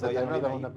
todavía no una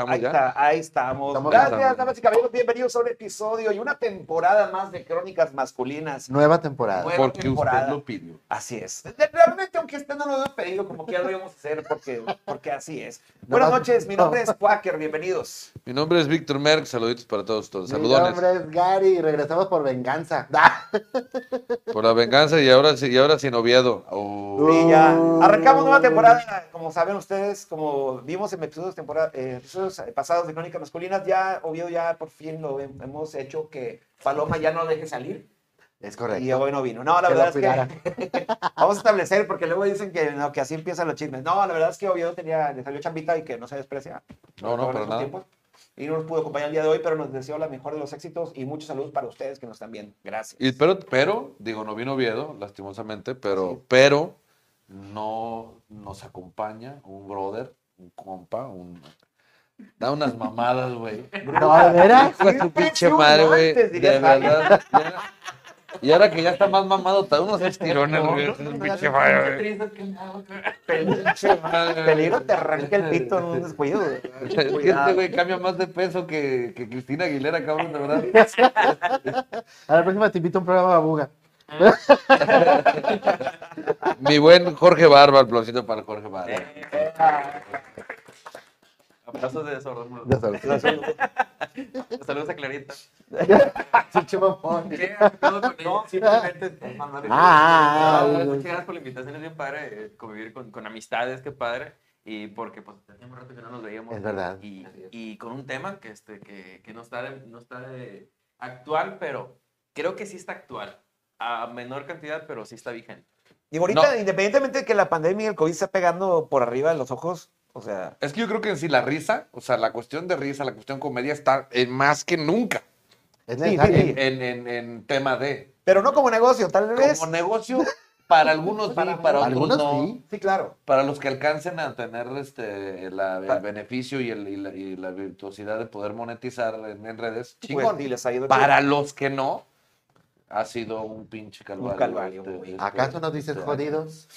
estamos ahí ya. Está, ahí estamos. Estamos Gracias, damas y caballeros. Bienvenidos a un episodio y una temporada más de Crónicas Masculinas. Nueva temporada. Nueva Porque temporada. usted lo pidió. Así es. Realmente, aunque usted no lo haya pedido, como que ya lo íbamos a hacer porque, porque así es. Buenas noches, mi nombre es Quaker, bienvenidos. Mi nombre es Víctor Merck. Saluditos para todos. todos. Mi Saludones. nombre es Gary regresamos por venganza. Por la venganza y ahora, sí- y ahora sin Oviedo. Oh. Y ya arrancamos nueva temporada, como saben ustedes, como vimos en episodios, temporada, eh, episodios pasados de Crónicas Masculinas, ya Oviedo ya por fin lo hem- hemos hecho que Paloma ya no deje salir Es correcto. y hoy no vino. No, la Que verdad es que vamos a establecer porque luego dicen que, no, que así empiezan los chismes. No, la verdad es que Oviedo tenía, le salió chambita y que no se desprecia. No, no, para nada. tiempos. Y no nos pudo acompañar el día de hoy, pero nos deseo la mejor de los éxitos y muchos saludos para ustedes que nos están viendo. Gracias. Y, pero, pero, digo, no vino Oviedo, lastimosamente, pero, pero no nos acompaña un brother, un compa, un... Da unas mamadas, güey. No, ¿de veras? Hijo de tu pinche madre, güey. De verdad. Y ahora que ya está más mamado, te da unos estirones, güey. Es un pinche madre, güey. Peligro, peligro te arranca el pito en un descuido. güey. Este güey cambia más de peso que, que Cristina Aguilera, cabrón, de verdad. A la próxima te invito a un programa babuga. Mi buen Jorge Barba, aplausito para Jorge Barba. Aplausos de sordo. Ya sabes. Saludos a Clarita. Pinche mamón. ¿Qué? ¿Qué pedo con No, simplemente pues, mandar- Ah, ah, No, ah, muchas gracias por la invitación, es bien padre eh, convivir con, con amistades, qué padre. Y porque pues teníamos rato que no nos veíamos. Es verdad. Y, y con un tema que, este, que, que no está, de, no está de actual, pero creo que sí está actual. A menor cantidad, pero sí está vigente. Y ahorita, No. independientemente de que la pandemia y el COVID está pegando por arriba de los ojos, o sea, Es que yo creo que en sí la risa, o sea, la cuestión de risa, la cuestión comedia está en más que nunca Es Sí, sí, en, en- en tema de. pero no como negocio, tal vez. Como negocio, para algunos sí, Para para, otros Algunos no. sí. Sí, claro. Para los que alcancen a tener este, la- el beneficio y, el- y la, y la virtuosidad de poder monetizar en, en redes, Pues, chingón. y les ha ido Para los que no, ha sido un pinche calvario. calvario, este- este- ¿Acaso nos dices este jodidos?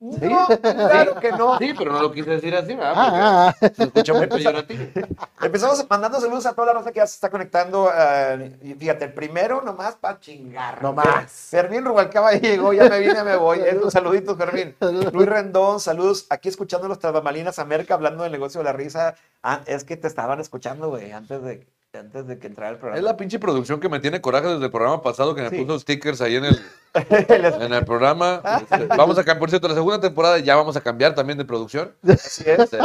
No, claro que no. Sí, pero no lo quise decir así, ¿verdad? Ah, ah, Porque se escucha muy peyorativo. Empezamos mandando saludos a toda la raza que ya se está conectando. eh, fíjate, el primero nomás para chingar. No más. Fermín Rubalcaba llegó, ya me vine, me voy. Eh, un saludito, Fermín. Luis Rendón, saludos. Aquí escuchando los Bambalinas América hablando del negocio de la risa. Ah, es que te estaban escuchando, güey, antes de, antes de que entrara el Es programa. la pinche producción que me tiene coraje desde el programa pasado que me Sí. puso stickers ahí en el, en el programa. Este, vamos a cambiar, por cierto, la segunda temporada ya vamos a cambiar también de producción. Así es. Este,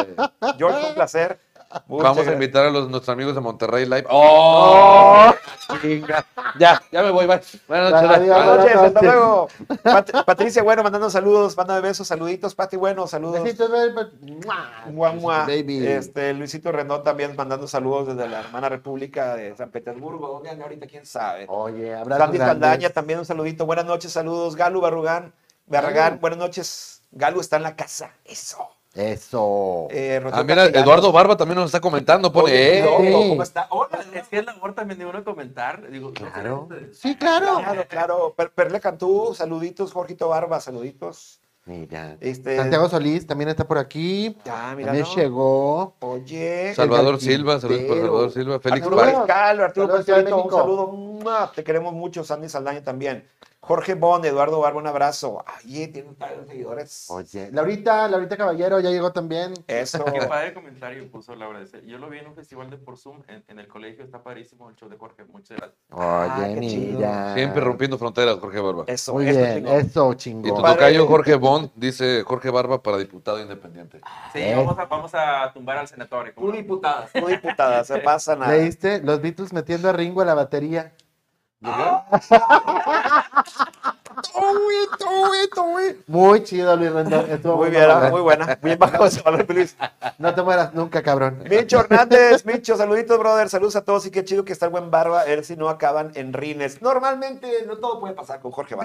George, un placer. Muchas vamos a gracias. invitar a los, nuestros amigos de Monterrey Live. ¡Oh! Chinga. Ya, ya me voy, bye. Buenas noches. Adiós. Buenas noches, hasta luego. Pat- Patricia Bueno mandando saludos, mándame besos, saluditos. Pati Bueno, saludos. Besitos, baby. Mua. Mua, mua. Baby. Este, Luisito Rendón también mandando saludos desde la hermana República de San Petersburgo. ¿Dónde anda ahorita? ¿Quién sabe? Oye, abrazos Sandy. Saldaña también un saludito. Buenas noches, saludos. Galo Barrugán, Barragán, buenas noches. Galo está en la casa. Eso. Eso. Eh, Ah, mira, Castellanos. Eduardo Barba también nos está comentando. Pone, Oye, eh. loco. ¿Cómo está? Hola. Es que es labor también de uno comentar. Digo, Claro. ustedes. Sí, claro. Claro, claro. Per- Perle Cantú, saluditos. Jorgito Barba, saluditos. Mira. Este, Santiago Solís también está por aquí. Ya, mira, También ¿no? llegó. Oye. Salvador Silva, saludos para carpintero. Salvador Silva. Félix Arturo. Pascal, Arturo Pascualito, un saludo. Te queremos mucho, Sandy Saldaña también. Jorge Bond, Eduardo Barba, un abrazo. Ay, tiene un par de seguidores. Oye, Laurita, Laurita Caballero ya llegó también. Eso. Qué padre comentario puso Laura. Dice, Yo lo vi en un festival de por Zoom en, en el colegio. Está padrísimo el show de Jorge. Muchas gracias. Ah, Oye, qué chido. mira. Siempre rompiendo fronteras, Jorge Barba. Eso, Muy eso, bien, chingón. eso, Y tu chingón. Tocayo Jorge Bond dice Jorge Barba para diputado independiente. Sí, Eh. vamos, a, vamos a tumbar al senador. Tú diputada, tú diputada, se pasa nada. ¿Leíste? Los Beatles metiendo a Ringo a la batería. Muy chido, Luis Rendón. Estuvo Muy bien, mamón. muy buena. Bien bajo ese valor, Luis. No te mueras nunca, cabrón. Micho Hernández, Micho, saluditos, brother. Saludos a todos y qué chido que está el buen Barba. A ver si no acaban en rines. Normalmente no todo puede pasar con Jorge.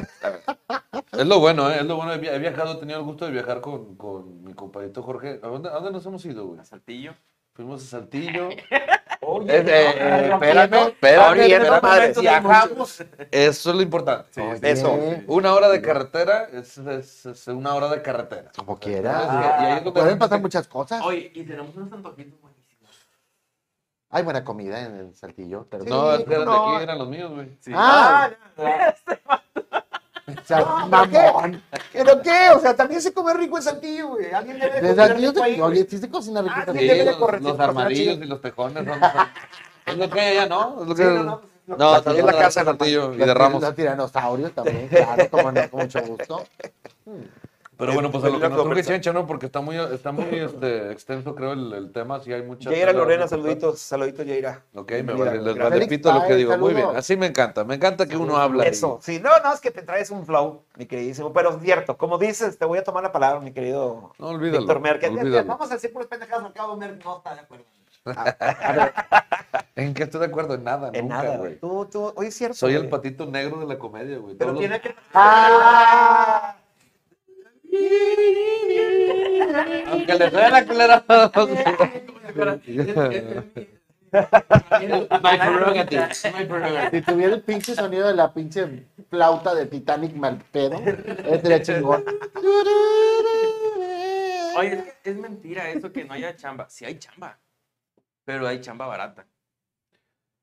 Es lo bueno, ¿eh? Es lo bueno. He viajado, he tenido el gusto de viajar con, con mi compadrito Jorge. ¿A dónde, a dónde nos hemos ido, güey? A Saltillo. Fuimos a Saltillo. Oye, Es, eh, eh, espérame, abriendo espérame, madres. viajamos. Eso es lo importante. Sí. Eso. Bien. Una hora de carretera es, es- es una hora de carretera. Como quieras. Pueden pasar muchas cosas. Oye, y tenemos unos antojitos buenísimos. Hay buena comida en el Saltillo. Pero... No, de no. aquí, eran los míos, güey. Sí. Ah, o sea, No, mamón. ¿Pero qué? O sea, también se come rico en Saltillo, güey. Alguien debe de De Saltillo rico ahí, oye, sí se cocina rico. Ah, en sí, Saltillo. debe de los, correr- los armadillos y los tejones es lo que hay allá, ¿no? Es lo que Sí, no, no, No, en la casa nomás. Saltillo y de Ramos. Los tiranosaurios también, claro, como no, con mucho gusto. Pero bueno, pues a lo que nos Chencha, ¿no? Porque está muy, está muy este, extenso, creo, el, el tema. Sí hay mucha... Yaira Lorena, saluditos, saluditos, Yaira. Ok, me vale, les gracias. vale pito lo que digo. Muy bien, así me encanta. Me encanta que uno habla. Eso, sí, no, no, es que te traes un flow, mi queridísimo, pero es cierto, como dices, te voy a tomar la palabra, mi querido No, olvídalo. Víctor Mer, que olvídalo. vamos a decir puras pendejadas, al cabo Mer no está de acuerdo. ¿En qué estoy de acuerdo? En nada, En nunca, nada, güey. Tú, tú, oye, cierto. Soy el patito negro de la comedia, güey. Pero Todos los- tiene que... Aunque le suene la culera. My prerogative. My prerogative. Si tuviera el pinche sonido de la pinche flauta de Titanic mal pedo, estaría chingón. Oye, es, que es mentira eso que no haya chamba. Sí hay chamba, pero hay chamba barata.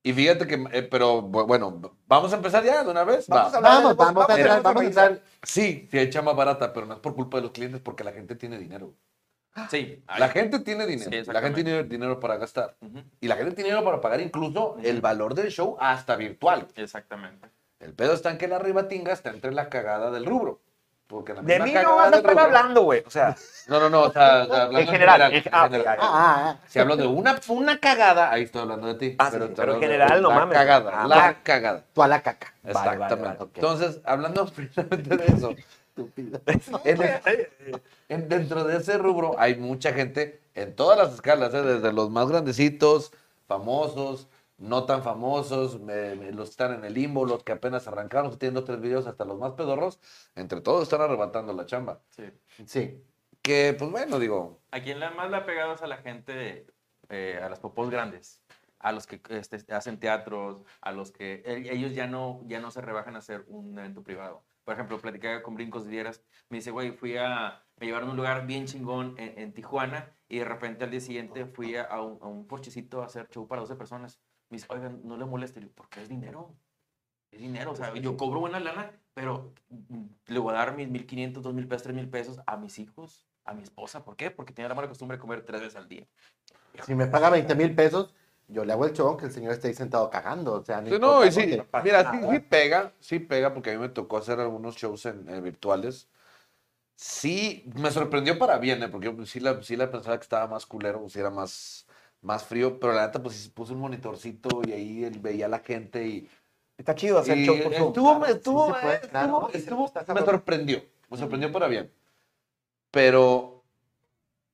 Y fíjate que, eh, pero bu- bueno, vamos a empezar ya de una vez. Vamos Va. a Vamos, de- vamos a entrar, vamos a entrar. Sí, sí hay chamba barata, pero no es por culpa de los clientes, porque la gente tiene dinero. Sí. hay. La gente tiene dinero. Sí, la gente exactamente. tiene dinero para gastar. Ujú, Y la gente tiene dinero para pagar incluso el valor del show hasta virtual. Exactamente. El pedo está en que la ribatinga está entre la cagada del rubro. Porque la De mí no vas a estar rubro- hablando, güey. O sea, No, no, no, o sea, hablando en general. en- ah, en general. ah, Ah, ah, Si hablo de una, una cagada, ahí estoy hablando de ti. Ah, sí, estoy pero en general, no la mames. Cagada, Ah, la vale. cagada. tú a la caca. Vale, vale, Exactamente. vale, ok. Entonces, hablando precisamente de eso, Estúpido. en el- en- dentro de ese rubro hay mucha gente en todas las escalas, ¿eh? desde los más grandecitos, famosos, no tan famosos, me- me- los que están en el limbo, los que apenas arrancaron, los que tienen dos tres videos, hasta los más pedorros, entre todos están arrebatando la chamba. Sí. Sí. Que, pues bueno, digo, A quien la más le ha pegado es a la gente, eh, a las popós grandes, a los que este, hacen teatros, a los que el- ellos ya no, ya no se rebajan a hacer un evento privado. Por ejemplo, platicaba con Brincos Dieras, me dice, güey, fui a, me llevaron a un lugar bien chingón en, en Tijuana y de repente al día siguiente fui a, a un, a un porchecito a hacer show para 12 personas. Me dice, oigan, no le moleste, porque es dinero. Es dinero, o sea, yo cobro buena lana, pero le voy a dar mis 1.500, 2.000 pesos, 3.000 pesos a mis hijos, a mi esposa. ¿Por qué? Porque tiene la mala costumbre de comer tres veces al día. Si me paga 20 mil pesos, yo le hago el show que el señor esté ahí sentado cagando. O sea, no, Sí, importa no, y sí, pasa mira, sí, nada. sí pega, sí pega, porque a mí me tocó hacer algunos shows en, en virtuales. Sí, me sorprendió para bien, ¿eh? porque yo sí la, sí la pensaba que estaba más culero, si era más, más frío, pero la neta, pues sí puse un monitorcito y ahí él veía a la gente y, está chido hacer y show por Zoom. estuvo, Sí estuvo, puede, eh, claro. estuvo- estuvo- me sorprendió, me sorprendió para bien. Pero,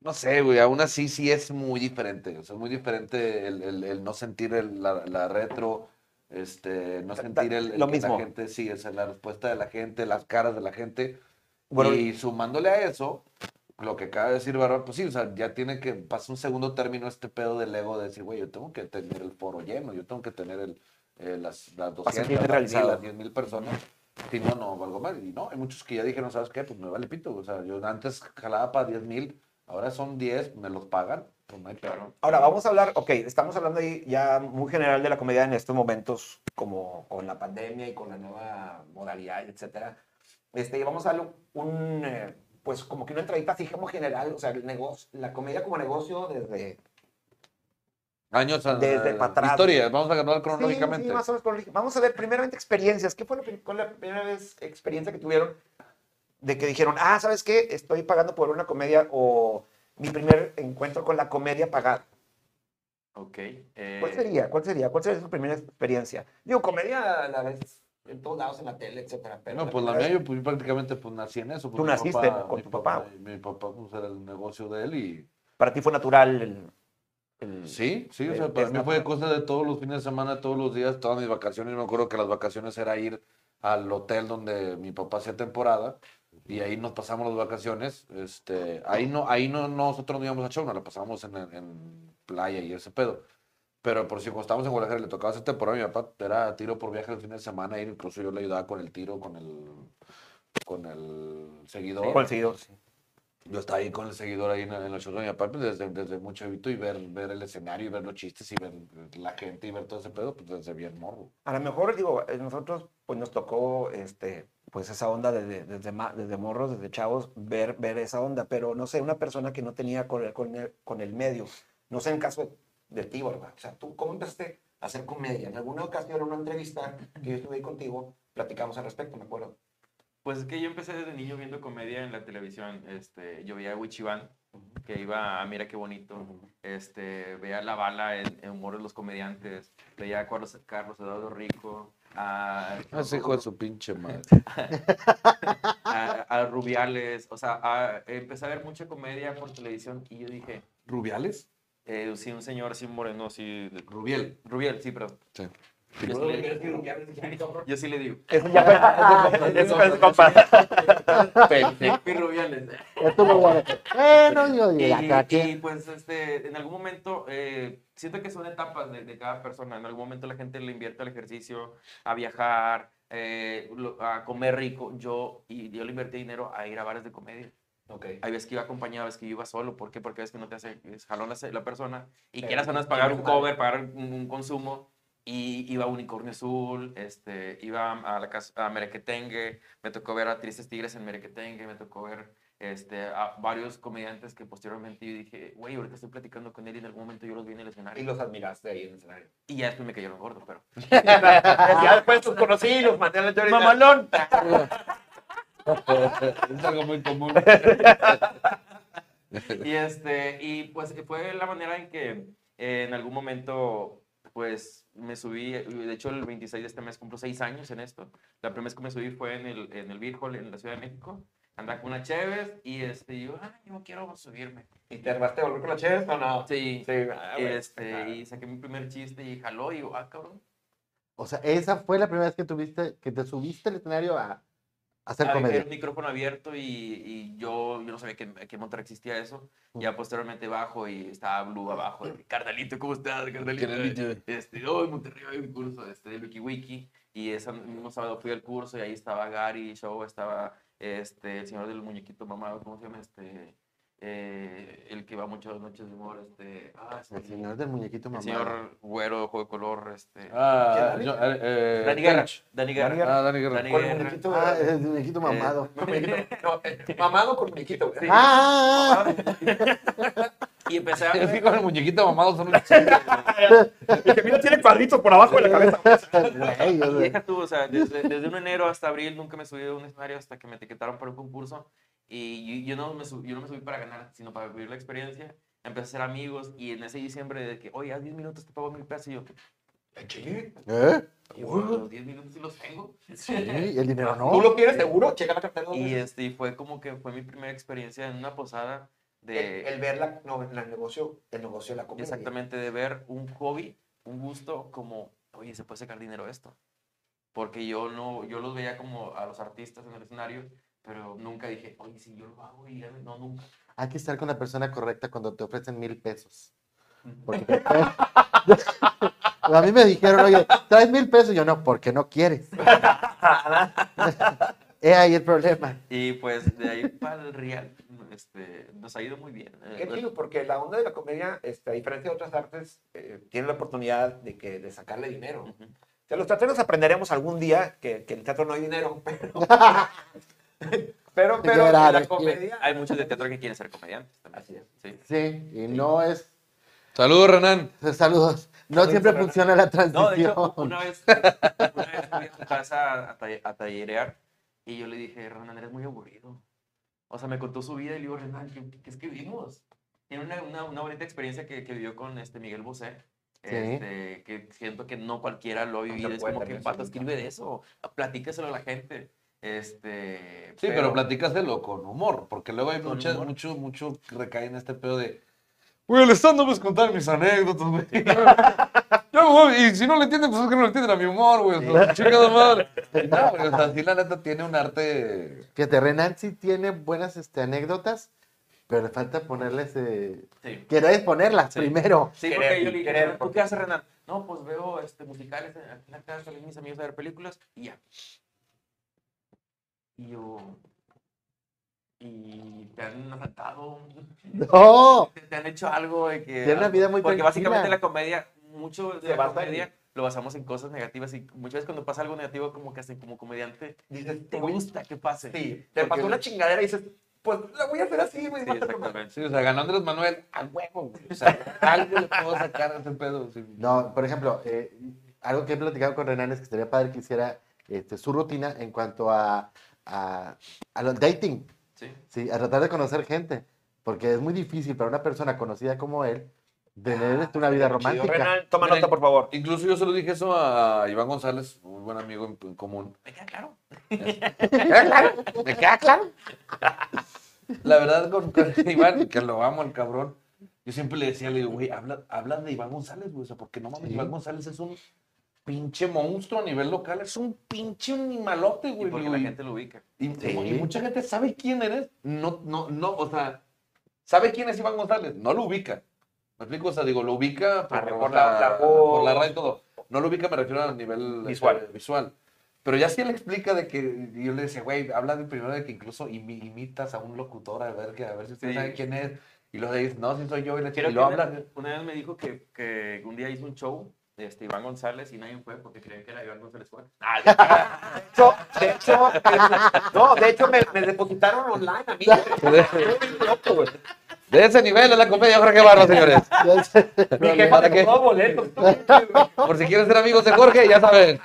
no sé, güey, aún así sí es muy diferente, o sea, es muy diferente el, el- el no sentir el- la, la retro, este, no sentir el, lo que mismo. la gente, sí, es la respuesta de la gente, las caras de la gente. Bueno, y sumándole a eso, lo que acaba de decir Barba, pues sí, o sea, ya tiene que pasar un segundo término este pedo del ego de decir, güey, yo tengo que tener el foro lleno, yo tengo que tener el, eh, las, las 200, sentirme las, mil, realizado. las 10 mil personas. Si no, no valgo mal. Y no, hay muchos que ya dijeron, ¿sabes qué? Pues me vale pito. O sea, yo antes jalaba para 10 mil, ahora son 10, me los pagan, pues no hay. Ahora vamos a hablar, ok, estamos hablando ahí ya muy general de la comedia en estos momentos, como con la pandemia y con la nueva modalidad, etcétera. Este, y vamos a darle un, eh, pues como que una entradita así como general, o sea, el negocio, la comedia como negocio desde... Años a- Desde pa' atrás. Historias, vamos a ganar Sí, cronológicamente. sí, más o menos. Vamos a ver primeramente experiencias. ¿Qué fue la, la primera vez experiencia que tuvieron de que dijeron, ah, ¿sabes qué? Estoy pagando por una comedia o mi primer encuentro con la comedia pagada. Ok. eh, ¿Cuál sería? ¿Cuál sería? ¿Cuál sería su primera experiencia? Digo, comedia a la vez en todos lados, en la tele, etcétera. Pero No, pues la mía, yo pues, prácticamente pues, nací en eso. pues, Tú naciste con mi tu papá. Mi papá pues, era el negocio de él y... Para ti fue natural el... el- Sí, sí, o Eh, sea, para mí fue cosa de todos los fines de semana, todos los días, todas mis vacaciones. Me acuerdo que las vacaciones era ir al hotel donde mi papá hacía temporada y ahí nos pasamos las vacaciones. Este, ahí no, ahí no, nosotros no íbamos a nos la pasamos en, en playa y ese pedo. Pero por si cuando estábamos en Guadalajara le tocaba hacer temporada, mi papá era tiro por viaje el fin de semana, y incluso yo le ayudaba con el tiro, con el, con el seguidor. Con el seguidor, sí. Yo estaba ahí con el seguidor ahí en, en los shows de mi papá pues, desde, desde muy chavito y ver, ver el escenario y ver los chistes y ver la gente y ver todo ese pedo, pues desde bien morro. A lo mejor, digo, nosotros pues nos tocó este, pues esa onda desde, desde, desde morros, desde chavos, ver, ver esa onda, pero no sé, una persona que no tenía con el, con el, con el medio, no sé en caso de, ti, ¿verdad? O sea, ¿tú cómo empezaste a hacer comedia? En alguna ocasión, en una entrevista que yo estuve ahí contigo, platicamos al respecto, me acuerdo. Pues es que yo empecé desde niño viendo comedia en la televisión. Este, yo veía a Wichiban, que iba a Mira qué bonito. Este, veía La Bala en, en Humor de los Comediantes. Veía a Carlos, Carlos Eduardo Rico. A, Ese hijo de su pinche madre. a, a Rubiales. O sea, a- empecé a ver mucha comedia por televisión y yo dije, ¿Rubiales? eh, sí, un señor así moreno, así. Rubiel. Rubiel, sí, pero Sí. Yo sí le, yo sí le digo. Eso ya fue, eso fue, compa. Mi Rubiales. Estuvo bueno. Bueno, digo, Y, y, pues este, en algún momento, eh, siento que son etapas de, de cada persona. En algún momento la gente le invierte al ejercicio, a viajar, eh, lo- a comer rico. Yo, y yo le invertí dinero a ir a bares de comedia. Okay. Hay veces que iba acompañado, veces que yo iba solo. ¿Por qué? Porque ves que no te hace es jalón la, la persona. Y Pero quieras o no es sí, pagar un cover, pagar un, un consumo. Y iba a Unicornio Azul, este, iba a la casa, a Merequetengue, me tocó ver a Tristes Tigres en Merequetengue, me tocó ver este, a varios comediantes que posteriormente yo dije, güey, ahorita estoy platicando con él y en algún momento yo los vi en el escenario. Y los admiraste ahí en el escenario. Y ya después me cayeron gordos, pero... ya después los conocí y los mandé a la. ¡Mamalón! es algo muy común. y este y pues fue la manera en que eh, en algún momento pues me subí de hecho el 26 de este mes cumplo seis años en esto. La primera vez que me subí fue en el en el Beer Hall en la Ciudad de México. Andaba con una Cheves y este yo ah yo quiero subirme ¿Y te armaste a volver con la Cheves o no? sí, Sí, ah, este y saqué mi primer chiste y jaló y yo ah cabrón O sea, esa fue la primera vez que tuviste, que te subiste al escenario a, a hacer Había comedia. un micrófono abierto y, y yo, yo no sabía que, que en Monterrey existía eso. Ya posteriormente bajo y estaba Blue abajo. de, Carnalito, ¿cómo estás? Carnalito. Carnalito. Este, hoy en Monterrey hay un curso este, de Wiki Wiki. Y ese mismo sábado fui al curso y ahí estaba Gary Show, estaba este, el señor del muñequito mamado, ¿cómo se llama? Este, eh, el que va muchas noches de humor. Este, ah, me El señor del muñequito el mamado. señor güero, ojo de color. Este, Ah, yo- eh, eh, Dani Guerra. Dani Guerra. Ah, Dani Guerra. Dani Con el Guerra. muñequito. Ah, el muñequito mamado. No, muñequito. No, eh, mamado con muñequito. Sí. Ah, ah, ah. Y empecé a Es que ver. con el muñequito mamado son. El que mira tiene cuadritos por abajo de la cabeza. Y deja tú, o sea, desde, desde un enero hasta abril nunca me subí a un escenario hasta que me etiquetaron para un concurso. Y yo, yo no, me subí, yo no me subí para ganar, sino para vivir la experiencia. Empecé a ser amigos y en ese diciembre de que, oye, haz 10 minutos, te pago mil pesos. Y yo, ¿En Chile? ¿Eh? y yo, "Bueno, los 10 minutos sí los tengo. Sí, y el dinero no. ¿Tú lo quieres seguro? Checa la cartera. Y, este, y fue como que fue mi primera experiencia en una posada el, de, el ver la, no, la negocio, el negocio de la comedia. exactamente, de ver un hobby, un gusto como, oye, se puede sacar dinero esto. Porque yo no, yo los veía como a los artistas en el escenario, pero nunca dije, oye, si yo lo hago y ya no- no, nunca. Hay que estar con la persona correcta cuando te ofrecen mil pesos. Porque a mí me dijeron, oye, traes mil pesos. Y yo, no, porque no quieres. He ahí el problema. Y pues de ahí para el real, este, nos ha ido muy bien. Qué chido, porque la onda de la comedia, este, a diferencia de otras artes, eh, tiene la oportunidad de, que, de sacarle dinero. O sea, los teatreros aprenderemos algún día que, que en el teatro no hay dinero, pero... pero, pero en la comedia... Hay muchos de teatro que quieren ser comediantes también. Así es. Sí. Sí, y no es. Saludos, Renan. Saludos. No siempre Fernando. funciona la No, transición. de hecho, una vez, una vez fui a tu casa a, talle- a tallerear y yo le dije, Renan, eres muy aburrido. O sea, me contó su vida y le digo, Renan, ¿qué, qué escribimos? Tiene una, una, una bonita experiencia que, que vivió con este Miguel Bosé. Sí. Este, que siento que no cualquiera lo ha vivido. Es como que pato escribe de eso, platícaselo a la gente. Este, Sí, pero, platícaselo con humor, porque luego hay Con mucha- humor. mucho, mucho que recae en este pedo de. Güey, el stand-up es contar mis anécdotas, güey. Yo, güey, y si no le entienden, pues es que no le entienden a mi humor, güey. sea, Chingada madre. No, güey, o sea, sí, la neta tiene un arte. Fíjate, Renan sí tiene buenas este, anécdotas, Pero le falta ponerles. Eh... Sí. Querer ponerlas Sí. primero. Sí, Querer, porque yo le dije, querer, "¿tú porque- qué haces, Renan? No, pues veo este, musicales aquí en la casa, mis amigos a ver películas y ya. Y yo... Y te han asaltado, No. te, te han hecho algo de que... Tiene una vida muy Porque tranquila. básicamente la comedia, mucho de Se la en- comedia lo basamos en cosas negativas y muchas veces cuando pasa algo negativo como que hasta como comediante Dices, te "Uy, gusta que pase. Sí, te pasó una chingadera y dices, pues la voy a hacer así, güey. Sí, va a estar con madre". exactamente. Sí, o sea, ganó Andrés Manuel a huevo, güey. O sea, algo le puedo sacar a ese pedo. sí. No, por ejemplo, eh, algo que he platicado con Renan es que sería padre que hiciera este, su rutina en cuanto a, a, a los dating, Sí. ¿sí? a tratar de conocer gente, porque es muy difícil para una persona conocida como él tener este, una vida romántica. Toma Miren, nota, por favor. Incluso yo se lo dije eso a Iván González, muy buen amigo en, en común. Me queda claro. ¿Me queda claro? La verdad, con, con Iván, que lo amo al cabrón, yo siempre le decía, le digo, güey, habla, habla de Iván González, güey, o sea, porque no mames, Sí. Iván González es un pinche monstruo a nivel local, es un pinche animalote, Y güey. porque güey. la gente lo ubica. Y, Sí. y mucha gente sabe quién eres. No, no, no, o sea, sabe quién es Iván González, no lo ubica. ¿Me explico? O sea, digo, lo ubica por, por la- la voz. por la radio y todo. No lo ubica, me refiero a nivel Visual. este, visual. Pero ya sí él explica de que, y yo le decía, güey, habla de primero de que incluso imi- imitas a un locutor a ver, que, a ver si usted Sí. sabe quién es. Y luego dice, no, si soy yo, y, le, y lo habla. una vez me dijo que, que un día hizo un show este, Iván González y nadie fue porque creía que era Iván González Juan. De hecho, de hecho, no, de hecho me, me depositaron online a mí. De ese nivel es la comedia Jorge Barro, señores. Mi jefa ¿Para qué? boletos. Por si quieren ser amigos de Jorge, ya saben.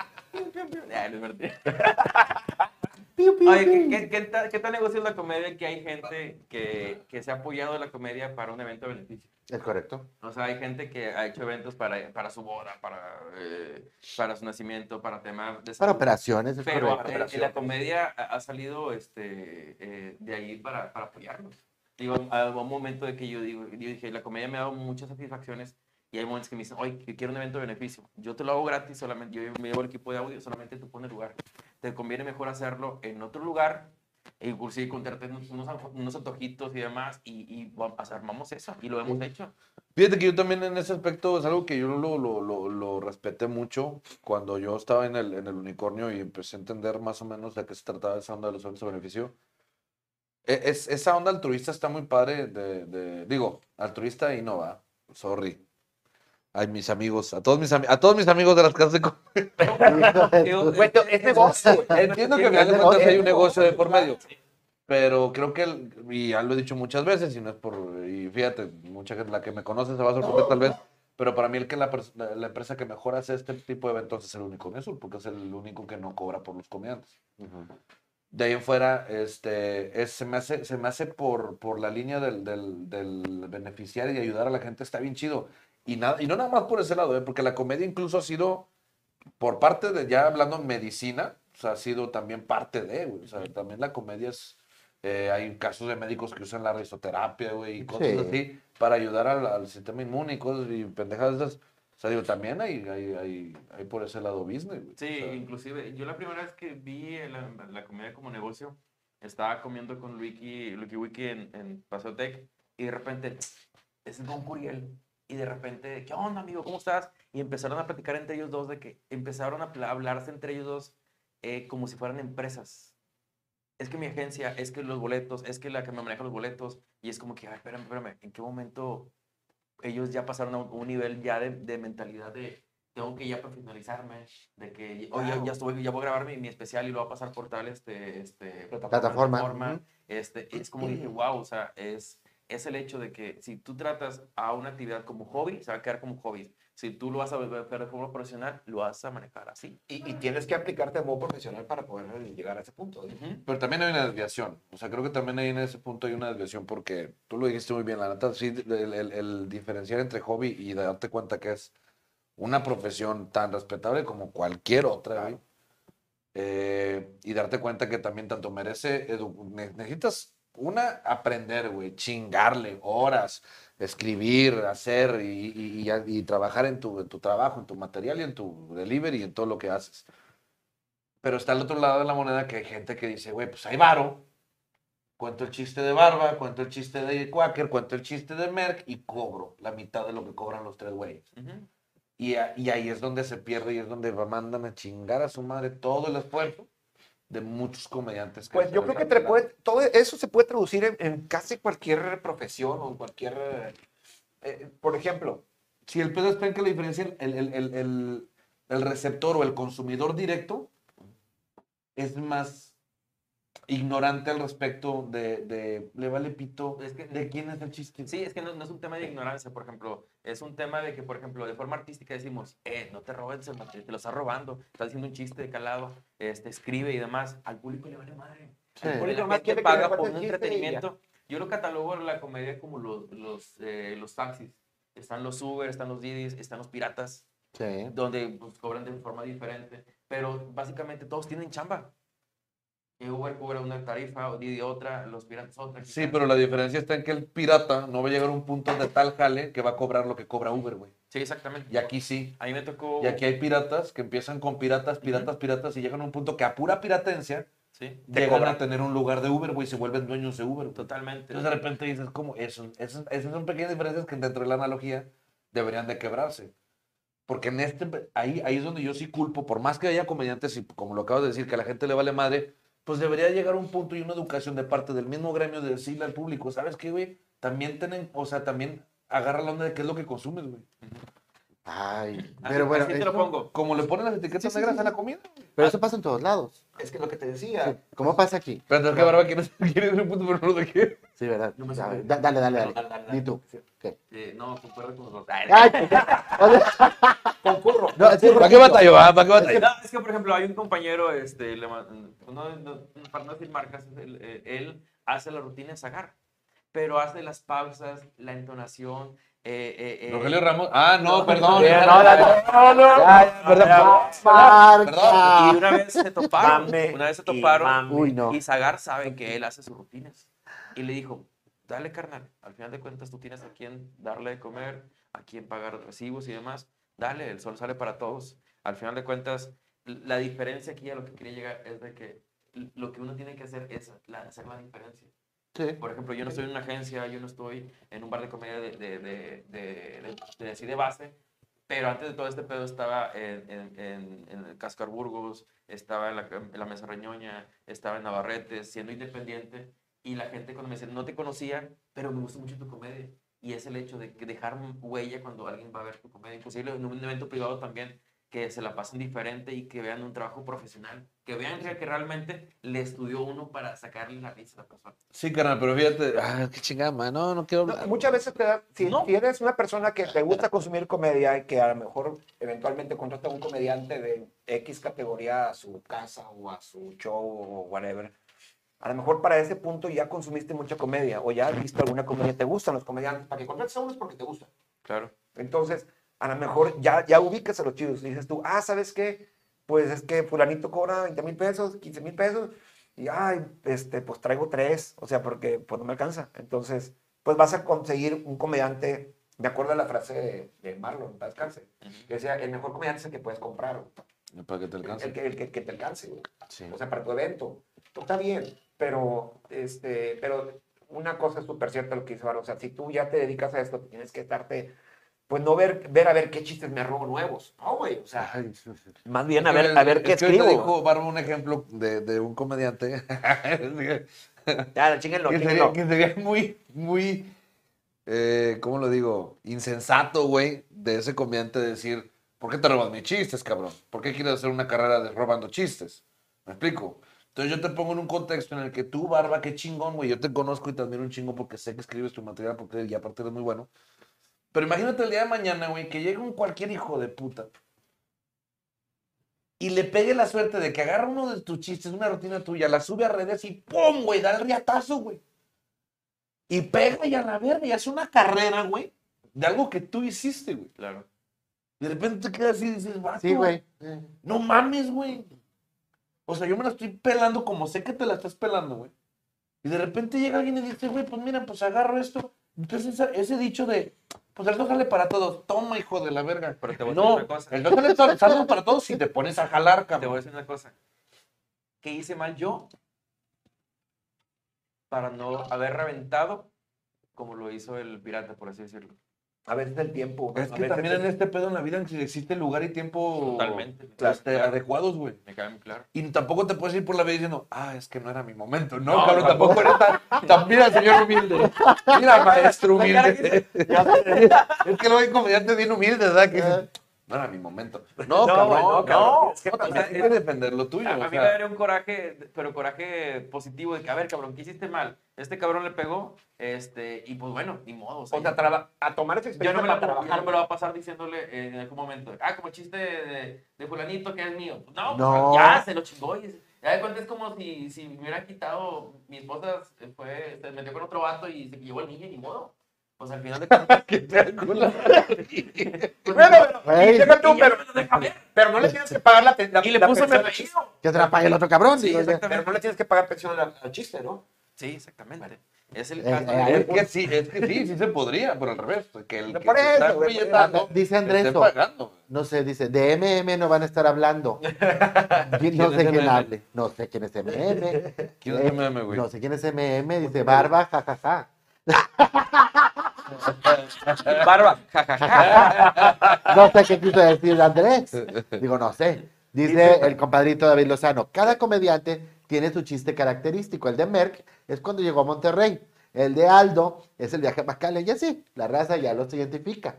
Es verdad. Oye, ¿qué, qué, qué tal, ¿qué tal negocio es la comedia que hay gente que, que se ha apoyado de la comedia para un evento de beneficio? Es correcto. O sea, hay gente que ha hecho eventos para, para su boda, para, eh, para su nacimiento, para temas de Para salud. operaciones, es Pero correcto. eh, la comedia ha salido este, eh, de ahí para, para apoyarnos. Digo, a un momento de que yo, digo, yo dije, la comedia me ha dado muchas satisfacciones y hay momentos que me dicen, oye, quiero un evento de beneficio. Yo te lo hago gratis, solamente yo me llevo el equipo de audio, solamente tú pones lugar. Te conviene mejor hacerlo en otro lugar, e inclusive contarte unos, unos antojitos y demás, y, y va- o sea, armamos eso, y lo hemos hecho. Fíjate que yo también en ese aspecto es algo que yo lo, lo, lo, lo respeté mucho cuando yo estaba en el, en el unicornio y empecé a entender más o menos de qué se trataba esa onda de los eventos de beneficio. E- Es, esa onda altruista está muy padre de, de- digo, altruista y no va, sorry. Ay, mis amigos, a todos mis, ami- a todos mis amigos de las casas de comedia. Es negocio. Entiendo que al final de cuentas hay un negocio de por medio. Pero creo que, el- y ya lo he dicho muchas veces, y no es por, y fíjate, mucha gente, la que me conoce se va a sorprender tal vez, pero para mí el que la, la, la empresa que mejor hace este tipo de eventos es el único Azul, porque es el único que no cobra por los comediantes. De ahí en fuera, este, es- se me hace, se me hace por, por la línea del, del, del beneficiar y ayudar a la gente, está bien chido. Y, nada, y no nada más por ese lado, ¿eh? porque la comedia incluso ha sido, por parte de, ya hablando en medicina, o sea, ha sido también parte de, güey. O sea, también la comedia es, eh, hay casos de médicos que usan la risoterapia, güey, y cosas Sí. así, para ayudar al, al sistema inmune y cosas, y pendejadas de esas. O sea, digo, también hay, hay, hay, hay por ese lado business, güey. Sí, O sea, inclusive, yo la primera vez que vi la, la comedia como negocio, estaba comiendo con Luiki, Luiki Wiki en, en Paseo Tech, y de repente, es Don Curiel, y de repente, ¿qué onda, amigo? ¿Cómo estás? Y empezaron a platicar entre ellos dos de que empezaron a hablarse entre ellos dos eh, como si fueran empresas. Es que mi agencia, es que los boletos, es que la que me maneja los boletos, y es como que, ay, espérame, espérame, ¿en qué momento ellos ya pasaron a un, nivel ya de, de mentalidad de tengo que ya profesionalizarme, de que oye, ya, estoy, ya voy a grabar mi, mi especial y lo voy a pasar por tal este, este, Plataforma. Ujú. este, es como dije, wow, o sea, es, es el hecho de que si tú tratas a una actividad como hobby, se va a quedar como hobby. Si tú lo vas a ver de forma profesional, lo vas a manejar así. Y, y tienes que aplicarte a modo profesional para poder llegar a ese punto. ¿eh? Ujú. Pero también hay una desviación. O sea, creo que también ahí en ese punto hay una desviación porque tú lo dijiste muy bien, la neta, sí, el, el- el diferenciar entre hobby y darte cuenta que es una profesión tan respetable como cualquier otra, güey. Eh, y darte cuenta que también tanto merece, necesitas una, aprender, güey, chingarle horas, escribir, hacer y, y- y- y trabajar en tu, en tu trabajo, en tu material y en tu delivery y en todo lo que haces. Pero está al otro lado de la moneda que hay gente que dice, güey, pues hay varo. cuento el chiste de Barba, cuento el chiste de Quaker, cuento el chiste de Merck y cobro la mitad de lo que cobran los tres güeyes. Y, a- y ahí es donde se pierde y es donde mandan a chingar a su madre todo el esfuerzo de muchos comediantes. Pues se yo creo que te puede- todo eso se puede traducir en, en casi cualquier profesión o en cualquier... eh, eh, por ejemplo, Si el pedo está en que la diferencia, el, el- el- el- el receptor o el consumidor directo es más ignorante al respecto de, de- le vale pito Es que- de quién es el chiste. Sí, es que no, no es un tema de ignorancia, por ejemplo, es un tema de que, por ejemplo, de forma artística decimos, eh, no te robes, el material, te lo estás robando, estás haciendo un chiste de calado, este, escribe y demás, al público le vale madre. Sí. Al El público quiere que paga por un entretenimiento. Yo lo catalogo la comedia como los, los, eh, los taxis. Están los Uber, están los Didis, están los piratas, Sí. donde pues, cobran de forma diferente, pero básicamente todos tienen chamba. Y Uber cobra una tarifa, Didi otra, los piratas otra. Sí, pero la diferencia está en que el pirata no va a llegar a un punto de tal jale que va a cobrar lo que cobra Uber, güey. Sí, exactamente. Y aquí sí. A mí me tocó... Y aquí hay piratas que empiezan con piratas, piratas, piratas y llegan a un punto que a pura piratencia Sí, Te llegan cobran. a tener un lugar de Uber, güey, y se vuelven dueños de Uber. güey. totalmente. Entonces de repente dices, ¿cómo? Eso, eso- esas son pequeñas diferencias que dentro de la analogía deberían de quebrarse. Porque en este, ahí, ahí es donde yo sí culpo, por más que haya comediantes y como lo acabas de decir, que a la gente le vale madre, pues debería llegar un punto y una educación de parte del mismo gremio de decirle al público, ¿sabes qué, güey? También tienen, o sea, también agarra la onda de qué es lo que consumes, güey. Ay, Así- pero bueno, así te lo pongo. Como le ponen las etiquetas Sí, sí, negras sí, a la comida. pero eso pasa en todos lados. es que lo que te decía, Sí. ¿Cómo pasa aquí? Pero que barba quiere quiere decir un punto, pero no lo de qué. Sí, ¿verdad? No dale, dale, dale. Dale, dale, Di tú. ¿Qué? Eh, no, concuerdo con los dos. Concurro. no, sí, ¿Para qué batalló? ah? ¿Para qué batalló? No, es que, por ejemplo, hay un compañero, este, no- no- para no decir marcas, él, eh, él hace la rutina de sagar, pero hace las pausas, la entonación. Eh, eh, eh, Rogelio Ramos. Ah, no, perdón. No, no, no, perdón. Y una vez se toparon, Mame una vez se y toparon, mame. Uy, no. y Zagar sabe que él hace sus rutinas. Y le dijo, dale carnal, al final de cuentas tú tienes a quien darle de comer, a quien pagar recibos y demás. Dale, el sol sale para todos. Al final de cuentas, la diferencia aquí a lo que quería llegar es de que lo que uno tiene que hacer es la- hacer la diferencia. Sí. Por ejemplo, yo no estoy en una agencia, yo no estoy en un bar de comedia de, de, de, de, de- base, pero antes de todo este pedo estaba en, en, en, en el Cascar Burgos, estaba en la, en la Mesa Reñoña, estaba en Navarrete, siendo independiente, y la gente cuando me decía, no te conocía, pero me gusta mucho tu comedia. Y es el hecho de que dejar huella cuando alguien va a ver tu comedia, inclusive en un evento privado también, que se la pasen diferente y que vean un trabajo profesional, que vean que que realmente le estudió uno para sacarle la risa a la persona. Sí, carnal, pero fíjate. Ah, qué chingada, man. No, no quiero No, muchas veces te da- si, No. si eres una persona que te gusta consumir comedia y que a lo mejor eventualmente contrata a un comediante de X categoría a su casa o a su show o whatever, a lo mejor para ese punto ya consumiste mucha comedia o ya has visto alguna comedia, te gustan los comediantes, para que contrates a uno es porque te gustan. Claro. Entonces, a lo mejor ya, ya ubicas a los chidos y dices tú, ah, ¿sabes qué? Pues es que fulanito cobra 20 mil pesos, 15 mil pesos y, ay, este, pues traigo tres, o sea, porque pues no me alcanza. Entonces, pues vas a conseguir un comediante, me acuerdo de la frase de, de Marlon, paz descanse, que decía, el mejor comediante es el que puedes comprar. Para que te alcance. el que, el que, que te alcance, güey. Sí. O sea, para tu evento. Está bien, pero, este, pero una cosa es súper cierta lo que dice Varo. O sea, si tú ya te dedicas a esto, tienes que estarte, pues no ver, ver a ver qué chistes me robo nuevos. No, güey, o sea, Ay, sí, sí. más bien a Es que ver, a ver es qué que ahorita escribo. dijo Barba un ejemplo de, de un comediante. Ya, chinguenlo, que, sería, que sería muy, muy, eh, ¿cómo lo digo? Insensato, güey, de ese comediante decir, ¿por qué te robas mis chistes, cabrón? ¿Por qué quieres hacer una carrera de robando chistes? ¿Me explico? Entonces yo te pongo en un contexto en el que tú, Barba, qué chingón, güey, yo te conozco y admiro un chingo porque sé que escribes tu material porque y aparte eres muy bueno. Pero imagínate el día de mañana, güey, que llegue un cualquier hijo de puta y le pegue la suerte de que agarra uno de tus chistes, una rutina tuya, la sube a redes y ¡pum! güey, da el riatazo, güey. Y pega y a la verga y hace una carrera, güey, de algo que tú hiciste, güey. Claro. Y de repente te quedas así y dices, vato, Sí, güey. No mames, güey. O sea, yo me la estoy pelando como sé que te la estás pelando, güey. Y de repente llega alguien y dice, güey, pues mira, pues agarro esto. Entonces ese dicho de, pues el jale para todos. Toma, hijo de la verga. Pero te voy a decir una cosa. el jale salgo para todos si te pones a jalar, Te voy a cabrón. decir una cosa. ¿Qué hice mal yo? para no haber reventado como lo hizo el pirata, por así decirlo. A veces el tiempo. Es a que veces también el- en este pedo en la vida existe lugar y tiempo Totalmente. este, Claro. adecuados, güey. Me cae muy claro. Y tampoco te puedes ir por la vida diciendo, ah, es que no era mi momento. No, No, cabrón, tampoco eres tan, tan- Mira, señor humilde. Mira, maestro humilde. es que luego hay comediantes bien humildes, ¿verdad? Que no era mi momento. No, No, cabrón, no, no, cabrón, es que no, también hay que defender lo tuyo. A, mí sea, me daría un coraje, pero coraje positivo de que, a ver, cabrón, ¿qué hiciste mal? Este cabrón le pegó, este, y pues bueno, ni modo. O sea, O sea, traba- a tomar esa yo experiencia no me, la, para yo no me lo va a pasar diciéndole eh, en algún momento, ah, como chiste de, de fulanito que es mío. Pues no, No. pues, ya se lo chingó. Y, ya de cuenta es como si, si me hubieran quitado, mi esposa fue, se metió con otro vato y se llevó el niño ni modo. Pues al final de cuentas, qué triángulo. pues, Bueno, pero, lo deja ver. pero no le tienes que pagar la, la Y le la puso mi apellido. Que se la pague el otro cabrón. Sí, exactamente. Pero no le tienes que pagar pensión al, al chiste, ¿no? Sí, exactamente. Es el Eh, caso. eh, Es que sí, es que sí, sí se podría, pero al revés. Que el que Por eso, está Dice Andrés, no sé, dice, de MM no van a estar hablando. ¿Quién- no ¿Quién sé quién hable. No sé quién es MM. ¿Quién es MM, güey? No sé quién es MM. Dice, barba, jajaja. Ja, ja, ja. No sé qué quiso decir Andrés. Digo, no sé. Dice el compadrito David Lozano, cada comediante tiene su chiste característico. El de Merck es cuando llegó a Monterrey. El de Aldo es el viaje a Macale. Y así, la raza ya los identifica.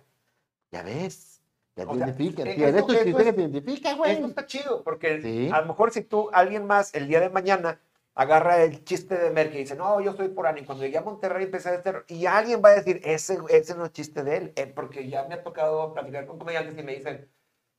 Ya ves, ya te O sea, identifican. eh, Tienes tu chiste es- que te identifica, güey. Eso está chido, porque Sí. a lo mejor si tú, alguien más, el día de mañana, agarra el chiste de Merck y dice, no, yo soy por Y cuando llegué a Monterrey empecé a hacer, y alguien va a decir, ese, ese no es chiste de él, eh, porque ya me ha tocado platicar con comediantes y me dicen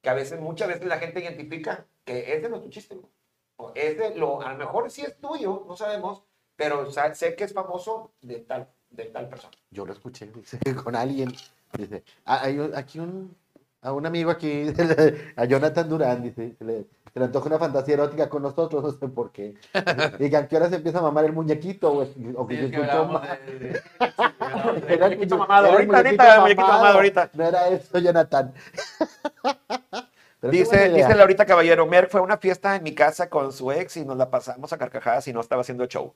que a veces, muchas veces la gente identifica que ese no es tu chiste, güey. o ese, lo, a lo mejor sí es tuyo, no sabemos, pero sa- sé que es famoso de tal, de tal persona. Yo lo escuché dice, con alguien. Dice, "Ah, hay aquí un, a un amigo aquí, a Jonathan Durán, dice, le, se le antoja una fantasía erótica con nosotros, no sé por qué. A qué hora se empieza a mamar el muñequito, o, o que Sí, se es que escuchó hablábamos mal. de- de- Era el muñequito muñe- mamado, era el ahorita, muñequito ahorita, el muñequito mamado, ahorita. No era eso, Jonathan. Pero Dice, dice Laurita Caballero, Merck fue a una fiesta en mi casa con su ex y nos la pasamos a carcajadas y no estaba haciendo show.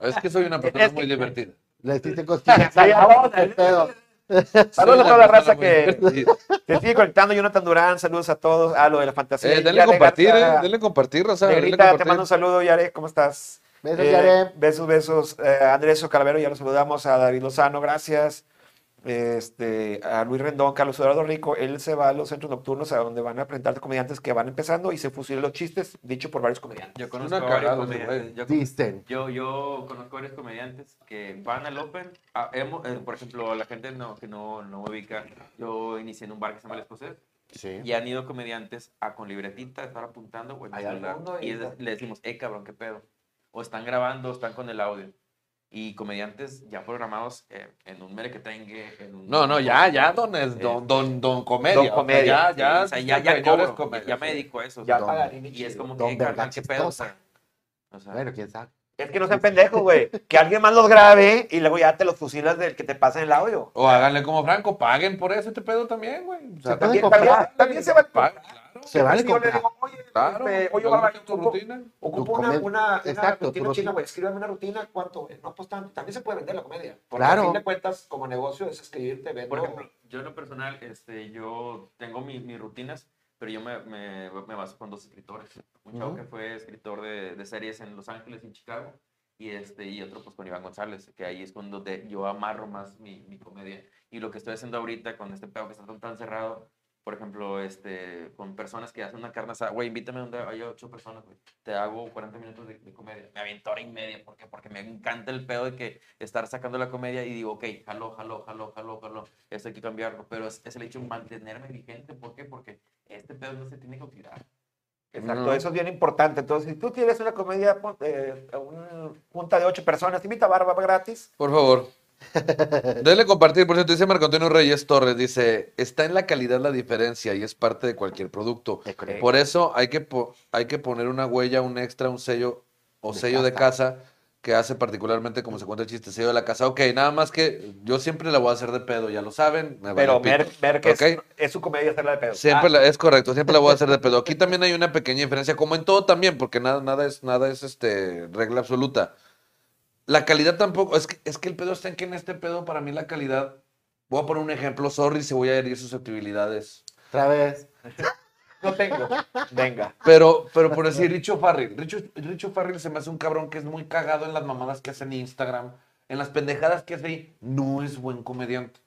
Es que soy una persona Es que- muy divertida. Le hiciste cosquillas. Saludos a toda la raza que se sigue conectando. Jonathan Durán, saludos a todos. Ah, lo de la fantasía. Eh, denle compartir, eh, denle compartir, Raza. denle Negrita, te mando un saludo, Yare, ¿cómo estás? Besos, Eh, Yare. Besos, besos. Eh, Andrés Calavero, ya lo saludamos. A David Lozano, gracias. Este, a Luis Rendón, Carlos Eduardo Rico, él se va a los centros nocturnos a donde van a presentar comediantes que van empezando y se fusilan los chistes, dicho por varios comediantes. Yo conozco una a varios comediantes. Yo, yo, yo conozco varios comediantes que van al Open. ah, hemos- eh, por ejemplo, la gente no, que no, no me ubica, yo inicié en un bar que se llama El Escocés Sí. y han ido comediantes a con libretita estar apuntando o en el Hay celular. alguno Y y- es- le decimos, eh, cabrón, qué pedo. O están grabando o están con el audio. Y comediantes ya programados eh, en un merequetengue. En un, No, no, ya, ya, don, es, don, don, don comedia. Don o sea, comedia, Ya, Sí, ya, o sea, ya, ya, cobro, comedia, ya me dedico a eso. Ya pagarín y es como Don que, carnal, qué pedo. O sea, o sea, Bueno, quién sabe. Es que no sean pendejos, güey. Que alguien más los grabe y luego ya te los fusilas del que te pasa en el audio. O háganle como Franco, paguen por eso este pedo también, güey. O sea, Se También, también, también se va Paguen, claro. Se vale Si yo le comprar. digo, oye, Claro, este, oye, ¿te Bárbara, gusta tu ocupo- rutina? Ocupo Tu una, una, una Exacto, rutina tu china, rutina. güey. Escríbeme una rutina, ¿cuánto? No, pues también se puede vender la comedia. Porque Claro. a fin de cuentas, como negocio, es escribirte, vendo. Por ejemplo, yo en lo personal, este, yo tengo mi- mis rutinas, pero yo me, me, me baso con dos escritores. Un chavo Ujú. que fue escritor de, de series en Los Ángeles y en Chicago, y, este, y otro pues con Iván González, que ahí es cuando yo amarro más mi, mi comedia. Y lo que estoy haciendo ahorita con este pedo que está tan, tan cerrado, por ejemplo, este, con personas que hacen una carne asada, güey, invítame donde hay ocho personas, güey. Te hago 40 minutos de, de comedia. Me aviento hora y media, ¿por qué? Porque me encanta el pedo de que estar sacando la comedia y digo, ok, jaló, jaló, jaló, jaló, jaló. Esto hay que cambiarlo. Pero es, es el hecho de mantenerme vigente. ¿Por qué? Porque este pedo no se tiene que olvidar. Exacto, No. eso es bien importante. Entonces, si tú tienes una comedia, eh, una junta de ocho personas, invita a Barba gratis. Por favor. Denle compartir, por cierto, dice Marco Antonio Reyes Torres, dice, está en la calidad la diferencia y es parte de cualquier producto. Por eso hay que, po- hay que poner una huella, un extra, un sello o De sello de casa que hace particularmente como se cuenta el chiste, sello de la casa. Ok, nada más que yo siempre la voy a hacer de pedo, ya lo saben. me Pero es, Ok. es su comedia hacerla de pedo. Siempre Ah, la- es correcto, siempre la voy a hacer de pedo. Aquí también hay una pequeña diferencia, como en todo también, porque nada, nada es, nada es este, regla absoluta. La calidad tampoco, es que, es que el pedo está en que en este pedo, para mí la calidad, voy a poner un ejemplo, sorry si voy a herir susceptibilidades. Otra vez. No tengo. Venga. Pero, pero por decir, Richo Farrell. Richo, Richo Farrell se me hace un cabrón que es muy cagado en las mamadas que hace en Instagram, en las pendejadas que hace ahí. No es buen comediante.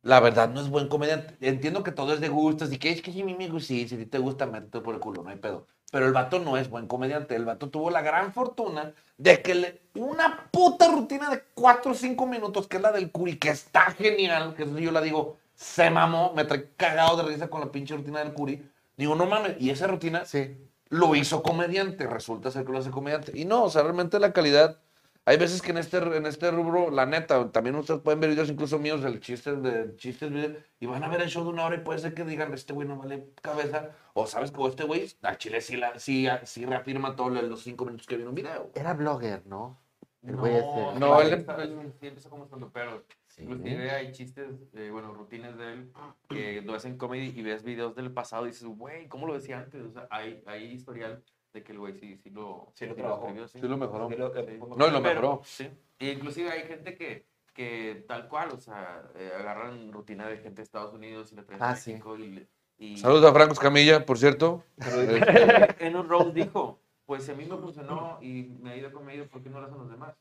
La verdad, no es buen comediante. Entiendo que todo es de gustos y que es que si a mí me gusta, sí, si a ti te gusta, métete por el culo, no hay pedo. Pero el vato no es buen comediante. El vato tuvo la gran fortuna de que le, una puta rutina de 4 o 5 minutos, que es la del Curi, que está genial, que yo la digo, se mamó, me trae cagado de risa con la pinche rutina del Curi. Digo, no mames, y esa rutina Sí. lo hizo comediante, resulta ser que lo hace comediante. Y no, o sea, realmente la calidad. Hay veces que en este, en este rubro, la neta, también ustedes pueden ver videos incluso míos del chistes, de chistes, y van a ver el show de una hora y puede ser que digan, este güey no vale cabeza, o sabes que este güey, al chile sí, la, sí, sí reafirma todos los cinco minutos que viene un video. Era blogger, ¿no? El No, güey ese. No, él- empieza, como estando pero Sí. Inclusive hay chistes, eh, bueno, rutinas de él que lo hacen comedy y ves videos del pasado y dices, güey, ¿cómo lo decía antes? O sea, hay, hay historial de que el güey sí, sí lo, Sí lo trabajó. escribió, sí. Sí lo mejoró. Sí, lo- Sí. No, y lo Pero, mejoró. Sí. Y inclusive hay gente que, que tal cual, o sea, eh, agarran rutina de gente de Estados Unidos y le traen Ah, a sí. México y, y Saludos a Franco Escamilla, por cierto. en un roast dijo, pues si a mí me funcionó y me ha ido conmigo, ¿por qué no lo hacen los demás?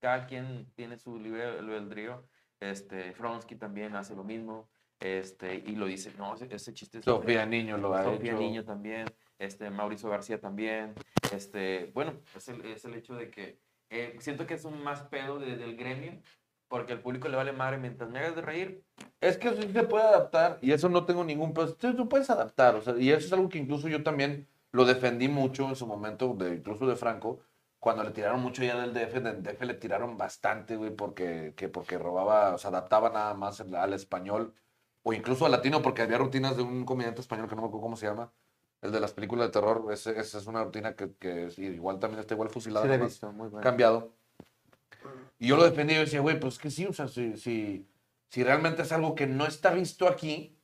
Cada quien tiene su libre albedrío. Este, Fronsky también hace lo mismo. Este, y lo dice, no, ese, ese chiste es Sofía Niño lo ha Sofía hecho. Niño también, este, Mauricio García también. Este, bueno, es el, es el hecho de que eh, siento que es un más pedo de- del gremio, porque al público le vale madre mientras me hagas de reír. Es que sí se puede adaptar y eso no tengo ningún pero Tú, tú puedes adaptar, o sea, y eso es algo que incluso yo también lo defendí mucho en su momento, de, incluso de Franco, cuando le tiraron mucho ya del DF, del DF le tiraron bastante, güey, porque, que porque robaba, o adaptaba nada más al español o incluso al latino, porque había rutinas de un comediante español que no me acuerdo cómo se llama, el de las películas de terror, ese- esa es una rutina que, que es- igual también está igual fusilada. Sí, lo he nomás visto, muy bueno. cambiado. Y yo lo defendí y decía, güey, pues que sí, o sea, si, si, si realmente es algo que no está visto aquí,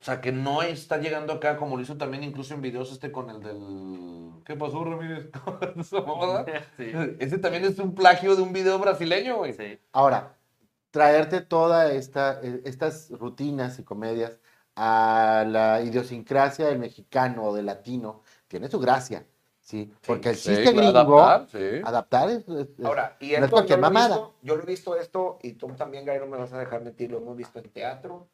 o sea, que no está llegando acá, como lo hizo también incluso en videos este con el del... ¿Qué pasó, Ramírez? Sí, Ese también es un plagio de un video brasileño, güey. sí. Ahora, traerte todas esta, eh, estas rutinas y comedias a la idiosincrasia del mexicano o del latino tiene su gracia, ¿sí? Porque el Sí, chiste claro, gringo, adaptar, adaptar, sí. es, es- es- Ahora, y no es esto cualquier yo lo, visto, yo lo he visto esto, y tú también, Gary, no me vas a dejar mentir, lo hemos visto en teatro,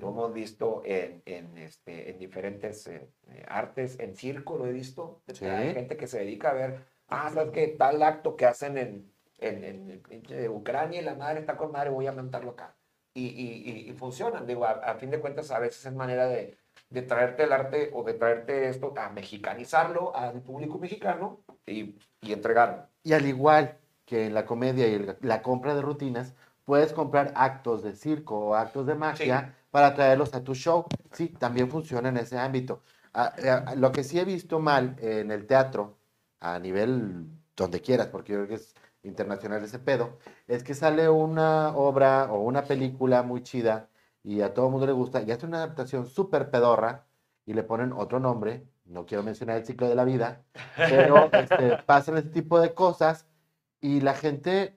lo hemos visto en, en, este, en diferentes eh, eh, artes, en circo lo he visto. Sí. Hay gente que se dedica a ver, ah, ¿sabes qué? Tal acto que hacen en, en, en pinche de Ucrania y la madre está con madre, voy a montarlo acá. Y, y, y, funcionan, digo, a, a fin de cuentas a veces es manera de, de traerte el arte o de traerte esto a mexicanizarlo al público mexicano y, y entregarlo. Y al igual que en la comedia y el- la compra de rutinas, puedes comprar actos de circo o actos de magia para traerlos a tu show. Sí, también funciona en ese ámbito. Ah, eh, lo que sí he visto mal en el teatro, a nivel donde quieras, porque yo creo que es internacional ese pedo, es que sale una obra o una película muy chida y a todo el mundo le gusta y hace una adaptación súper pedorra y le ponen otro nombre, no quiero mencionar el ciclo de la vida, pero este, pasan este tipo de cosas y la gente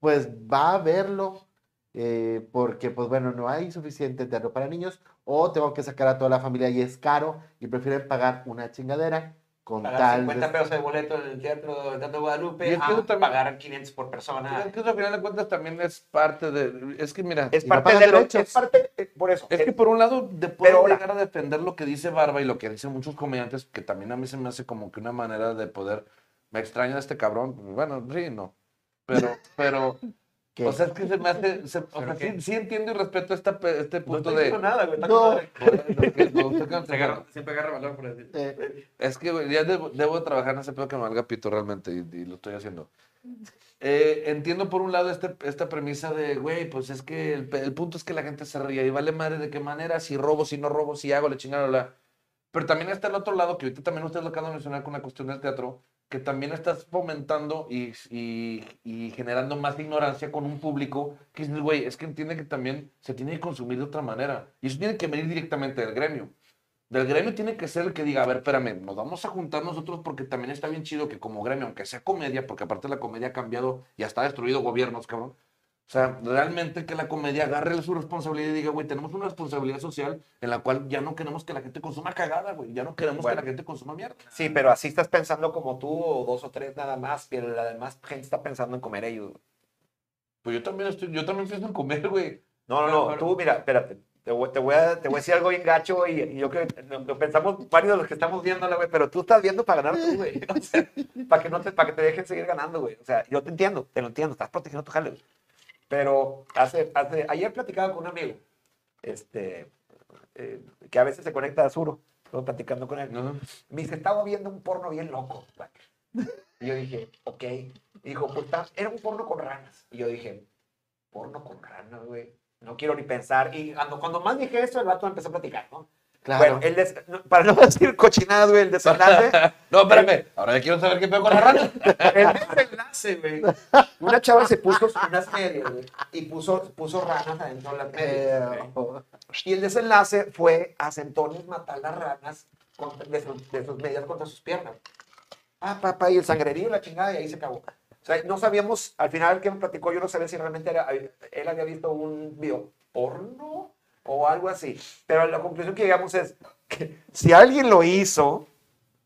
pues va a verlo eh, porque pues bueno, no hay suficiente teatro para niños o tengo que sacar a toda la familia y es caro y prefieren pagar una chingadera con Pagar tal 50 de- pesos de boleto en el teatro, el teatro Guadalupe, Y es que a también- pagar 500 por persona. Es que eso, al final de cuentas también es parte de... Es que mira, Es parte de lo derechos. es parte, eh, por eso. Es eh, que por un lado de puedo ahora- llegar a defender lo que dice Barba y lo que dicen muchos comediantes, que también a mí se me hace como que una manera de poder. Me extraña este cabrón. Bueno, sí, no. Pero, pero. ¿Qué? O sea, es que se me hace. se- o ¿Pero sea, sí, sí entiendo y respeto esta, este no punto estoy de. diciendo nada, güey. está No. con madre. Se agarra- siempre agarra valor por decir. Eh, Es que güey, ya debo, debo de trabajar en ese pedo que me valga pito realmente y, y lo estoy haciendo. Eh, entiendo por un lado este, esta premisa de, güey, pues es que el, el punto es que la gente se ría y vale madre de qué manera, si robo, si no robo, si hago, le chingada, la. Pero también está el otro lado, que ahorita también ustedes lo acaban de mencionar con la cuestión del teatro, que también estás fomentando y, y, generando más ignorancia con un público que dices, güey, es que entiende que también se tiene que consumir de otra manera. Y eso tiene que venir directamente del gremio. del gremio tiene que ser el que diga, a ver, espérame, nos vamos a juntar nosotros porque también está bien chido que como gremio, aunque sea comedia, porque aparte la comedia ha cambiado y hasta ha destruido gobiernos, cabrón. O sea, realmente que la comedia agarre su responsabilidad y diga, güey, tenemos una responsabilidad social en la cual ya no queremos que la gente consuma cagada, güey. Ya no queremos Bueno. que la gente consuma mierda. Sí, pero así estás pensando como tú o dos o tres nada más, pero la demás gente está pensando en comer ellos. güey. Pues yo también estoy, yo también pienso en comer, güey. No, no, no, pero- tú mira, espérate. Te voy, te, voy a, te voy a decir algo bien gacho y, y yo creo que lo pensamos varios de los que estamos viéndola, güey, pero tú estás viendo para ganar tú, güey. O sea, para que, no te, para que te dejen seguir ganando, güey. O sea, yo te entiendo, te lo entiendo, estás protegiendo tu jale, güey. Pero hace, hace, ayer platicaba con un amigo, este, eh, que a veces se conecta a Suro, estuve platicando con él. Me dice, estaba viendo un porno bien loco. güey". Y yo dije, ok. Y dijo, pues era un porno con ranas. Y yo dije, porno con ranas, güey. No quiero ni pensar. Y cuando, cuando más dije eso, el vato empezó a platicar, ¿no? Claro. Bueno, el des- para no decir cochinadas, güey, el desenlace. No, espérame. Ahora ya quiero saber qué pedo con la rana. el desenlace, güey. Una chava se puso unas medias, güey. Y puso, puso ranas adentro de las medias. Eh, güey. Y el desenlace fue a Centones matar las ranas de, sus, de sus medias contra sus piernas. Ah, papá, y el sangrerío la chingada, y ahí se acabó. O sea, no sabíamos, al final que me platicó, yo no sabía si realmente era, él había visto un video porno o algo así. Pero la conclusión que llegamos es que si alguien lo hizo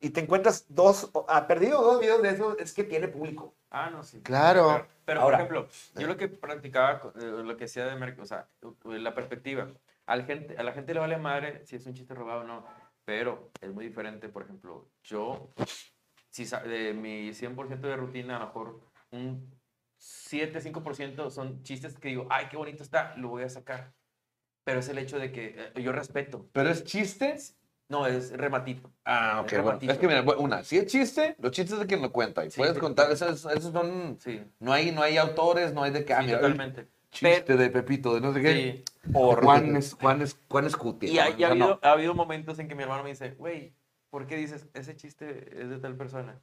y te encuentras dos, ha perdido dos videos de eso, es que tiene público. Ah, no, sí. Claro. Pero, pero, Ahora. por ejemplo, yo lo que practicaba, eh, lo que hacía de mercado, o sea, la perspectiva. Al gente, a la gente le vale madre si es un chiste robado o no, pero es muy diferente. Por ejemplo, yo, si de mi 100% de rutina, a lo mejor un 7, 5% son chistes que digo, ay, qué bonito está, lo voy a sacar. Pero es el hecho de que eh, yo respeto. ¿Pero es chiste? No, es rematito. Ah, ok. Es Bueno, es que mira, una, si es chiste, los chistes de quien lo cuenta. Y Sí, puedes sí, contar, esos, esos son. Sí, No hay, no hay autores, no hay de que. ah, totalmente. Chiste de Pepito, de no sé qué. Sí. O Juan es, Juan es, Juan es cutie, Y ha, y ha no. habido, ha habido momentos en que mi hermano me dice, güey, ¿por qué dices ese chiste es de tal persona?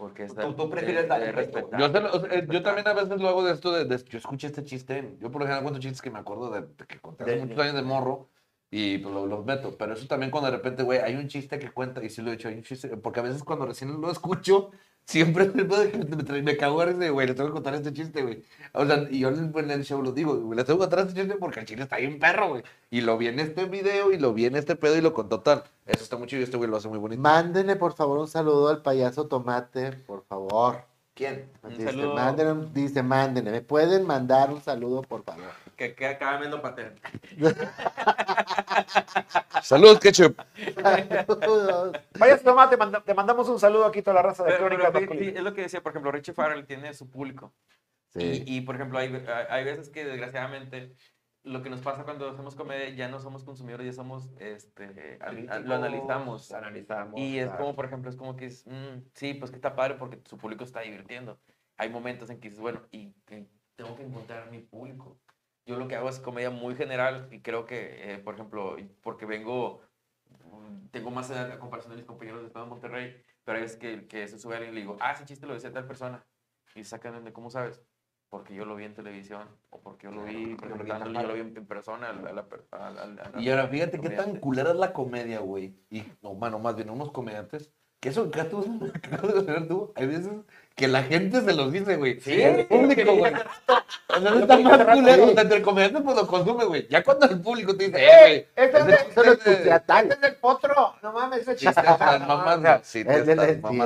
Porque está. Tú- tú prefieres de- dar el respeto. Yo, se lo- o sea, eh, yo también a veces lo hago de esto de, de- yo escuché este chiste, yo por lo general cuento chistes que me acuerdo de, de que conté hace muchos años de morro y pues lo- los meto, pero eso también cuando de repente, güey, hay un chiste que cuenta, y sí lo he dicho, hay un chiste, porque a veces cuando recién lo escucho, siempre me, me, me cago en ese, güey, le tengo que contar este chiste, güey. O sea, y yo en el, en el show lo digo, güey, le tengo que contar este chiste porque el chile está bien perro, güey. Y lo vi en este video, y lo vi en este pedo, y lo contó tal. Eso está muy chido, y este güey lo hace muy bonito. Mándenle, por favor, un saludo al payaso Tomate, por favor. ¿Quién? Un Dice, saludo. mándenle, un- dice, mándenle. ¿Me pueden mandar un saludo, por favor? Que, que acaba viendo patel. Saludos, Ketchup. Vaya, Tomás, te, manda- te mandamos un saludo aquí a toda la raza de Pero, Crónicas pero sí, es lo que decía, por ejemplo, Richie Farrell tiene su público. Sí. Y, y, por ejemplo, hay, hay- veces que desgraciadamente lo que nos pasa cuando hacemos comedia ya no somos consumidores, ya somos, este, lo analizamos. Analizamos. Y es claro. como, por ejemplo, es como que es, mm, sí, pues que está padre porque su público está divirtiendo. Hay momentos en que dices, bueno, y que tengo que encontrar mi público. Yo lo que hago es comedia muy general y creo que, eh, por ejemplo, porque vengo, mm, tengo más edad a comparación de mis compañeros de Estado de Monterrey, pero es que, que se sube alguien y le digo, ah, ese chiste lo decía tal persona. Y sacan de, ¿cómo sabes? Porque yo lo vi en televisión o porque yo lo vi presentándolo, yo lo vi en, persona. a la per- a- a- a la- Y ahora fíjate qué tan culera es la comedia, güey. Y, no, mano, más bien unos comediantes. Que eso que tú tú, hay veces que la gente se los dice, güey. Sí, el público, güey. O sea, no está más culero. O sea, entre el comediante pues lo consume, güey. Ya cuando el público te dice, eh, güey. Este es, el, este es el potro. No mames, ese chiste. te estás mamando. Sí, te El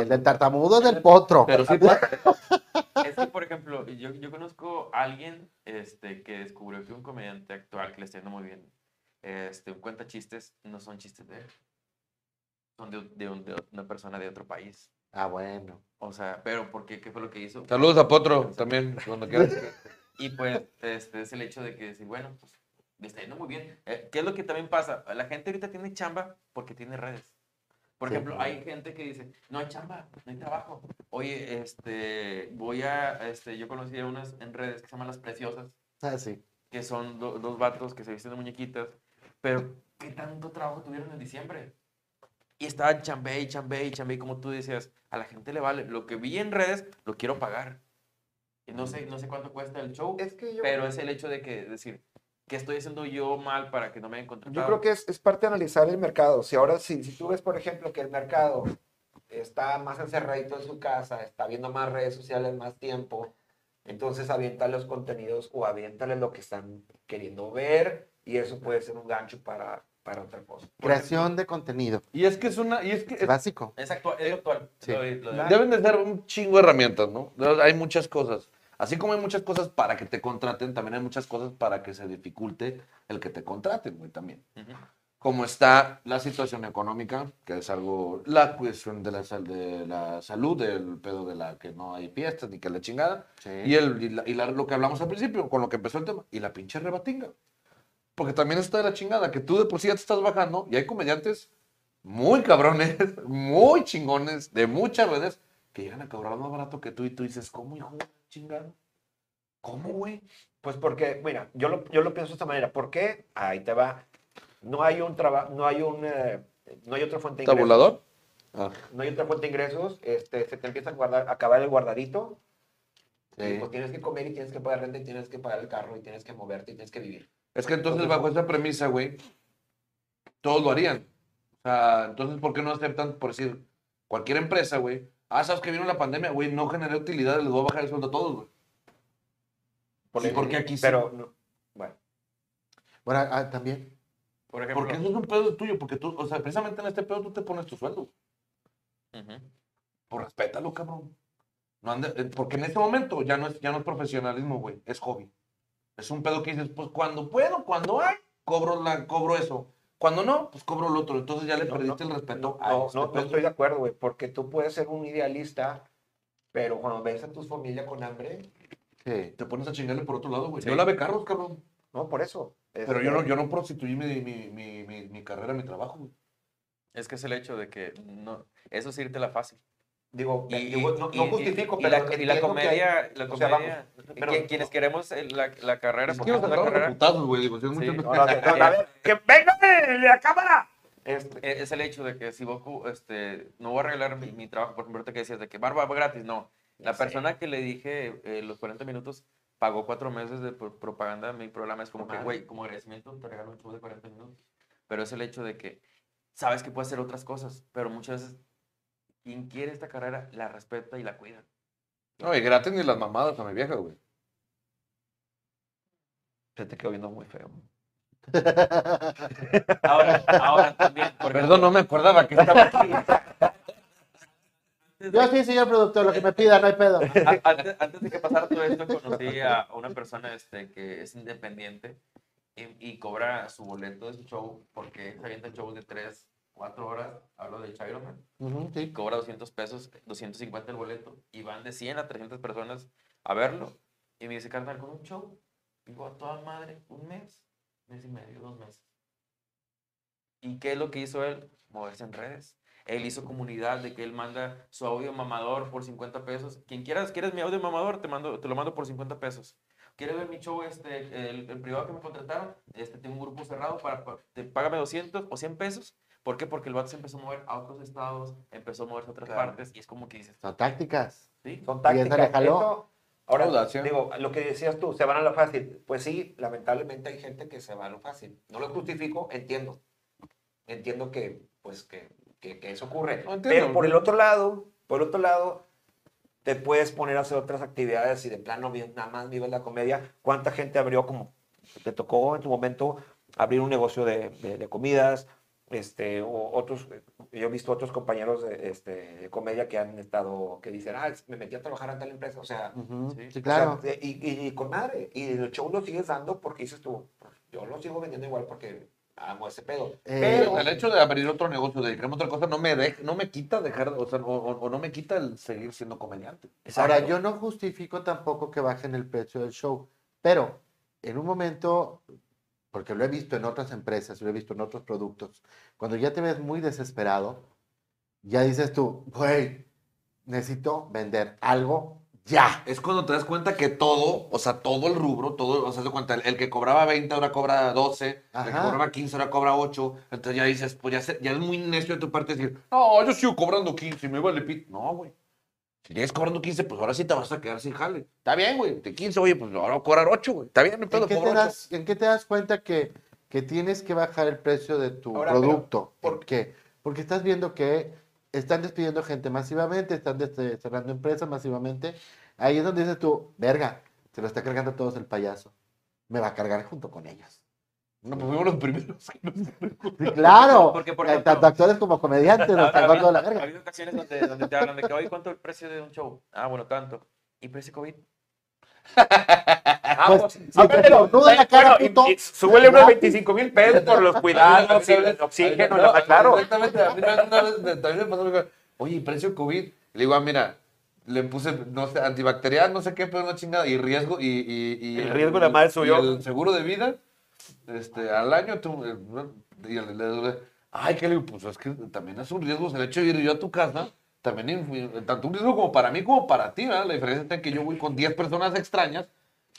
del, tartamudo del potro. Pero sí. Es que, por ejemplo, yo, yo conozco a alguien este, que descubrió que un comediante actual que le está yendo muy bien, este, un cuenta chistes, no son chistes de él. Son de, de un- de una persona de otro país. Ah, bueno. O sea, pero ¿por qué? ¿Qué fue lo que hizo? Saludos a Potro también, cuando quieras. Y pues, este es el hecho de que decir, bueno, pues le está yendo muy bien. Eh, ¿Qué es lo que también pasa? La gente ahorita tiene chamba porque tiene redes. Por Sí. ejemplo, hay gente que dice, no hay chamba, no hay trabajo. Oye, este, voy a, este, yo conocí a unas en redes que se llaman Las Preciosas, Ah, sí. que son do- dos vatos que se visten de muñequitas, pero ¿qué tanto trabajo tuvieron en diciembre? Y estaban chambe y chambe y chambe, como tú decías, a la gente le vale. Lo que vi en redes, lo quiero pagar. Y no sé, no sé cuánto cuesta el show, Es que yo. pero es el hecho de que decir, ¿qué estoy haciendo yo mal para que no me hayan contratado? Yo creo que es, es parte de analizar el mercado. Si ahora, si, si tú ves, por ejemplo, que el mercado está más encerradito en su casa, está viendo más redes sociales más tiempo, entonces avienta los contenidos o aviéntale lo que están queriendo ver y eso puede ser un gancho para, para otra cosa. Creación de contenido. Y es que es una, y es que Es básico. Es actual. Es actual. Sí. Lo lo de- Deben de ser un chingo de herramientas, ¿no? Hay muchas cosas. Así como hay muchas cosas para que te contraten, también hay muchas cosas para que se dificulte el que te contraten, güey, también. Ujú. Como está la situación económica, que es algo, la cuestión de la, sal- de la salud, el pedo de la que no hay fiestas ni que la chingada, Sí. y, el, y, la- y la- lo que hablamos al principio, con lo que empezó el tema, y la pinche rebatinga. Porque también está de la chingada, que tú de por sí ya te estás bajando, y hay comediantes muy cabrones, muy chingones, de muchas redes, que llegan a cobrar más barato que tú, y tú dices, ¿cómo, hijo de la chingada? ¿Cómo, güey? Pues porque, mira, yo lo, yo lo pienso de esta manera. ¿Por qué? Ahí te va. No hay un trabajo, no hay un, eh, no hay otra fuente de ingresos. ¿Tabulador? Ah. No hay otra fuente de ingresos. Este, se te empieza a guardar, a acabar el guardadito. Y Sí. pues tienes que comer y tienes que pagar renta y tienes que pagar el carro y tienes que moverte y tienes que vivir. Es que entonces, bajo esa premisa, güey, todos lo harían. O sea, entonces, ¿por qué no aceptan, por decir, cualquier empresa, güey? Ah, sabes que vino la pandemia, güey, no generé utilidad, les voy a bajar el sueldo a todos, güey. Sí, porque aquí sí. Pero, no, bueno. Bueno, ah, también. Por ejemplo. Porque eso es un pedo tuyo, porque tú, o sea, precisamente en este pedo tú te pones tu sueldo. Ujú. Pues respétalo, cabrón. No ande- eh, porque en este momento ya no es, ya no es profesionalismo, güey, es hobby. Es un pedo que dices, pues cuando puedo, cuando hay, cobro, la, cobro eso. Cuando no, pues cobro el otro. Entonces ya le No, perdiste no, el respeto No, a no, este no pedo. estoy de acuerdo, güey, porque tú puedes ser un idealista, pero cuando ves a tu familia con hambre, Sí. Te pones a chingarle por otro lado, güey. Sí. Yo lavé carros, cabrón. no, por eso. Pero yo no, yo no prostituí mi, mi, mi, mi, mi carrera, mi trabajo, güey. Es que es el hecho de que no, eso es irte la fácil. Digo, Y, digo, no, y- no justifico, y pero la, y la entiendo que hay- comedia, la o sea, comedia, vamos, pero- quien- quienes queremos eh, la, la carrera, Es porque que nos es una agarramos a carrera, putazos, güey. Digo, si Sí. mucho- No, no, a ver, que venga la cámara. Este, eh, es el hecho de que si vos, este, no voy a arreglar mi, mi trabajo, por ejemplo, ahorita que decías de que barba gratis, no. La Sí. persona que le dije eh, los 40 minutos pagó cuatro meses de pro- propaganda mi programa, es como que, Ajá. güey, como agradecimiento te regalo un show de 40 minutos. Pero es el hecho de que sabes que puedes hacer otras cosas, pero muchas veces quien quiere esta carrera la respeta y la cuida. No, y gratis ni las mamadas a mi vieja, güey. se te quedó viendo muy feo. Ahora, ahora también, Perdón, no me acordaba que estaba aquí. Yo sí, señor productor, lo que me pida, no hay pedo. Antes, antes de que pasara todo esto, conocí a una persona este, que es independiente y, y cobra su boleto de su show porque se avienta shows de 3, 4 horas. Hablo de Chairo Man. Ujú, Y sí. cobra 200 pesos, 250 el boleto. Y van de 100 a 300 personas a verlo. Y me dice, carnal, con un show, digo, a toda madre, un mes, mes y medio, dos meses. ¿Y qué es lo que hizo él? Moverse en redes. Él hizo comunidad de que él manda su audio mamador por 50 pesos. Quien quieras, quieres mi audio mamador, te, mando, te lo mando por 50 pesos. ¿Quieres ver mi show, este, el, el privado que me contrataron? Este, tengo un grupo cerrado, para, para- te, págame 200 o 100 pesos. ¿Por qué? Porque el vato se empezó a mover a otros estados, empezó a moverse a otras Claro. partes y es como que dices, Son tácticas. ¿sí? Son Y esa le tácticas. jaló. Esto- ahora, digo, lo que decías tú, se van a lo fácil. Pues sí, lamentablemente hay gente que se va a lo fácil. No lo justifico, entiendo. Entiendo que, pues, que, que- que eso ocurre. No. Pero por el otro lado, por el otro lado, te puedes poner a hacer otras actividades y de plano nada más vives la comedia. ¿Cuánta gente abrió como te tocó en tu momento abrir un negocio de, de- de comidas? Este, o otros, yo he visto otros compañeros de, este, de comedia que han estado, que dicen, ah, me metí a trabajar en tal empresa, o sea, Ujú, Sí. Sí, o claro. sea, y, y- y con madre, y el show lo sigues dando porque dices tú, yo lo sigo vendiendo igual porque amo ese pedo. Eh, Pero, El hecho de abrir otro negocio, de dedicarme a otra cosa, no me, de- no me quita dejar, o, sea, o, o- o no me quita el seguir siendo comediante. Ahora, yo no justifico tampoco que bajen el precio del show, pero en un momento, porque lo he visto en otras empresas, lo he visto en otros productos, cuando ya te ves muy desesperado, ya dices tú, güey, necesito vender algo ya. Es cuando te das cuenta que todo, o sea, todo el rubro, todo, o sea, te das cuenta, el, el que cobraba 20 ahora cobra 12, el que Ajá. cobraba 15 ahora cobra 8, entonces ya dices, pues ya, se- ya es muy necio de tu parte decir, no, yo sigo cobrando 15 y me vale pit. No, güey. Si tienes cobrando 15, pues ahora sí te vas a quedar sin jale. Está bien, güey. De 15, oye, pues ahora voy a cobrar 8, güey. Está bien, no pedo, ¿En qué, te das, ¿En qué te das cuenta que, que tienes que bajar el precio de tu Ahora, producto? ¿por ¿Por qué? Porque estás viendo que están despidiendo gente masivamente, están des- cerrando empresas masivamente. Ahí es donde dices tú, verga, se lo está cargando a todos el payaso. Me va a cargar junto con ellos. No, pues fuimos los primeros. Sí, claro. Porque, por Eh, ejemplo- Tanto actores como comediantes nos Ha- dando habido- la Ha verga. habido ocasiones donde, donde te hablan de que, oye, ¿cuánto es el precio de un show? Ah, bueno, tanto. ¿Y precio COVID? Ah, Pues, si ah, te pero- estornuda en la cara, bueno, y- puto, y súbele unos ¿verdad? 25 mil pesos por los cuidados, el oxígeno, la- claro. Exactamente. A mí una vez- una vez me- también me pasó. Oye, ¿y precio COVID. Le digo, ah, mira, le puse, no sé, antibacterial, no sé qué, pero una chingada. Y riesgo, y. y, y El riesgo nada más subió. y el seguro de vida, este, al año, tú. eh, y le- le- ay, que le digo, pues es que también es un riesgo. El hecho de ir yo a tu casa, también influye- tanto un riesgo como para mí como para ti, ¿verdad? La diferencia está en que yo voy con 10 personas extrañas.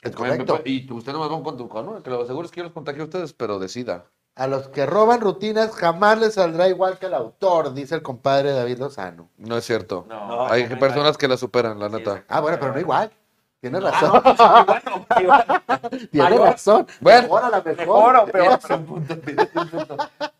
Es correcto. y ustedes no me van con tu ¿no? Que lo seguro es que yo los contagié a ustedes, pero decida. A los que roban rutinas jamás les saldrá igual que el autor, dice el compadre David Lozano. No es cierto. No. Hay no, no, personas que la superan, la Sí, neta. Ah, bueno, pero no igual. Tienes Ah, razón. no, pues, bueno, igual. Tienes Mayor. razón. Bueno. mejor a la mejor. Mejor o peor. Es un punto, es un punto.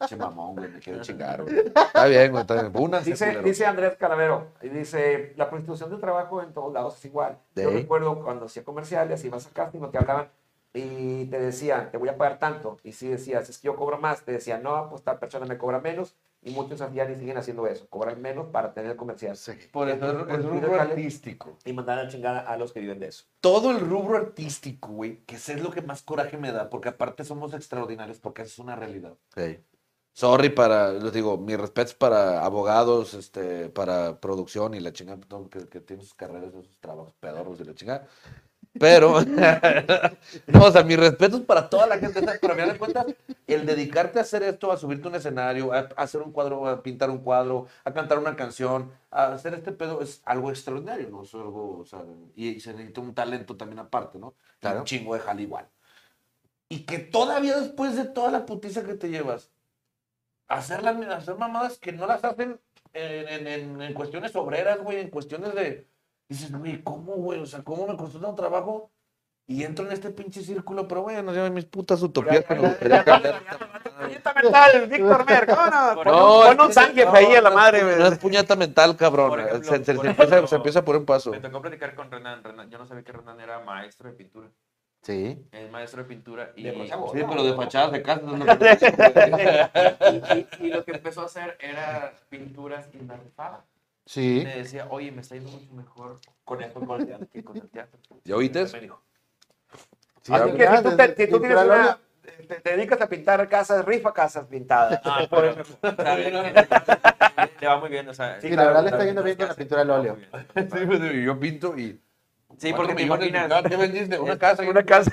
Che mamón, güey, me quiero chingar, güey. Está bien, güey, está bien. Dice, dice Andrés Calavero, y dice, la prostitución de trabajo en todos lados es igual. Yo recuerdo cuando hacía comerciales, ibas a casting, te hablaban y te decían, te voy a pagar tanto. Y si decías, es que yo cobro más, te decían, no, pues tal persona me cobra menos. Y muchos y siguen haciendo eso, cobran menos para tener comercial. Sí. Por eso es, es un rubro artístico. Y mandar a chingar a los que viven de eso. Todo el rubro artístico, güey, que es lo que más coraje me da, porque aparte somos extraordinarios, porque eso es una realidad. Sí. Sorry para, les digo, mis respetos para abogados, este, para producción y la chingada, que, que tienen sus carreras, esos trabajos pedorros y la chingada. Pero, no, o sea, mis respetos para toda la gente, pero a final de cuentas, el dedicarte a hacer esto, a subirte a un escenario, a, hacer un cuadro, a pintar un cuadro, a cantar una canción, a hacer este pedo, es algo extraordinario, ¿no? Es algo, o sea, y, se necesita un talento también aparte, ¿no? Claro. Un chingo de jale igual. Y que todavía después de toda la putiza que te llevas, hacer, las, hacer mamadas que no las hacen en, en- en- en cuestiones obreras, güey, en cuestiones de... Dices, güey, ¿cómo, güey? O sea, ¿cómo me costó tanto trabajo? Y entro en este pinche círculo, pero bueno, ya mis putas utopías que me gustaría cambiar. Puñeta mental, Víctor Mer, ¿cómo no? Pon, un- no, ahí a la madre, No es puñeta mental, cabrón. Se, empieza, por un paso. Me tocó platicar con Renan. Yo no sabía que Renan era maestro de pintura. Sí. Es maestro de pintura y, Sí, pero de fachadas de casa. no y- y lo que empezó a hacer era pinturas rifaba. Sí. Me decía, oye, me está yendo mucho mejor con esto con el teatro que con el teatro. ¿Ya oíste? Me dijo. Sí, Así que si tú, te, si tú tienes una, te, te dedicas a pintar casas, rifa casas pintadas. Ah, Por pero- le, va muy bien, o sea. Sí, Sí, la claro, verdad le está yendo bien con la pintura al óleo. Sí, pues, yo pinto y. Sí, ¿cuatro porque te imaginas. ¿Qué vendiste? Una casa. y Una casa.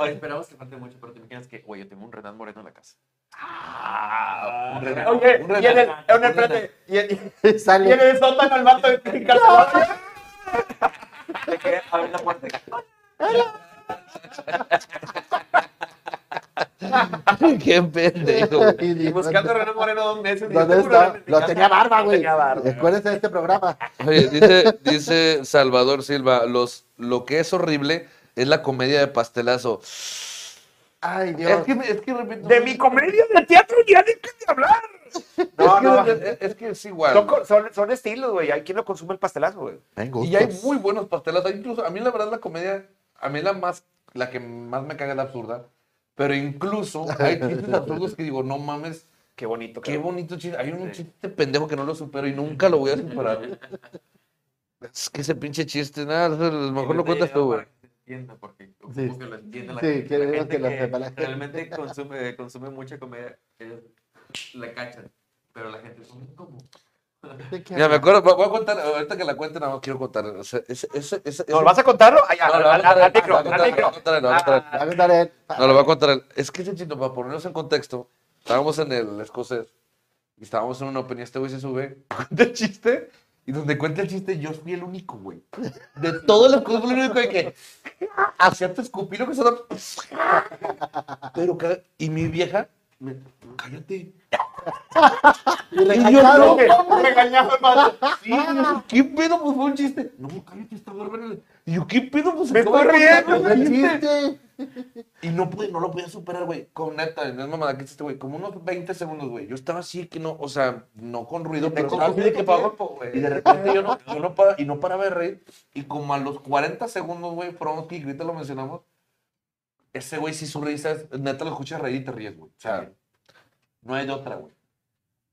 Oye, esperamos que falte mucho, pero te imaginas que, oye, yo tengo un Renan Moreno en la casa. Ah, Oye, un y en el, en el, espérate, y en, y en Sale. el sótano el vato que abre la puerta. Qué pendejo. Y buscando a Renan Moreno dos meses. ¿Dónde está? Lo tenía barba, güey. Acuérdense de este programa. Oye, dice, dice Salvador Silva, los, lo que es horrible es la comedia de pastelazo. Ay, Es Dios. que, es que De mi comedia de teatro ya de qué de hablar. No, no. es, que, es- es que es igual. Son, son, son estilos, güey. Hay quien no consume el pastelazo, güey. Y hay muy buenos pastelazos. Incluso, a mí la verdad la comedia, a mí la más, la que más me caga es la absurda. Pero incluso hay chistes absurdos que digo, no mames, Qué bonito. qué cabrón. bonito chiste. Hay un Sí. chiste pendejo que no lo supero y nunca lo voy a superar. Es que ese pinche chiste, nada, mejor lo cuentas tú, güey. Entienda, porque Sí. que lo entienda la Sí, gente. La gente que lo sepa la gente. Realmente consume, consume mucha comedia, es- la cachan, pero la gente es como... ¿De Mira, me acuerdo, voy a contar, ahorita que la cuente, nada más quiero contar. O sea, ese, ese, ese, ¿Nos vas a contarlo? Ay, No, al- lo al- micro, lo al micro. lo lo. No, lo voy a contar. Es que ese chino, para ponernos en contexto, estábamos en el escocés y estábamos en una open y este güey se sube, el chiste y donde cuenta el chiste yo fui el único, güey. De todas las cosas fui el único de que hacía tu escupir lo que sonaba. Pero, y mi vieja, me, cállate. Y regañado. regañaba el vato. Sí, yo, ¿qué pedo? Pues fue un chiste. No, cállate, está bárbaro. Y yo, ¿qué pedo? Pues Me estoy riendo, un El chiste. chiste. Y no, pude, no lo podía superar, güey. Con neta, no es mamada que este güey. Como unos 20 segundos, güey. Yo estaba así que no, o sea, no con ruido, pero estaba así consumió de que tu pago. tiempo, güey. Y de repente yo no, yo no para, y no paraba de reír. Y como a los 40 segundos, güey, que ahorita lo mencionamos. Ese güey sí su risa, es- neta lo escuchas reír y te ríes, güey. O sea, no hay de otra, güey.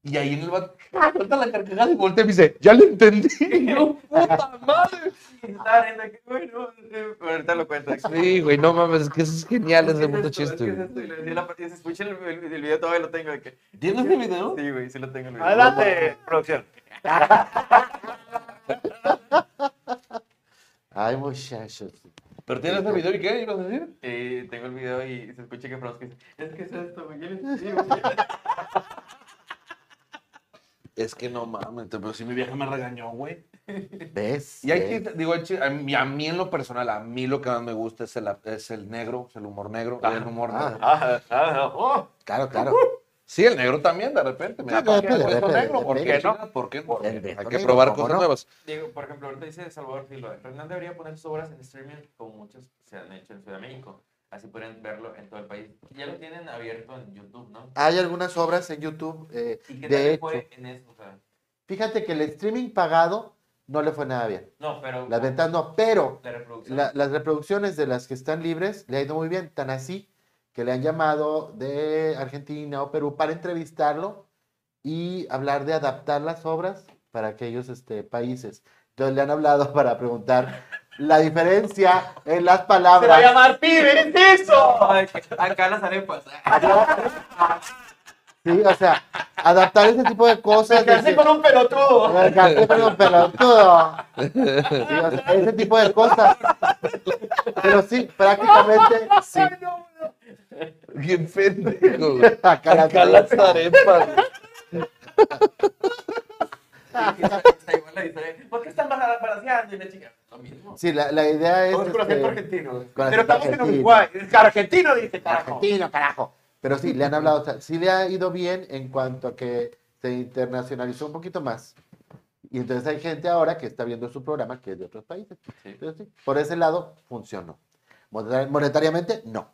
Y ahí en el bar, suelta la carcajada y voltea y me dice, ya lo entendí. Y yo, puta madre. Y estaba riendo que, güey, no, eh, ahorita lo cuento. Sí, güey, no mames, es que eso es genial ¿Qué ese es puto chiste, que es güey. esto, y le decía la parte- y se escucha el, video, todavía lo tengo. Que, ¿Tienes ese video? Sí, güey, sí lo tengo. Adelante, producción. Ay, muchachos. ¿Pero tienes ese video y qué ibas a decir? Eh, tengo el video y se escucha que Frosky dice, es que es esto, güey. Sí. Es que no mames, pero si mi vieja me regañó, güey. ¿Ves? Y hay ¿Ves? chistes, digo, hay a mí, a mí en lo personal, a mí lo que más me gusta es el, es el negro, es el humor negro, el humor Ah. negro. Ah, ah, oh. Claro, claro. Sí, el negro también, de repente. Me Sí, da negro, ¿por qué no? ¿Por qué no? El beso Hay que probar ¿cómo cosas no? nuevas. Digo, por ejemplo, ahorita dice Salvador Silva, Fernández debería poner sus obras en streaming como muchos se han hecho en Ciudad de México. Así pueden verlo en todo el país. Ya lo tienen abierto en YouTube, ¿no? Hay algunas obras en YouTube. eh, ¿Y qué de hecho, fue en eso? O sea, fíjate que el streaming pagado no le fue nada bien. no, pero Las ventas no, pero la reproducción. la- las reproducciones de las que están libres le ha ido muy bien. Tan así que le han llamado de Argentina o Perú para entrevistarlo y hablar de adaptar las obras para aquellos este, países. Entonces le han hablado para preguntar la diferencia en las Se va a palabras. llamar pibe, ¿es eso? Acá las arepas. Sí, o sea, adaptar ese tipo de cosas. Me casé decir- con un pelotudo. Me casé con un pelotudo. Sí, o sea, ese tipo de cosas. Pero sí, prácticamente sí. Bien pendejo, güey. Acá Acá las arepas. güey. Está igual la. ¿Por qué están balanceando? Y la chica, lo mismo. Sí, la, la idea es. Con acento este, argentino. con Pero acento estamos en argentino. Uruguay. Es argentino, dice, carajo. Argentino, carajo. Pero sí, le han hablado, o sea, sí le ha ido bien en cuanto a que se internacionalizó un poquito más. Y entonces hay gente ahora que está viendo su programa que es de otros países. Sí. Entonces, sí, por ese lado funcionó. Monetar- Monetariamente, no.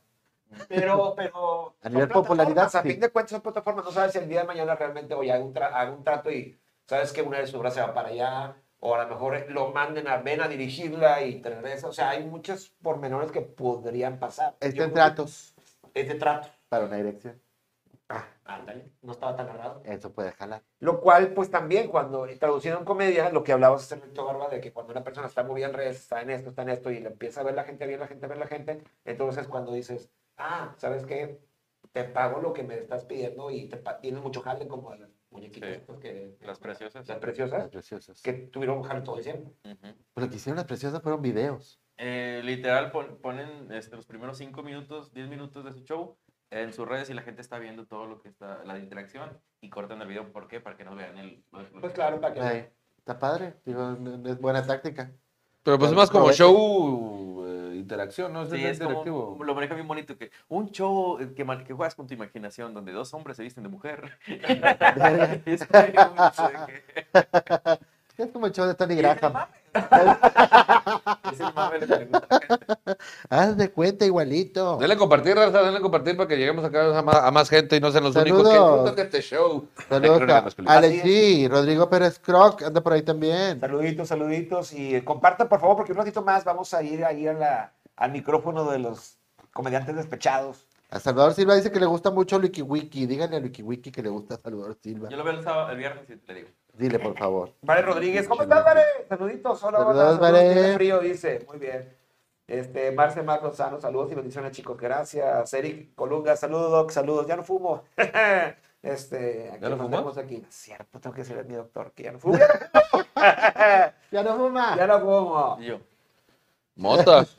Pero, pero. A nivel popularidad, A sí. fin de cuentas, son plataformas. No sabes si el día de mañana realmente, oye, hago un, tra- hago un trato y sabes que una de sus obras se va para allá. O a lo mejor lo manden a ven a dirigirla y te regresa. O sea, hay muchos pormenores que podrían pasar. Creo que- tratos Este trato. para una dirección. Ah, ándale. No estaba tan errado. Eso puede jalar. Lo cual, pues también, cuando traduciendo en comedia, lo que hablabas hace rato, Barba, de que cuando una persona está muy bien en redes, está en esto, está en esto, y le empieza a ver la gente, a ver la gente, a ver la gente, entonces cuando dices, ah, ¿sabes qué? Te pago lo que me estás pidiendo y te tienes mucho jale como las muñequitas Sí. que, Las preciosas. las Las preciosas, preciosas. que tuvieron jale todo diciembre. Ujú. Pues lo que hicieron las preciosas fueron videos. Eh, literal pon- ponen este, los primeros 5 minutos, 10 minutos de su show en sus redes y la gente está viendo todo lo que está, la interacción y cortan el video. ¿Por qué? Para que no vean el... Pues claro, para que... Ay, está padre. Digo, es buena táctica. Pero pues es más como show eh, interacción, ¿no? Sí, es es como, interactivo. lo maneja bien bonito que un show eh, que, que juegas con tu imaginación donde dos hombres se visten de mujer. Es. Es como el show de Tony Graham. Es el mame lo que le gusta a la gente. Haz de cuenta igualito. Denle compartir, raza, denle compartir para que lleguemos acá a más, a más gente y no sean los Saludos. únicos que este show. Saludos Crónica a Masculina. Alex G, Rodrigo Pérez Croc, anda por ahí también. Saluditos, saluditos, y eh, compartan, por favor, porque un ratito más vamos a ir ahí a la, al micrófono de los comediantes despechados. A Salvador Silva dice que le gusta mucho Wiki Wiki. Díganle a Wiki Wiki que le gusta a Salvador Silva. Yo lo veo el, sábado, el viernes y te digo. Dile, por favor. Vale Rodríguez, ¿cómo estás, Vale? Saluditos, hola, hola. Saludos, Vale. tiene frío, dice, muy bien. Este, Marce Mar Lozano, saludos y bendiciones, chicos, gracias. Eric Colunga, saludos, Doc, saludos, ya no fumo. Este, aquí ¿Ya no nos vemos aquí. Cierto, tengo que decirle a mi doctor que ya no fumo. Ya no fumo. Ya no fuma. ya no fumo. Y yo, Mota.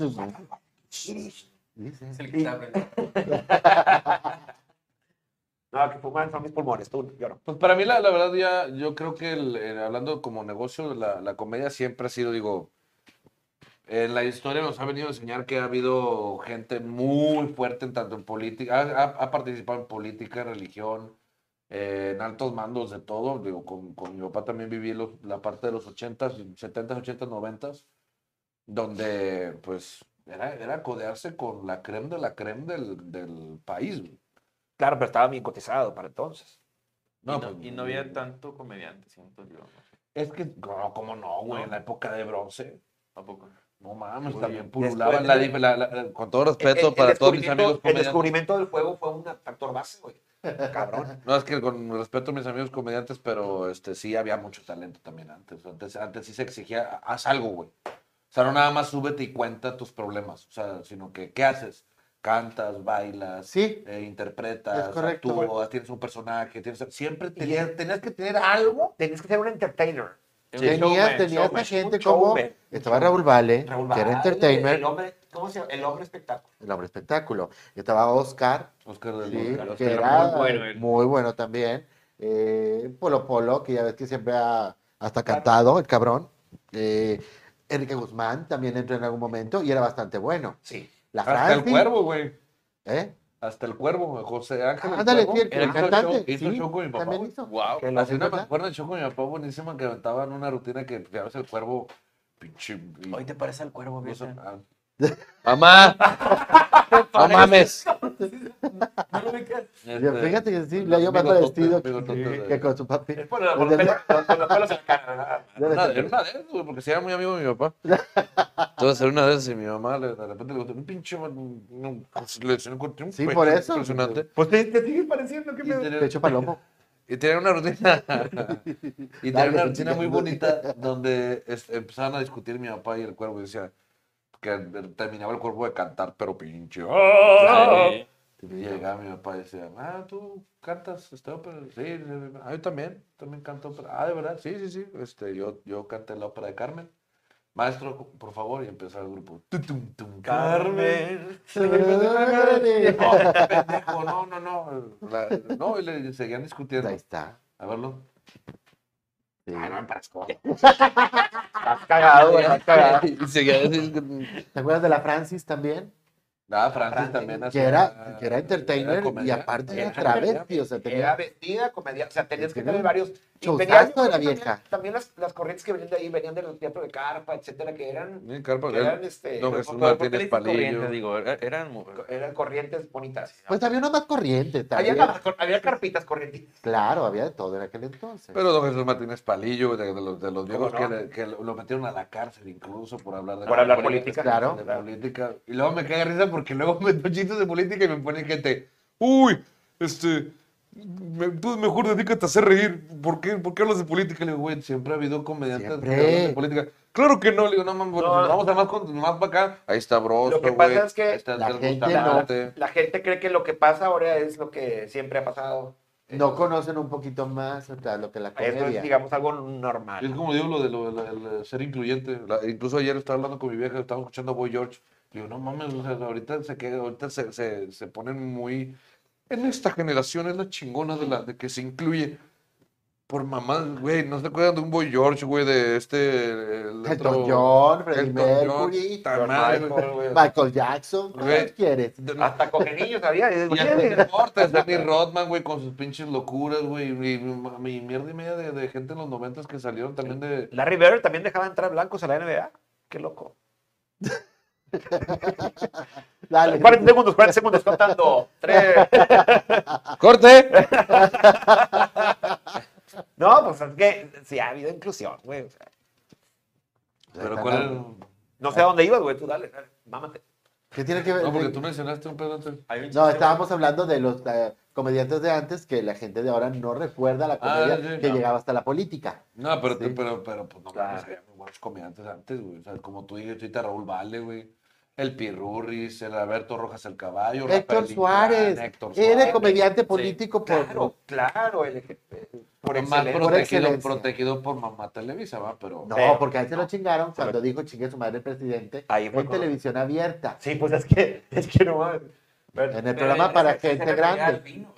Es el que está aprendiendo. No, que fuman son mis pulmones, tú, yo no. Pues para mí, la, la verdad, ya, yo creo que el- hablando como negocio, la, la comedia siempre ha sido, digo, en la historia nos ha venido a enseñar que ha habido gente muy fuerte en tanto en política, ha, ha- participado en política, religión, eh, en altos mandos de todo. Digo, con, con mi papá también viví los- la parte de los 80s, 70s, 80s, 90s, donde pues era, era codearse con la creme de la creme del, del país. güey. Claro, pero estaba bien cotizado para entonces. No, y, no, pues, y no había tanto comediante, siento yo. no Es que, no, ¿cómo no, güey? En la época de bronce. Tampoco. No mames, también pululaban la, la- la- con todo respeto el para todos mis amigos El descubrimiento del fuego fue un factor base, güey. Cabrón. No, es que con respeto a mis amigos comediantes, pero este sí había mucho talento también antes. Antes, antes sí se exigía, haz algo, güey. O sea, no nada más súbete y cuenta tus problemas. O sea, sino que, ¿qué haces? Cantas, bailas, Sí. eh, interpretas, actúas, tienes un personaje, tienes... Siempre tenías, tenías que tener algo. Tenías que ser un entertainer. Un Tenías, showman, tenías showman. gente un como. showman. Estaba Raúl Vale, Raúl que era entertainer, El hombre, ¿cómo se llama? El hombre espectáculo. el hombre espectáculo. Estaba Oscar, Oscar del sí, Oscar, que Oscar era muy bueno él. muy bueno también. Eh, Polo Polo, que ya ves que siempre ha hasta cantado, el cabrón. Eh, Enrique Guzmán también entró en algún momento y era bastante bueno. Sí. La Hasta el cuervo, güey. ¿eh? Hasta el cuervo, José Ángel. el Ándale, Cuervo, sí, el, el hizo cantante. show- hizo sí, show con mi papá. hizo. Wow. Que Así una me acuerdo del show con mi papá buenísima que aventaban una rutina que fijabas el cuervo. Pinche. Hoy te parece al cuervo, puso- fíjate. Mamá, no mames. Yo, Fíjate que sí, le yo más parecido que, que con su papi. Es por con los pelos en la cara, Una, ser. era una de esas, güey, porque si era muy amigo de mi papá. Entonces era una de esas y mi mamá de repente le gustó un pinche. le encontré un Sí, por eso. Impresionante. Pues te, te sigue pareciendo que me... Pecho palomo. Y tenía una rutina. y tenía una rutina muy bonita donde este, empezaban a discutir mi papá y el cuervo. Y decía que terminaba el cuervo de cantar, pero pinche. ¡ah! Sí. Y llegaba mi papá y decía, ah, tú cantas este ópera. Sí, sí, sí. ah, yo también, también canto ópera. Ah, de verdad, sí, sí, sí. Este, yo, yo canté la ópera de Carmen. Maestro, por favor, y empezó el grupo. Tu, tum, tum, Carmen. No, pendejo, no, no, no. La- no, y le seguían discutiendo. Ahí está. A verlo. Sí. Ah, no me parezco. Estás cagado, güey, estás cagado. Y ¿Te acuerdas de la Francis también? Ah, Francis Francis, también Que era, que era entertainer y comediante. aparte era Era travesti, o sea, Era tenía... vestida, comedia, o sea, tenías que Tenía tener varios. Y venían, de la vieja. También, también las, las corrientes que venían de ahí venían del teatro de carpa, etcétera, que eran, Sí, Carpa, que eran, este, No, ¿Por- Jesús por- por qué Martínez Palillo. Digo, era- eran eran corrientes bonitas. Pues había uno más corriente Había, también. había carpitas corrientes. Claro, había de todo en aquel entonces. Pero don Jesús Martínez Palillo, de, de los, de los viejos no? que, le- que lo metieron a la cárcel incluso por hablar de Por hablar política. Claro. de política. Y luego me cae risa porque luego meto chistes de política y me pone gente, uy, este, me- tú mejor dedícate a hacer reír. ¿Por qué, ¿Por qué hablas de política? Le digo, güey, siempre ha habido comediantes que Siempre. hablan de política. Claro que no, le digo, no, mames, bueno, No. pues vamos a más, con- más para acá. Ahí está Broso, Lo que pasa es que la gente Bustamante. La gente cree que lo que pasa ahora es lo que siempre ha pasado. No conocen un poquito más o sea, lo que la Eso es, comedia. digamos, algo Es normal. como digo lo de lo, de ser incluyente. La- incluso ayer estaba hablando con mi vieja, estaba escuchando a Boy George. Le digo, no mames, o sea, ahorita se queda, ahorita se, se, se ponen muy. En esta generación es la chingona de la de que se incluye. Por mamás, güey, no se acuerdan de un Boy George, güey, de este. el Elton John, Freddie John, Mercury, Michael, güey. Michael Jackson. ¿Qué quieres? Hasta coge niños, ¿sabía? Y digo, Y hasta "Oye, deportes, Danny Rodman, güey, con sus pinches locuras, güey. Y, y mierda y media de, de gente en los noventas que salieron también de. Larry Bird también dejaba entrar blancos a la NBA. Qué loco. Dale. 40 segundos, 40 segundos, contando. Tres. ¡Corte! No, pues es que sí ha habido inclusión, güey. o sea, Pero cuál era. no sé a dónde ibas, güey. Tú dale, dale, mámate. ¿Qué tiene que ver? No, porque tú mencionaste un pedo antes. No, estábamos hablando de los eh, comediantes de antes que la gente de ahora no recuerda la Ah, comedia sí, que no. llegaba hasta la política. No, pero, Sí. pero, pero, pues no Claro. muy buenos comediantes antes, güey. O sea, como tú dijiste ahorita, Raúl Vale, güey. El Pirurris, el Alberto Rojas el Caballo. Héctor Rafael Suárez. Héctor Era Suárez. comediante político por... Claro, claro. El, por Más excelencia. Por protegido, excelencia. protegido por mamá Televisa, ¿va? Pero. No, Pero- porque a se lo chingaron cuando dijo chingue su madre el presidente Ahí fue en cuando- televisión abierta. Sí, pues es que, es que no. Pero- En el Pero programa para gente grande. vino,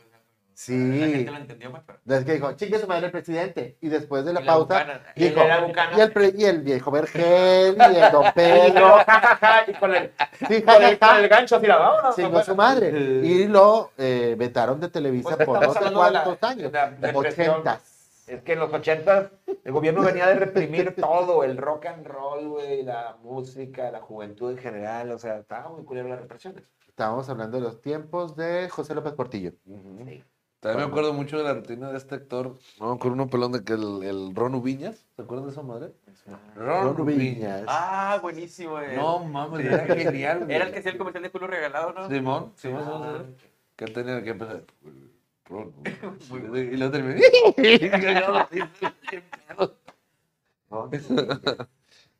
Sí. La gente lo entendió, pues, pero... Es que dijo, chingue su madre el presidente. Y después de la Y la pausa, bucana. Y dijo, bucana. y el, pre- y el viejo Vergel, y el Don Y Pedro. y con el, Sí, con el, con el gancho vámonos. chingó su madre. Y lo eh, vetaron de Televisa Pues por no sé de la- cuántos años. de. Ochentas. Es que en los ochentas el gobierno venía de reprimir todo, el rock and roll, güey, la música, la juventud en general, o sea, estaba muy culero las represiones. Estábamos hablando de los tiempos de José López Portillo. También me acuerdo mucho de la rutina de este actor, no, con uno pelón de que el, el Ron Ubiñas, ¿se acuerdan de esa madre? Ron Ubiñas. Ah, buenísimo, eh. No mames, era genial. güey. Era el que hacía el comercial de culo regalado, ¿no? Simón, Simón, Ah. Simón. Que tenía que empezar. Ron, Muy y lo terminé.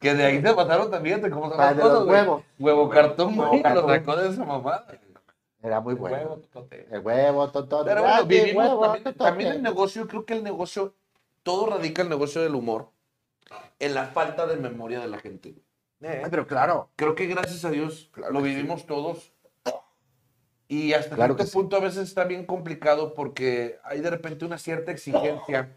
que de ahí se pasaron también, de cómo se Ah, güey. huevos. Huevo cartón, Huevo güey, lo cartón. sacó de esa mamada. Era muy El bueno. huevo, totote. El huevo, totote. Pero bueno, gratis, vivimos huevo, también, totote. también el negocio, creo que el negocio, todo radica el negocio del humor en la falta de memoria de la gente. Eh, Ay, pero claro. Creo que gracias a Dios Claro lo que sí. vivimos todos. Y hasta Claro cierto que sí. punto a veces está bien complicado porque hay de repente una cierta exigencia.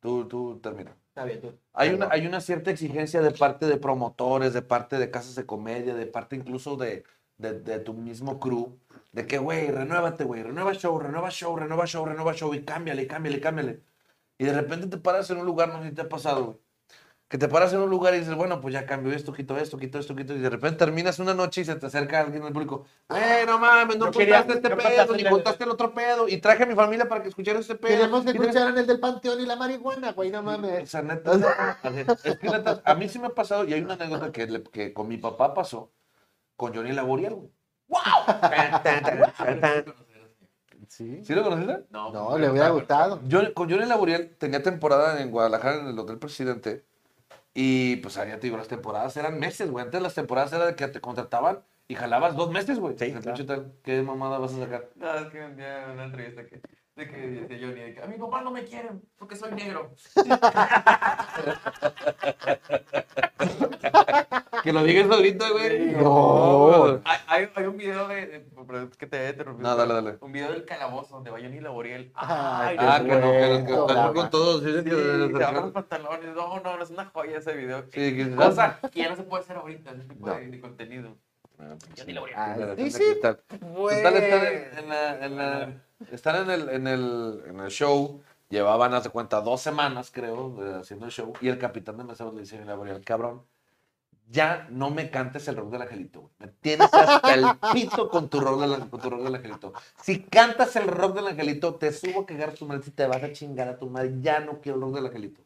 Tú, tú termina. Está bien, tú. Hay una, hay una cierta exigencia de parte de promotores, de parte de casas de comedia, de parte incluso de, de, de tu mismo crew, de que, güey, renuévate, güey, renueva show, renueva show, renueva show, renueva show, y cámbiale, cámbiale, cámbiale. Y de repente te paras en un lugar, no sé si te ha pasado, güey, que te paras en un lugar y dices, bueno, pues ya cambio esto, quito esto, quito esto, quito, y de repente terminas una noche y se te acerca alguien del público, güey, no mames, no Yo quería- contaste este pedo, contaste ni contaste el otro pedo, y traje a mi familia para que escuchara este pedo. Queremos que escucharan el del panteón y la marihuana, güey, no o mames. sea, neta, es que neta, a mí sí me ha pasado, y hay una anécdota que, que con mi papá pasó, con Johnny Laboriel, güey. Tan. Sí. ¿Sí lo conociste? No, No, le hubiera gustado. Yo, con Johnny Laboriel tenía temporada en Guadalajara, en el Hotel Presidente, y pues allá te digo, las temporadas eran meses, güey. Antes las temporadas era de que te contrataban y jalabas dos meses, güey. Sí, claro. ¿Qué mamada vas a sacar? No, es que un día en una entrevista que, de que dice Johnny, de que a mi papá no me quieren porque soy negro. Que lo digas ahorita, güey. No. Hay, hay, un video de, de- que te haya interrumpido. No, dale, dale. Un video del calabozo donde va Johnny Laboriel. Ay, Ah, que no, que, que, Bueno, que brava. con todos. Sí, sí, Sí, sí, sí, se bajan los pantalones. No, no, no, es una joya ese video. Sí, que- Cosa que ya no se puede hacer ahorita, ese tipo No. de, de contenido. Johnny Laboriel. Ah, Claro, sí, sí, sí. Total, Total, están en, en la, en la- están en el, en, el, en el show, llevaban, hace cuenta, dos semanas, creo, haciendo el show, y el capitán de meseros le dice a Gabriel, cabrón, ya no me cantes el rock del angelito. Me tienes hasta el pito con tu rock del, con tu rock del angelito. Si cantas el rock del angelito, te subo a cagar a tu madre, si te vas a chingar a tu madre, ya no quiero el rock del angelito.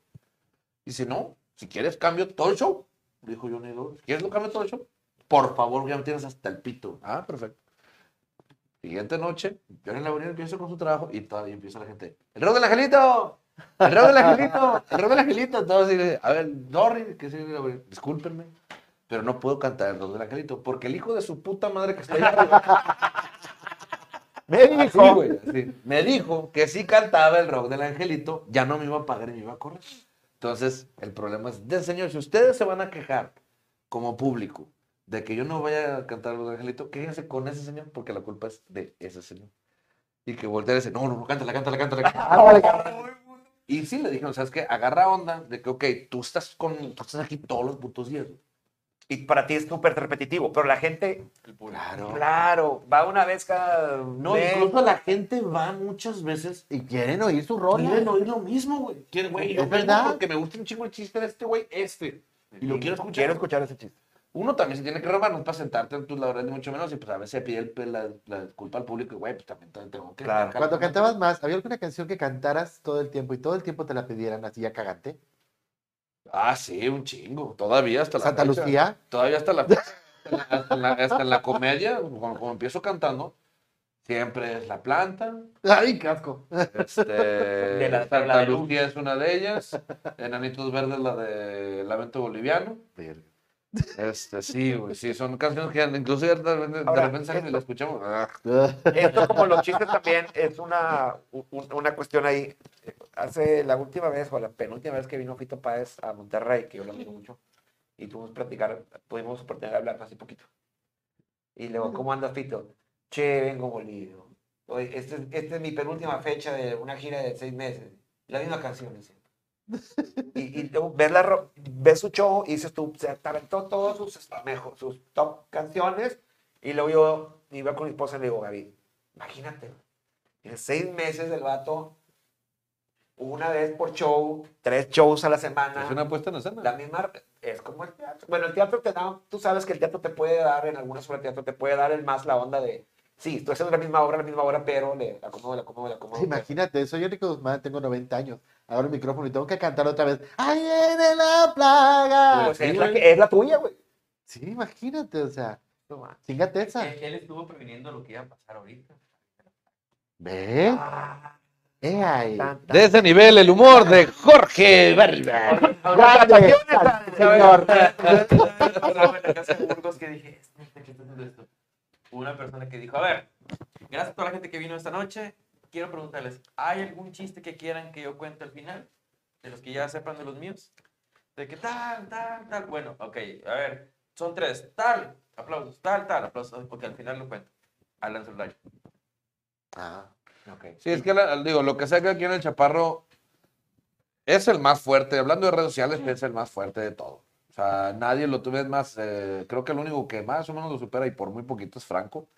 Y si no, si quieres, cambio todo el show. Dijo Johnny Lawrence, si quieres, lo cambio todo el show. Por favor, ya me tienes hasta el pito. Ah, perfecto. Siguiente noche, Johnny Laboriel empieza con su trabajo y todavía empieza la gente. ¡El rock del angelito! ¡El rock del angelito! ¡El rock del angelito! Todos así, a ver, sorry, que sí, discúlpenme, pero no puedo cantar el rock del angelito porque el hijo de su puta madre que está ahí arriba, Me dijo. güey, así. Me dijo que si cantaba el rock del angelito, ya no me iba a pagar y me iba a correr. Entonces, el problema es, señor, si ustedes se van a quejar como público de que yo no vaya a cantar el rock del angelito, quéjense con ese señor porque la culpa es de ese señor. Y que voltea y dice, no, no, no, cántala, cántala, cántala. cántala". Y sí le dijeron, ¿sabes qué? Agarra onda de que, ok, tú estás, con, tú estás aquí todos los putos días. Y para ti es súper repetitivo, pero la gente. Claro. claro, va una vez cada No, mes. incluso la gente va muchas veces Y quieren oír su rola. Quieren oír lo mismo, güey. Quieren, güey, Es verdad. porque me gusta un chingo el chiste de este güey, este. Y lo quiero escuchar. Quiero escuchar ese chiste. Uno también se tiene que robar, no es para sentarte en tus laureles, ni mucho menos, y pues a veces pide el- la, la culpa al público, y güey, pues también te- tengo que... Claro. Cuando cantabas más, ¿había alguna canción que cantaras todo el tiempo y todo el tiempo te la pidieran así ya cagante? Ah, sí, un chingo. Todavía hasta la Santa fecha. Lucía. Todavía hasta la hasta en la, hasta en la- hasta en la comedia, cuando, cuando empiezo cantando, siempre es La Planta, Ay, casco. este, la- Santa la de. Lucía es una de ellas, Enanitos Verdes la de Lamento Boliviano. Este, sí, güey, sí, son canciones que incluso ya de repente, de Ahora, repente salen y esto- las escuchamos. ah, Esto como los chistes también es una, un- una cuestión ahí. Hace la última vez o la penúltima vez que vino Fito Páez a Monterrey, que yo lo admiro mucho, y tuvimos platicar, tuvimos oportunidad de hablar hace poquito. Y luego, ¿cómo andas, Fito? Che, vengo molido. Oye, esta es, esta es mi penúltima fecha de una gira de seis meses. La misma canción, dice. Y, y ves, la, ves su show y dices tú, se aventó todas sus, mejor, sus top canciones. Y luego yo iba con mi esposa y le digo, Gaby, imagínate, en seis meses el vato, una vez por show, tres shows a la semana. Es una puesta en escena. La misma, es como el teatro. Bueno, el teatro te da, tú sabes que el teatro te puede dar, en algunas obras de teatro, te puede dar el más la onda de, sí, estoy haciendo la misma obra, la misma obra, pero le acomodo, le acomodo, le acomodo. Imagínate, soy Enrique Guzmán, tengo 90 años. Agarro el micrófono y tengo que cantar otra vez. ¡Ahí viene la plaga! Pues es, la, que- es la tuya, güey. Sí, imagínate, o sea, chingate esa. Él, él estuvo previniendo lo que iba a pasar ahorita. ¿Ves? Ah, Eh, ahí. De ese nivel, el humor de Jorge Barba. Grande, señor. Estaba en la casa de Burgos que dije, Una persona que dijo, a ver, gracias a toda la gente que vino esta noche, quiero preguntarles, ¿hay algún chiste que quieran que yo cuente al final? De los que ya sepan de los míos. De que tal, tal, tal. Bueno, ok, a ver, son tres. Tal, aplausos, tal, tal, aplausos. Ok, al final lo cuento. Alan Soldario. Ah, Ok. Sí, es que la- digo, lo que saca aquí en el Chaparro es el más fuerte. Hablando de redes sociales, es el más fuerte de todo. O sea, nadie lo tuve más. eh, creo que el único que más o menos lo supera y por muy poquito es Franco.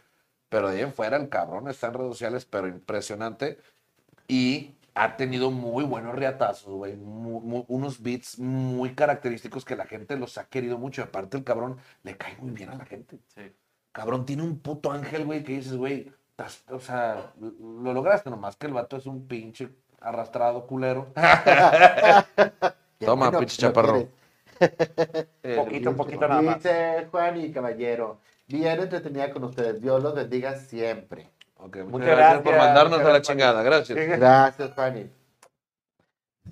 Pero de ahí en fuera, el cabrón está en redes sociales, pero impresionante. Y ha tenido muy buenos riatazos, güey. unos beats muy característicos que la gente los ha querido mucho. Aparte, el cabrón le cae muy bien a la gente. Sí. Cabrón, tiene un puto ángel, güey, que dices, güey, o sea, lo lograste nomás que el vato es un pinche arrastrado culero. Toma, bueno pinche quieres. Eh, Poquito, un poquito nada más. Dice Juan y Caballero, bien entretenida con ustedes. Dios los bendiga siempre. ok, muchas, Muchas gracias, por gracias, mandarnos muchas a la gracias, chingada, gracias. Gracias, Juani.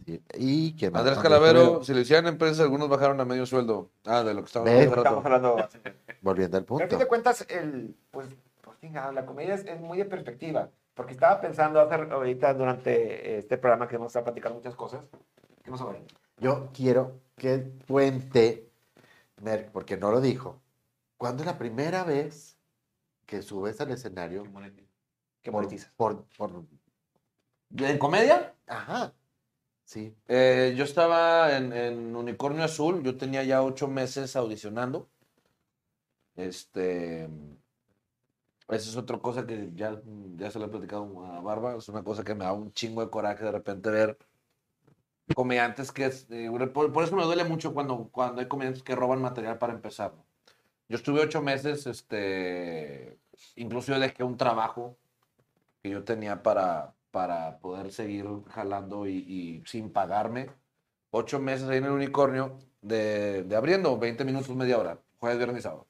Sí, ¿Y más? Andrés Calavero, si lo hicieran empresas, algunos bajaron a medio sueldo. Ah, de lo que estamos hablando. Estamos hablando. Volviendo al Pero a fin punto. de cuentas, el, pues, pues la comedia es, es muy de perspectiva. Porque estaba pensando hace, ahorita durante este programa que hemos estado platicando muchas cosas. ¿Qué güey? Yo quiero que cuente, Merck, porque no lo dijo. ¿Cuándo es la primera vez que subes al escenario Que monetizas. por, por- ¿En comedia? Ajá. Sí. Eh, yo estaba en, en Unicornio Azul, yo tenía ya ocho meses audicionando. Este, esa es otra cosa que ya, ya se lo he platicado a Barba, es una cosa que me da un chingo de coraje de repente ver comediantes que eh, por, por eso me duele mucho cuando, cuando hay comediantes que roban material para empezar. Yo estuve ocho meses, este, incluso yo dejé un trabajo que yo tenía para, para poder seguir jalando y, y sin pagarme. Ocho meses ahí en el unicornio de, de abriendo, 20 minutos, media hora, jueves, viernes y sábado.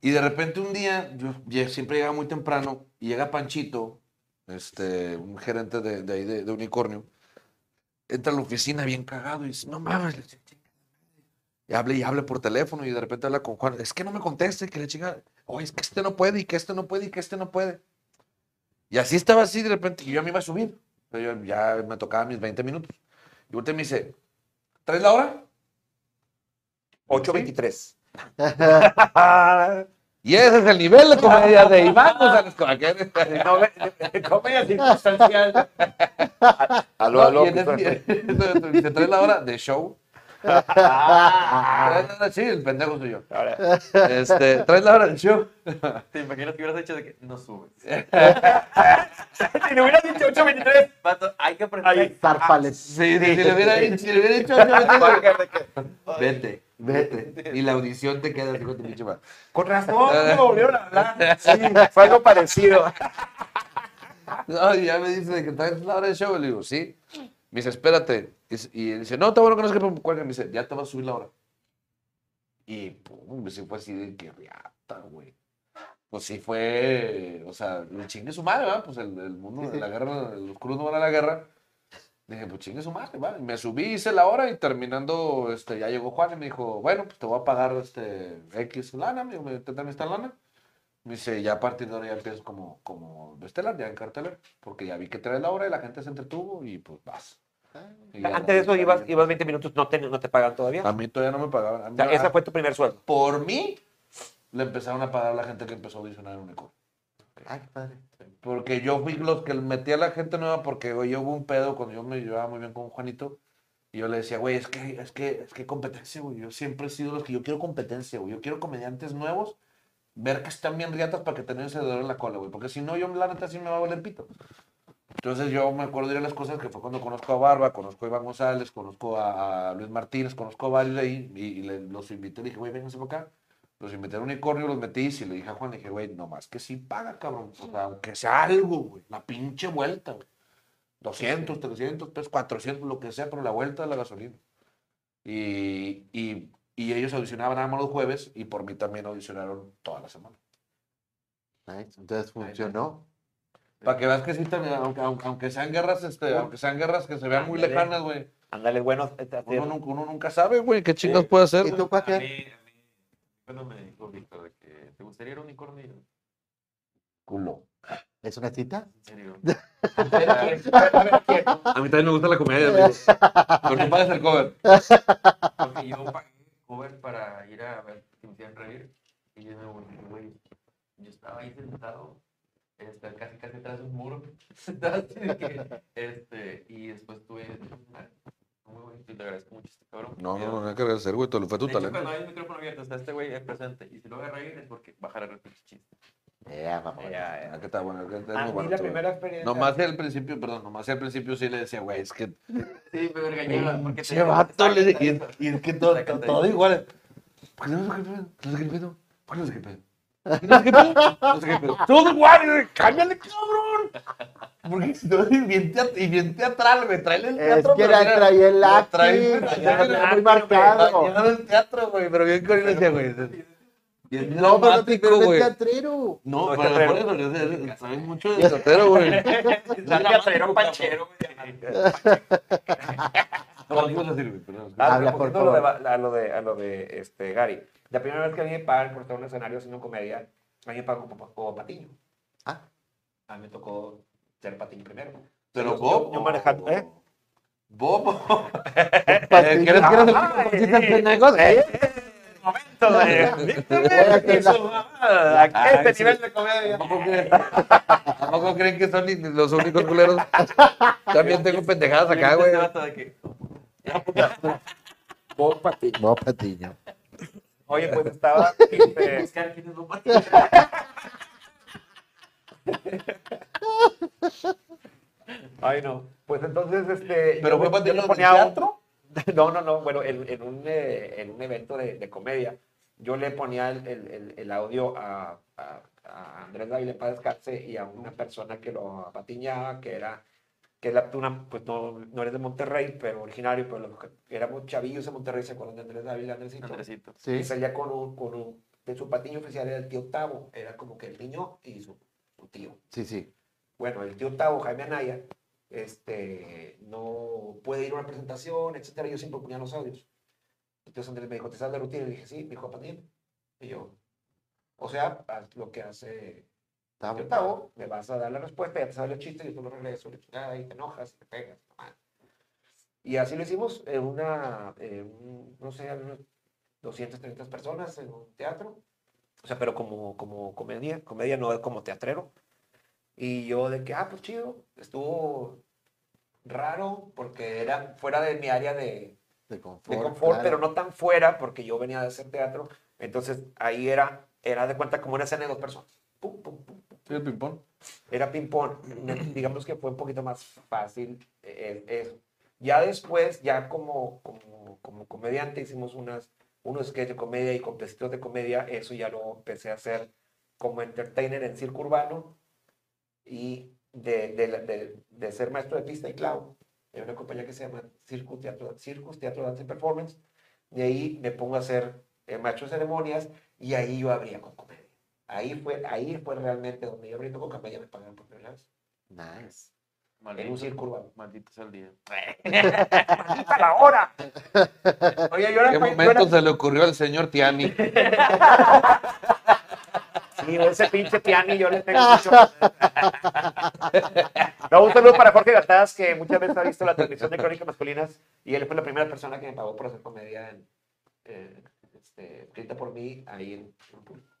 Y de repente un día, yo lle- siempre llegaba muy temprano y llega Panchito, este, un gerente de, de ahí de, de unicornio, entra a la oficina bien cagado y dice, no mames, le dice, y hable y hable por teléfono y de repente habla con Juan, es que no me conteste, que le chinga, oye, es que este no puede y que este no puede y que este no puede. Y así estaba así de repente, y yo me iba a subir. Pero yo ya me tocaba mis 20 minutos. Y usted me dice, ¿traes la hora? 8.23. Y ese es el nivel de comedia de Iván González Covaquer. Comedia circunstancial. Aló, aló. ¿traes la hora de show? Ah. ¿Traes la hora? Sí, el pendejo soy yo. Ahora, Este, ¿Traes la hora del show? ¿Te imaginas que hubieras hecho de que no subes? si le hubieras dicho 8.23. Vato, hay que aprender. Ahí. Zárpales. Sí, sí, si le hubiera dicho, si le hubiera dicho, vete, vete. Y la audición te queda así con tu pinche madre. Con razón, me volvieron a hablar. Sí, fue algo parecido. No, y ya me dice de que traes la hora del show. Le digo, sí. Me dice, espérate. Y, y dice, no, está bueno que no se que cuelga. Me dice, ya te vas a subir la hora. Y pum, me fue así de que riata, güey. Pues sí fue, o sea, le chingue su madre, ¿verdad? Pues el, el mundo de la guerra, los crudos no van a la guerra. Dije, pues chingue su madre, ¿vale? Me subí, hice la hora y terminando, este, ya llegó Juan y me dijo, bueno, pues te voy a pagar este X lana, me dijo, me te dan esta lana. Me dice, ya a partir de ahora ya empiezo como, como estelar, ya en cartelera, porque ya vi que traes la hora y la gente se entretuvo y pues vas. Y Antes de eso ibas, ibas 20 minutos, no te, no te pagan todavía. A mí todavía no me pagaban. A mí- O sea, esa fue tu primer sueldo. Por mí, le empezaron a pagar a la gente que empezó a audicionar en Unicorn. Ay, qué padre. Porque yo fui los que metí a la gente nueva porque, yo hubo un pedo cuando yo me llevaba muy bien con Juanito. Y yo le decía, güey, es que, es que, es que competencia, güey. Yo siempre he sido los que yo quiero competencia, güey. Yo quiero comediantes nuevos, ver que están bien riatas para que tengan ese dolor en la cola, güey. Porque si no, yo la neta sí me va a valer pito. Entonces yo me acuerdo de las cosas que fue cuando conozco a Barba, conozco a Iván González, conozco a, Luis Martínez, conozco a varios ahí y, y le- los invité, le dije, güey, vénganse para acá. Los invité al unicornio, los metí y le dije a Juan, le dije, güey, nomás que sí paga, cabrón. O sea, aunque sea algo, güey, la pinche vuelta, güey. 200, 300 pesos, 400, lo que sea, pero la vuelta de la gasolina. Y, y, y ellos audicionaban nada más los jueves y por mí también audicionaron toda la semana. Nice. Entonces funcionó. Para que veas que sí, también, aunque, aunque, aunque sean guerras, este, aunque sean guerras que se vean muy lejanas, güey. Ándale, bueno. este, Uno, nunca- uno nunca sabe, güey, qué chingas puede hacer. ¿Y tú, A Cuaque? Cuando me dijo Víctor de que te gustaría ir a unicornio, Culo. ¿Es una cita? en serio. A mí también me gusta la comedia. Pero no pagas el cover. Porque yo pagué cover para ir a ver que me hicieran reír. Y yo me volví, güey. Yo estaba ahí sentado, este, casi casi atrás de un muro. Sentado así de que, este, y después tuve. Muy bonito, y le agradezco mucho a este cabrón. No, no, no, no hay que agradecer, güey, todo fue tu de hecho, talento. cuando hay el micrófono abierto, está este güey ahí presente. Y si lo haga reír es porque bajará el pinche chiste. Ya, mamá. Ah, que está bueno, que es A mí bueno. la primera experiencia. Nomás al principio, perdón, nomás al principio sí le decía, güey, es que. Sí, me regañaba. Porque Che, vato, le dije, y, y es que todo, todo igual. ¿Por qué no pedo. ¿Por qué no pedo? No sé qué pedo. No sé qué pedo. Todo igual, y yo, cámbiale, cabrón. Porque si no, y bien, teat- y bien teatral, güey. Tráele el Es teatro. que pero era, mira, traía el trae- trae- tenía trae- muy marcado. Del teatro, güey, pero bien con güey. Bien No, pero no te el güey. teatrero. No, No, es pero teatrero. por eso, sabes mucho de teatero, güey. Teatrero panchero, No. Ah, Habla, por a lo de, a lo de, a lo de este, Gary. La primera vez que a mí me pagan por estar en un escenario haciendo comedia, a mí me pagan como, como Patiño. Ah. A mí me tocó ser Patiño primero. Pero Yo- Bob. Yo, yo manejando, ¿eh? Bob. ¿Quieres que eres el? ¿Eh? Momento de. ¿A este nivel de comedia? ¿Tampoco creen, ¿Tampoco creen que son los únicos culeros? También tengo pendejadas acá, güey. Bob Patiño. No, Patiño. Oye, pues estaba. este, Buscar quién es Bob Ay, no. Pues entonces, este. ¿Pero yo fue Patiño en teatro? No, no, no. Bueno, en, en un, eh, en un evento de, de comedia, yo le ponía el, el- el- el audio a, a- a Andrés Dávila para descanse y a una persona que lo apatiñaba, que era, que era una, pues no, no eres de Monterrey, pero originario, pero los que éramos chavillos en Monterrey, ¿se acuerdan de Andrés Dávila, Andresito? Andresito. Sí. Y salía con un, con un, de su patiño oficial era el tío Octavo, era como que el niño y su, su tío. Sí, sí. Bueno, el tío Octavo, Jaime Anaya, este, no puede ir a una presentación, etcétera. Yo siempre ponía los audios. Entonces Andrés me dijo, ¿te sabes la rutina? Y le dije, sí, me dijo, Patiño. Y yo, o sea, haz lo que hace Me vas a dar la respuesta, ya te sabes el chiste, y tú lo regreso, le chingada, y te enojas, te pegas. Y así lo hicimos en una, en un, no sé, unas 200, 300 personas en un teatro. O sea, pero como, como comedia, comedia no como teatrero. Y yo de que, ah, pues chido, estuvo raro porque era fuera de mi área de, De confort. de confort, claro. pero no tan fuera porque yo venía de hacer teatro. Entonces ahí era, era de cuenta como una escena de dos personas. Pum, pum, pum. Era ping-pong. Digamos que fue un poquito más fácil eh, eso. Ya después, ya como, como, como comediante, hicimos unas, unos sketches de comedia y con de comedia. Eso ya lo empecé a hacer como entertainer en circo urbano y de, de, de- ser maestro de pista y clown. Hay una compañía que se llama Circus Teatro, Circus Teatro Dance Performance. De ahí me pongo a hacer eh, de ceremonias y ahí yo abría con comedia. Ahí fue, ahí fue realmente donde yo abriendo con comedia me pagaron por primera vez. Nice. En un circo urbano. Maldito sea el día. ¡A la hora! Oye, yo ¿Qué momento era- se le ocurrió al señor Tiani? Sí, ese pinche piano y yo le tengo mucho. No, un saludo para Jorge Gataz, que muchas veces ha visto la transmisión de Crónicas Masculinas y él fue la primera persona que me pagó por hacer comedia en, eh, este, escrita por mí ahí en, en público.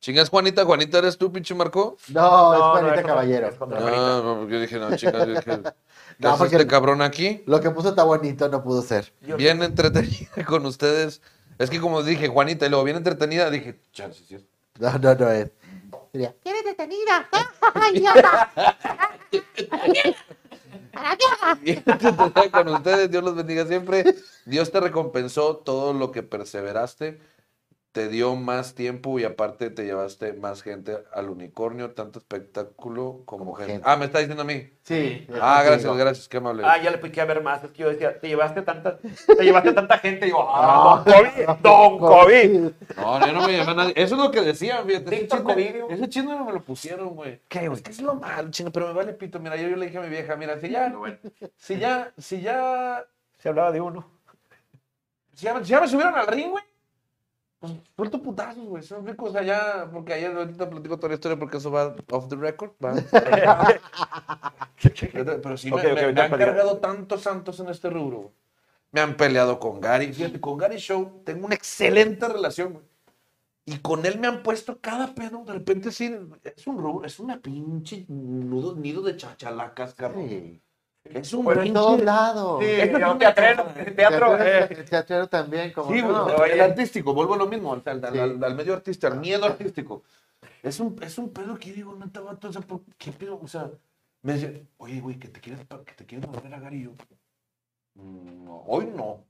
Chingas, Juanita, Juanita, ¿eres tú, pinche Marco? No, No, es Juanita es Caballero. es No, Juanita. no, porque yo dije, no, chingas, yo dije, ¿qué No, hace este cabrón aquí? Lo que puso está bonito, no pudo ser. Bien entretenida con ustedes. Es que como dije, Juanita, y luego bien entretenida, dije, chance, sí es. No, no, no es. Sería, ¡Qué detenida! ¡Ay, idiota! Bien entretenida con ustedes, Dios los bendiga siempre. Dios te recompensó todo lo que perseveraste, te dio más tiempo y aparte te llevaste más gente al unicornio, tanto espectáculo como, Como gente. gente. Ah, me está diciendo a mí. Sí. Ah, gracias, gracias, qué amable. Ah, ya le piqué a ver más. Es que yo decía, te llevaste tanta, te llevaste tanta gente. Y yo, ah, don COVID, don COVID. No, yo no me llamé a nadie. Eso es lo que decían, fíjate. Ese Covidio. ese chisme no me lo pusieron, güey. ¿Qué, güey? Es que es lo malo, chino, pero me vale pito. Mira, yo, yo le dije a mi vieja, mira, si ya, si ya, si ya, Se hablaba de uno. si ya, si ya me subieron al ring, güey, pues suelto putazos, güey. ¿sí me explico? O sea, ya, porque ayer ahorita platico toda la historia porque eso va off the record, va. pero sí, me- han cargado tantos santos en este rubro, güey. Me han peleado con Gary. Fíjate, con Gary Show tengo una excelente relación, güey. Y con él me han puesto cada pedo. De repente sí, es un rubro, es una pinche nudo, nido de chachalacas, cabrón. Sí. Es un pinche... todos lados. Sí, es una teatrero, teatro, Teatro- eh, el teatrero también, como Sí, no. el artístico, vuelvo a lo mismo, al, al- Sí. al- al medio artista, al miedo artístico. Es un, es un pedo que yo digo, neta, vato, o sea, ¿por qué pedo? O sea, me dice, oye, güey, que te quieres, que te quieres volver a Gary y yo. "Mm, no, hoy no.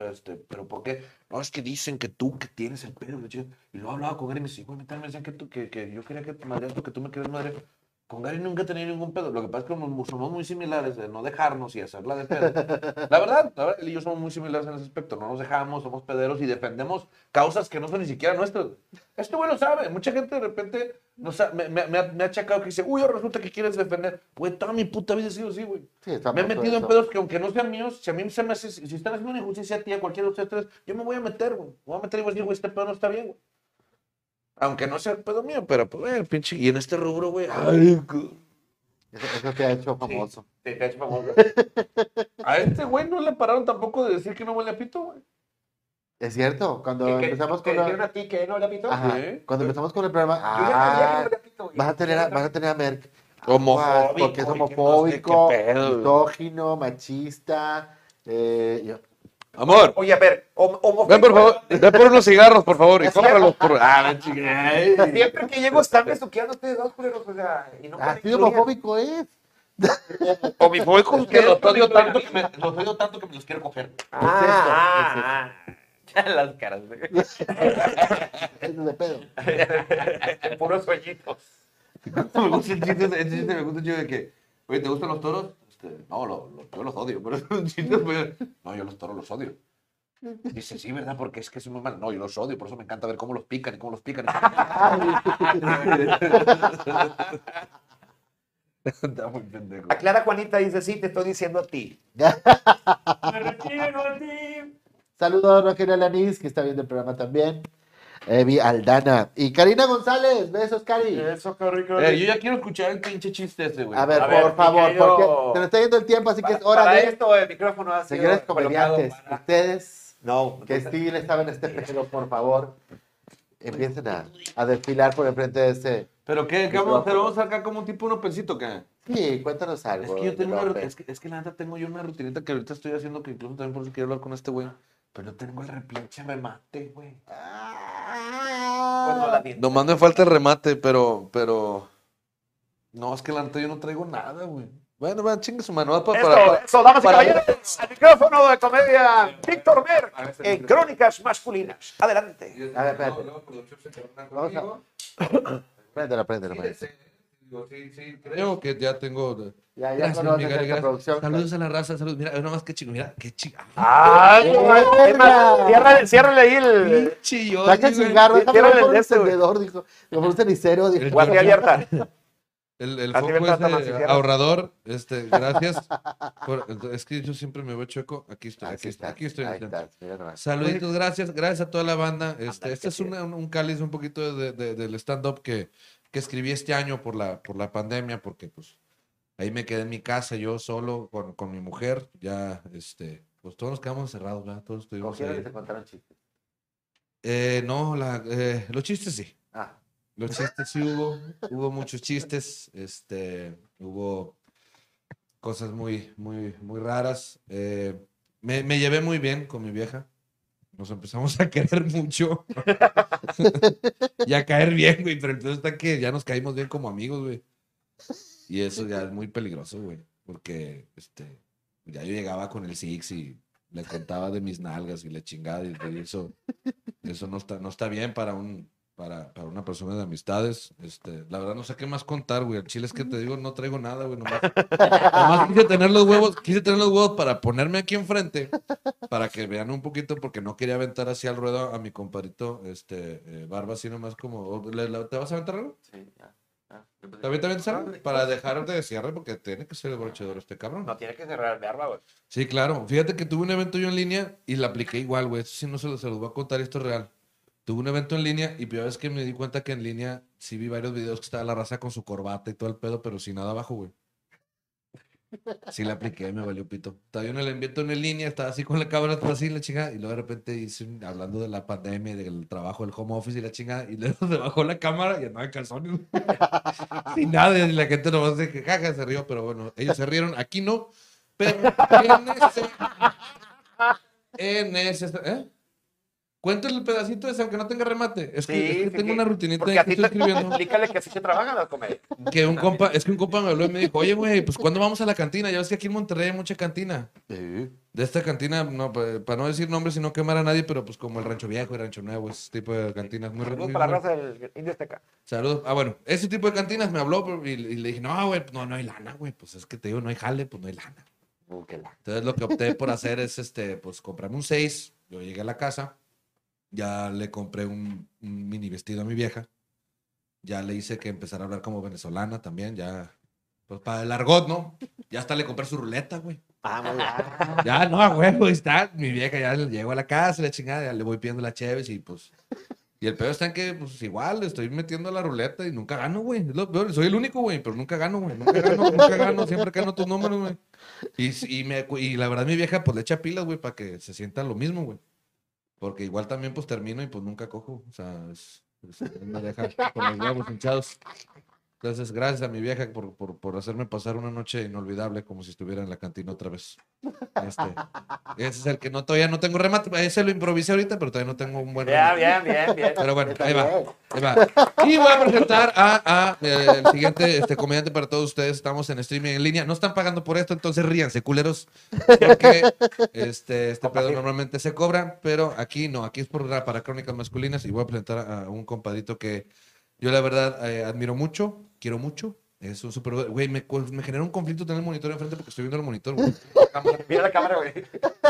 Este, pero ¿por qué? No, es que dicen que tú que tienes el pedo. la chingada". Y luego hablaba con Gary y me decía, güey, me decían que, tú, que, que yo quería que te tú, que tú me quieres madre. Con Gary nunca he tenido ningún pedo. Lo que pasa es que somos muy similares de no dejarnos y hacerla de pedo. La verdad, la verdad, él y yo somos muy similares en ese aspecto. No nos dejamos, somos pederos y defendemos causas que no son ni siquiera nuestras. Güey lo sabe. Mucha gente de repente nos ha- me, me- me ha, me ha achacado que dice, uy, ahora resulta que quieres defender. Güey, toda mi puta vida he sido así, güey. Sí, Me he metido en pedos que aunque no sean míos, si a mí se me hace, si están haciendo una injusticia a ti, a cualquiera de ustedes tres, yo me voy a meter, güey. Me voy a meter y voy a decir, güey, este pedo no está bien, güey. Aunque no sea el pedo mío, pero pues, eh, pinche. Y en este rubro, güey. Ay, cu- Eso, eso te ha hecho famoso. te te ha hecho famoso. A este güey no le pararon tampoco de decir que no huele a pito, güey. Es cierto, cuando que- que- empezamos que con dijeron la... a ti que no le pito. Ajá, Sí. cuando empezamos con el programa, Yo ya sabía que ah, no pito, güey. vas a tener a, vas a tener a Merck. Homofóbico, Porque es que homofóbico, misógino, machista. Eh, yo- Amor, Oye, a ver, ven por favor, ven por unos cigarros, por favor, y cómpralos por. Ah, chingue. Siempre que llego están besuqueando ustedes dos culeros, o sea, y no así de homofóbico es. Homofóbico Que los odio tanto que me, los odio tanto que me los quiero coger. Ah, ah, Las caras. güey. Eso es de pedo. ah. Puros sueñitos. me gusta el chiste, ese chiste me gusta el chiste de que, oye, ¿te gustan los toros? Este, no, lo- lo- yo los odio, pero No, yo los toros los odio. Dice, sí, ¿verdad? Porque es que es muy mal. No, yo los odio, por eso me encanta ver cómo los pican y cómo los pican. Está muy pendejo. Aclara Juanita dice, sí, te estoy diciendo a ti. Me refiero a ti. Saludos a Rogelio Alanis, que está viendo el programa también. Evi Aldana. Y Karina González. Besos, Cari. Eso, qué rico. Eh, yo ya quiero escuchar el pinche chiste ese, güey. A ver, A por ver, favor, porque se nos está yendo el tiempo, así que es hora Para de... esto el micrófono ha sido Señores comediantes, para- ustedes No, que sí le saben este pedo, por favor, empiecen a, a desfilar por el frente de ese... ¿Pero qué? ¿Qué vamos a hacer? ¿Vamos a sacar como un tipo un opelcito qué? Sí, cuéntanos Es algo. que yo tengo una, es que, es que la neta tengo yo una rutinita que ahorita estoy haciendo que incluso también por eso quiero hablar con este güey. Pero tengo el repinche remate, güey. pues no la tiene. Nomás me falta el remate, pero, pero. No, es que la neta yo no traigo nada, güey. Bueno, va, chingue su mano. va pa- Eso, para- para- eso, damas y para- caballeros, al micrófono de comedia Víctor Mer en Crónicas Masculinas. Adelante. A ver, espérate. Vamos a- Préndelo, maestro. Creo que ya tengo. Ya, ya Gracias, conoces Miguel, gracias. producción. Saludos a la raza, saludos. Mira, nada más que chico, mira, qué chico. Es más, ciérrale, ciérrale ahí el Pinche Saca el cigarro, Sí, ciérrale por el de este, güey. dijo. Un cenicero, dijo. El- guardia abierta. El, el foco cierras. ahorrador, este, gracias. por- es que yo siempre me veo chueco. Aquí estoy, aquí estás, aquí estoy. nomás. Saluditos, gracias, gracias a toda la banda. Este, este qué es un, un cáliz un poquito de- de- del stand-up que, que escribí este año por la, por la pandemia, porque pues ahí me quedé en mi casa yo solo con, con mi mujer. Ya, este, pues todos nos quedamos encerrados, ¿verdad? Todos estuvimos ahí. se contaron chistes. Eh, no, la, eh, los chistes sí. Ah, Los chistes sí hubo, hubo muchos chistes, este, hubo cosas muy, muy, muy raras. Eh, me, me llevé muy bien con mi vieja. Nos empezamos a querer mucho. y a caer bien, güey. Pero entonces está que ya nos caímos bien como amigos, güey. Y eso ya es muy peligroso, güey. Porque, este, ya yo llegaba con el Six y le contaba de mis nalgas y le chingada. Y eso, eso no está, no está bien para un, para, para una persona de amistades. Este, la verdad no sé qué más contar, güey. El chile es que te digo, no traigo nada, güey. Nomás, nomás quise tener los huevos, quise tener los huevos para ponerme aquí enfrente, para que vean un poquito, porque no quería aventar así al ruedo a mi compadrito, este, eh, Barba, así nomás como, oh, ¿le- le- ¿te vas a aventar algo? Sí, ya. ya. Yo pensé- ¿También te. Para dejar de cierre, porque tiene que ser el brochador este cabrón. No tiene que cerrar barba, güey. Sí, claro. Fíjate que tuve un evento yo en línea y la apliqué igual, güey. Eso sí no se los, se los voy a contar, esto es real. Tuve un evento en línea y primera vez que me di cuenta que en línea sí vi varios videos que estaba la raza con su corbata y todo el pedo, pero sin nada abajo, güey. Sí la apliqué, me valió pito. Estaba yo en el evento en línea, estaba así con la cámara atrás así, la chingada, y luego de repente hice hablando de la pandemia, del trabajo, del home office y la chingada, y luego se bajó la cámara y andaba en calzones. Sin nada, y la gente nomás de que jaja se rió, pero bueno, ellos se rieron, aquí no, pero en ese, en ese, ¿eh? Cuéntale el pedacito ese, aunque no tenga remate. Es que, Sí, es que sí, tengo sí. una rutinita Porque ahí a que ti estoy te escribiendo. explícale que así se trabaja la comedia. Que un compa, es que un compa me habló y me dijo, oye, güey, pues ¿cuándo vamos a la cantina? Ya ves que aquí en Monterrey hay mucha cantina. Sí. De esta cantina, no, pa- para no decir nombres y no quemar a nadie, pero pues como el Rancho Viejo y Rancho Nuevo, ese tipo de cantinas. Muy, Saludos muy- para la raza del Indio Azteca. Saludos. Ah, bueno, ese tipo de cantinas me habló y, y le dije, no, güey, no, no hay lana, güey. Pues es que te digo, no hay jale, pues no hay lana. Uh, Entonces lo que opté por hacer es, este, pues comprarme un 6. Yo llegué a la casa, ya le compré un, un mini vestido a mi vieja. Ya le hice que empezara a hablar como venezolana también, ya, pues para el argot, ¿no? Ya hasta le compré su ruleta, güey. Ah. Ya, no, güey, pues está, mi vieja ya llego a la casa, la chingada, ya le voy pidiendo la cheves y pues... Y el peor está en que, pues igual, le estoy metiendo la ruleta y nunca gano, güey. Es lo peor, soy el único, güey, pero nunca gano, güey. Nunca gano, nunca gano, siempre gano tus números, güey. Y, y, me, y la verdad, mi vieja, pues le echa pilas, güey, para que se sienta lo mismo, güey. Porque igual también, pues termino y pues nunca cojo. O sea, es, es- me deja con los huevos hinchados. Entonces, gracias a mi vieja por, por, por hacerme pasar una noche inolvidable como si estuviera en la cantina otra vez. Este, ese es el que no, todavía no tengo remate. Ese lo improvisé ahorita, pero todavía no tengo un buen Bien, remate. bien, bien, bien. Pero bueno, ahí va. bien. Ahí va. Y voy a presentar a, a, eh, el siguiente este, comediante para todos ustedes. Estamos en streaming en línea. No están pagando por esto, entonces ríanse, culeros. Porque este, este pedo normalmente se cobra, pero aquí no. Aquí es por, para crónicas masculinas. Y voy a presentar a un compadito que yo, la verdad, eh, admiro mucho, quiero mucho. Es un super. Güey, me, me genera un conflicto tener el monitor enfrente porque estoy viendo el monitor, güey. Mira la cámara, güey.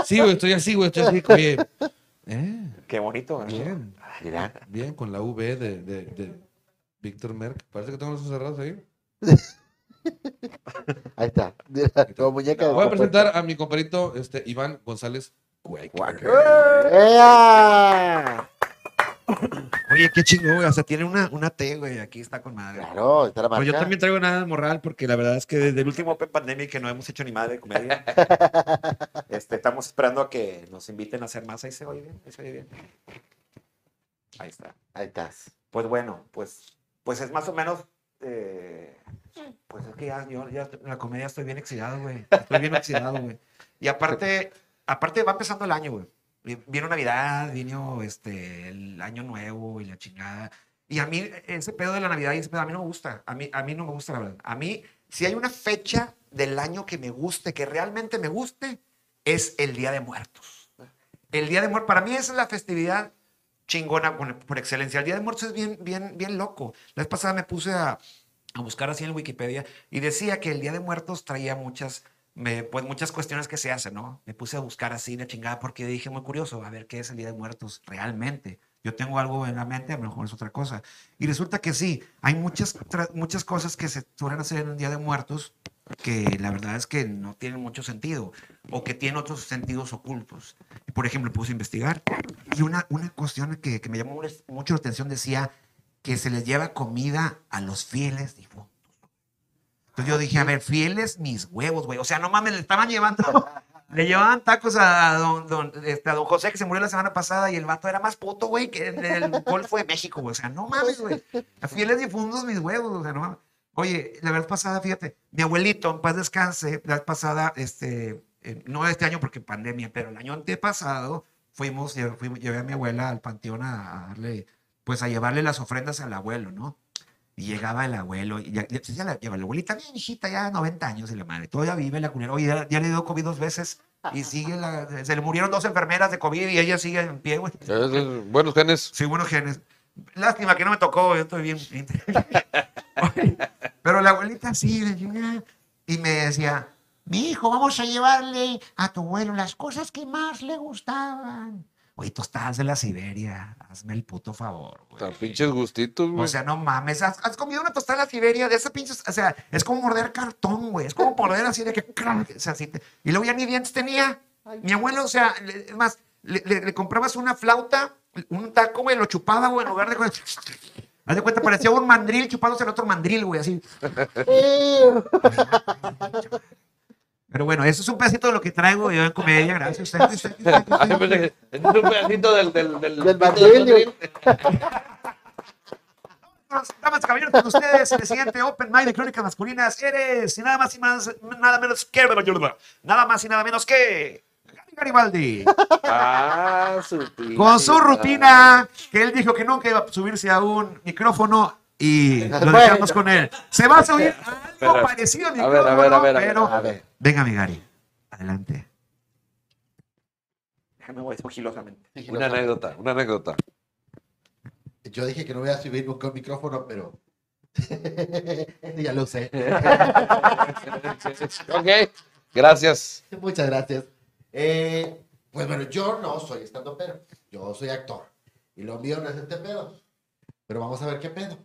Sí, güey, estoy así, güey. Estoy así, oye. Eh, Qué bonito, güey. bien. Mira. Bien, con la V de, de, de Víctor Merck. Parece que tengo los ojos cerrados ahí. Ahí está. Mira, como muñeca de Voy a presentar a mi compadrito este, Iván González Cueca. Oye, qué chingón, güey. O sea, tiene una, una T, güey. Aquí está con madre. Claro, está la marca. Pues yo también traigo nada de morral porque la verdad es que desde el último Open Pandemic que no hemos hecho ni madre de comedia, este, estamos esperando a que nos inviten a hacer más. Ahí se oye bien, ahí se oye bien. Ahí está. Ahí estás. Pues bueno, pues, pues es más o menos. eh, pues es que ya, yo ya en la comedia estoy bien oxidado, güey. Estoy bien oxidado, güey. Y aparte, aparte va empezando el año, güey. Vi- Vino Navidad, vino este, el Año Nuevo y la chingada. Y a mí, ese pedo de la Navidad y ese pedo a mí no me gusta. A mí, a mí no me gusta, la verdad. A mí, si hay una fecha del año que me guste, que realmente me guste, es el Día de Muertos. El Día de Muertos, para mí esa es la festividad chingona por, por excelencia. El Día de Muertos es bien, bien, bien loco. La vez pasada me puse a, a buscar así en Wikipedia y decía que el Día de Muertos traía muchas, me- pues muchas cuestiones que se hacen, ¿no? Me puse a buscar así la chingada porque dije muy curioso, a ver qué es el Día de Muertos realmente. Yo tengo algo en la mente, a lo mejor es otra cosa. Y resulta que sí, hay muchas, muchas cosas que se suelen hacer en el Día de Muertos que la verdad es que no tienen mucho sentido o que tienen otros sentidos ocultos. Por ejemplo, puse a investigar y una, una cuestión que, que me llamó mucho la atención decía que se les lleva comida a los fieles difuntos. Entonces yo dije, a ver, fieles mis huevos, güey. O sea, no mames, le estaban llevando Le llevaban tacos a don, don, este, a don José, que se murió la semana pasada, y el vato era más puto, güey, que el del Golfo de México, güey. O sea, no mames, güey. A fieles difundos mis huevos, o sea, no mames. Oye, la vez pasada, fíjate, mi abuelito, en paz descanse, la vez pasada, este, eh, no este año porque pandemia, pero el año antepasado, fuimos, fuimos- llevé a mi abuela al panteón a darle, pues a llevarle las ofrendas al abuelo, ¿no? Y llegaba el abuelo, y ya, ya, ya la, lleva la abuelita, bien hijita, ya 90 años y la madre, todavía vive la culera. Oye, ya, ya le dio COVID dos veces y sigue la, se le murieron dos enfermeras de COVID y ella sigue en pie, güey. Buenos genes. Sí, buenos genes. Lástima que no me tocó, yo estoy bien. Pero la abuelita sí, decía, y me decía, Mi hijo, vamos a llevarle a tu abuelo las cosas que más le gustaban. Oye, tú estás de la Siberia, hazme el puto favor, güey. Tan pinches gustitos, güey. O sea, no mames, ¿has, has comido una tostada de la Siberia de ese pinche, o sea, es como morder cartón, güey, es como morder así de que, o sea, así te- y luego ya ni dientes tenía. Mi abuelo, o sea, le- es más, le, le- le comprabas una flauta, un taco, güey, lo chupaba, güey, en lugar de... Haz de cuenta, parecía un mandril chupándose el otro mandril, güey, así. Pero bueno, eso es un pedacito de lo que traigo yo en comedia, gracias. Que- este es un pedacito del... Del, del, Del mandril. Damas y caballeros, con ustedes el siguiente Open Mic de Crónicas Masculinas. Eres y nada más y más, nada menos que nada más y nada menos que Gary Garibaldi. Ah, su Con su rutina, que él dijo que nunca iba a subirse a un micrófono y lo Bueno. dejamos con él. Se va a subir a algo Pero, parecido a a ver, micrófono, a ver, a ver, a ver, pero... A ver. Venga, mi Gary, adelante. Déjame voy sigilosamente. Una anécdota, una anécdota. Yo dije que no voy a subir nunca un micrófono, pero. Ya lo sé. Ok, gracias. Muchas gracias. Eh, pues bueno, yo no soy estando pero, yo soy actor. Y lo mío no es este pedo. Pero vamos a ver qué pedo.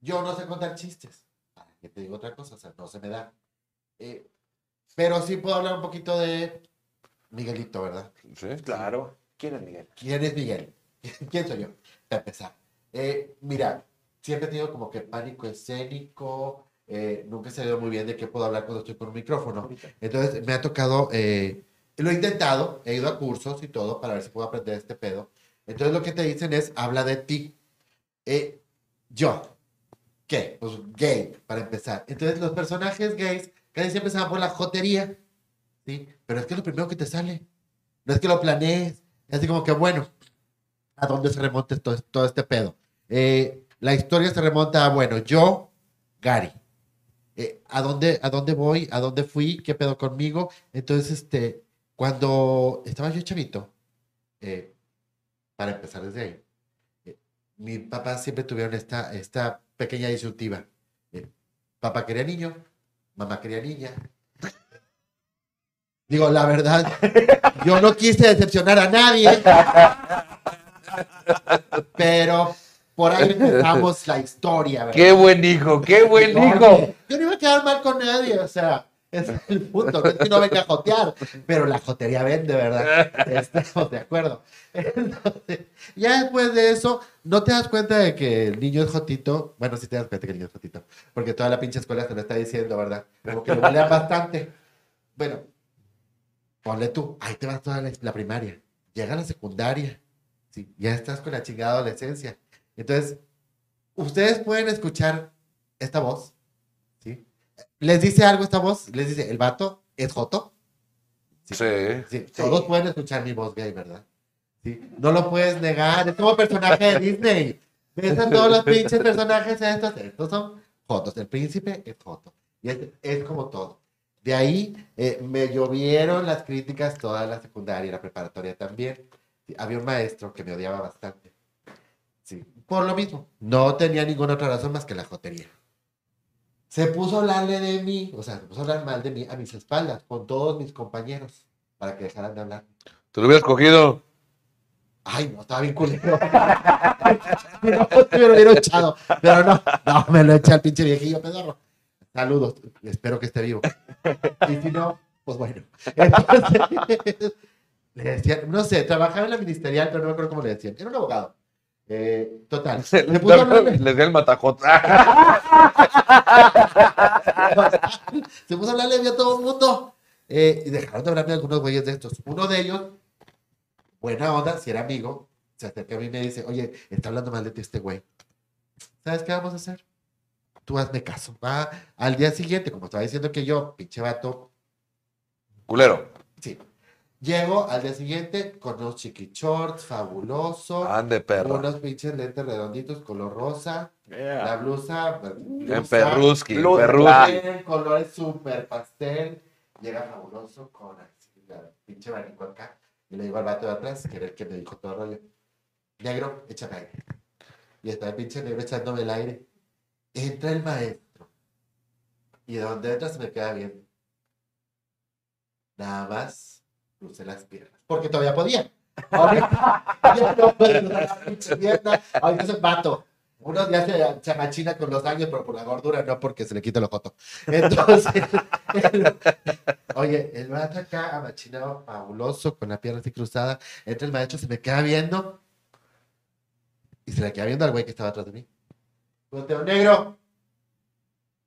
Yo no sé contar chistes. ¿Para qué te digo otra cosa? O sea, no se me da. Eh, pero sí puedo hablar un poquito de Miguelito, ¿verdad? Sí. Claro. ¿Quién es Miguel? ¿Quién es Miguel? ¿Quién soy yo? Para empezar. Eh, mira, siempre he tenido como que pánico escénico. eh, nunca he sabido muy bien de qué puedo hablar cuando estoy con un micrófono. Entonces me ha tocado, eh, lo he intentado, he ido a cursos y todo para ver si puedo aprender este pedo. Entonces lo que te dicen es, habla de ti. Eh, yo, ¿qué? Pues gay, para empezar. Entonces los personajes gays casi siempre se van por la jotería, ¿sí? Pero es que lo primero que te sale. No es que lo planees. Es así como que, bueno, ¿a dónde se remonta todo, este pedo? Eh, la historia se remonta a, bueno, yo, Gary. Eh, ¿a, dónde, ¿A dónde voy? ¿A dónde fui? ¿Qué pedo conmigo? Entonces, este, cuando estaba yo chavito, eh, para empezar desde ahí, mi papá siempre tuvieron esta, esta pequeña disyuntiva. Eh, papá quería niño, mamá quería niña. Digo, la verdad, yo no quise decepcionar a nadie. Pero por ahí empezamos la historia, ¿verdad? Qué buen hijo, qué buen hijo. Yo no iba a quedar mal con nadie, o sea, ese es el punto. No es que no venga a jotear, pero la jotería vende, ¿verdad? Estamos de acuerdo. Entonces, ya después de eso, no te das cuenta de que el niño es jotito. Bueno, sí te das cuenta que el niño es jotito, porque toda la pinche escuela te lo está diciendo, ¿verdad? Como que lo bulean bastante. Bueno, ponle tú, ahí te vas toda la, la primaria. Llega la secundaria, ¿sí? ya estás con la chingada adolescencia. Entonces, ustedes pueden escuchar esta voz. ¿Les dice algo esta voz? ¿Les dice, el vato es Joto? Sí. Sí, Todos pueden escuchar mi voz gay, ¿verdad? Sí. No lo puedes negar, es como personaje de Disney. Ves a todos los pinches personajes estos, estos son Jotos. El príncipe es Joto. Y es, es como todo. De ahí eh, me llovieron las críticas toda la secundaria y la preparatoria también. Sí, había un maestro que me odiaba bastante. Sí, por lo mismo. No tenía ninguna otra razón más que la jotería. Se puso a hablarle de mí, o sea, se puso a hablar mal de mí a mis espaldas, con todos mis compañeros, para que dejaran de hablar. Te lo hubieras cogido. Ay, no, estaba bien culero. no, me lo hubiera echado. Pero no, no, me lo echa el pinche viejillo pedorro. Saludos, espero que esté vivo. Y si no, pues bueno. Entonces, le decían, no sé, trabajaba en la ministerial, pero no me acuerdo cómo le decían. Era un abogado. Eh, total. Se puso Les di el matajot. se puso a hablarle a todo el mundo. Eh, y dejaron de hablarme algunos güeyes de estos. Uno de ellos, buena onda, si era amigo, se acerca a mí y me dice, oye, está hablando mal de ti este güey. ¿Sabes qué vamos a hacer? Tú hazme caso. Va al día siguiente, como estaba diciendo que yo, pinche vato, Culero. sí. Llego al día siguiente con unos chiqui shorts, fabuloso. Ande, perro. Unos pinches lentes redonditos, color rosa. La blusa. En blusa, Perruski. Blusa. Perruski. en colores súper pastel. Llega fabuloso con la pinche abanico acá. Y le digo al vato de atrás, que era el que me dijo todo el rollo. Negro, échame aire. Y está el pinche negro echándome el aire. Entra el maestro. Y de donde entra se me queda viendo. Nada más crucé las piernas. Porque todavía podía. Ahorita ya no puedo cruzar la pinche pierna. Ahorita soy vato. Unos días se, se amachina con los años, pero por la gordura, no porque se le quita el joto. Entonces, oye, el vato acá amachinado, fabuloso, con la pierna así cruzada. Entra el maestro, se me queda viendo. Y se le queda viendo al güey que estaba atrás de mí. Volteo, negro.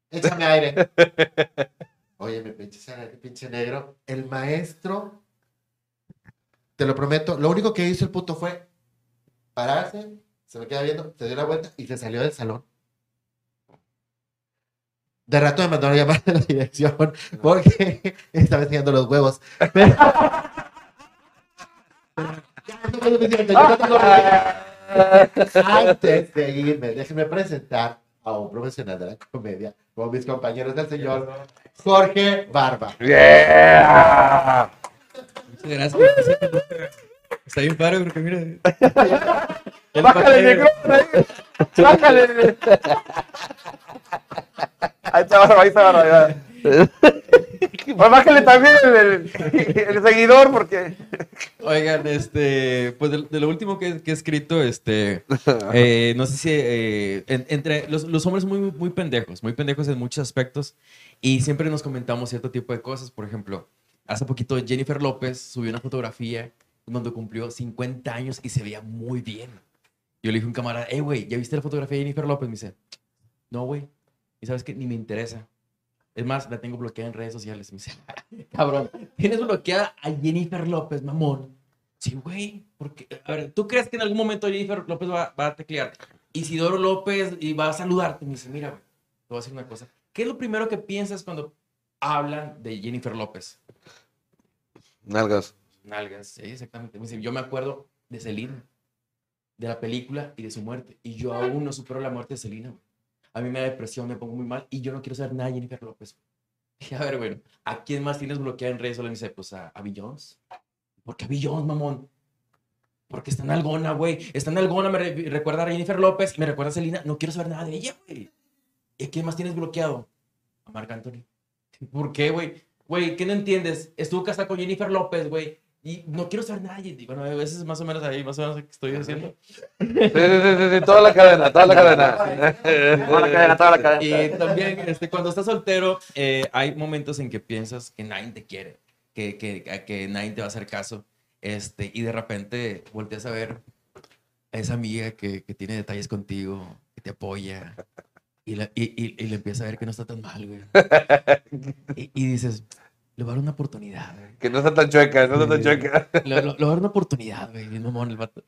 Échame aire. Oye, mi pinche, pinche negro. El maestro, te lo prometo, lo único que hizo el puto fue pararse, se me queda viendo, se dio la vuelta y se salió del salón. De rato me mandaron a llamar a la dirección porque estaba enseñando los huevos. Antes de irme, déjenme presentar a un profesional de la comedia, con mis compañeros del señor Jorge Barba. Yeah. Muchas gracias. Está bien padre porque mira. Bájale el micrófono ahí. Bájale. Ahí está Barba, ahí está Barba. Pues bájale también el, el- el seguidor porque... Oigan, este, pues de, de lo último que, que he escrito, este, eh, no sé si eh, en- entre los, los hombres muy, muy pendejos, muy pendejos en muchos aspectos y siempre nos comentamos cierto tipo de cosas. Por ejemplo, hace poquito Jennifer López subió una fotografía cuando cumplió 50 años y se veía muy bien. Yo le dije a un camarada, hey, güey, ¿ya viste la fotografía de Jennifer López? Me dice, no, güey. Y sabes que ni me interesa. Es más, la tengo bloqueada en redes sociales. Me dice, cabrón, tienes bloqueada a Jennifer López, mamón. Sí, güey. Porque, a ver, ¿tú crees que en algún momento Jennifer López va, va a teclear? Isidoro López y va a saludarte. Me dice, mira, güey, te voy a decir una cosa. ¿Qué es lo primero que piensas cuando hablan de Jennifer López? Nalgas. Nalgas, sí, exactamente. Yo me acuerdo de Selena, de la película y de su muerte. Y yo aún no supero la muerte de Selena. A mí me da depresión, me pongo muy mal y yo no quiero saber nada de Jennifer López. A ver, bueno, ¿a quién más tienes bloqueado en redes sociales? Pues a, a Beyoncé. ¿Por qué Beyoncé, mamón? Porque está en Algona, güey. Está en Algona, me re- recuerda a Jennifer López, me recuerda a Selena. No quiero saber nada de ella, güey. ¿Y a quién más tienes bloqueado? A Marc Anthony. ¿Por qué, güey? Güey, ¿qué no entiendes? Estuvo casada con Jennifer López, güey. Y no quiero saber nada. Y bueno, a veces más o menos ahí, más o menos que estoy diciendo. Sí, sí, sí, sí, toda la cadena, toda la cadena. Toda la cadena, toda la cadena. Y también, este, cuando estás soltero, eh, hay momentos en que piensas que nadie te quiere, que, que, que nadie te va a hacer caso. Este, y de repente volteas a ver a esa amiga que, que tiene detalles contigo, que te apoya. Y, la- y, y- y le empiezas a ver que no está tan mal, güey. Y, y dices, le voy a dar una oportunidad, güey. Que no está tan chueca, no está tan chueca. Le, le- le voy a dar una oportunidad, güey. Bien mamón el vato.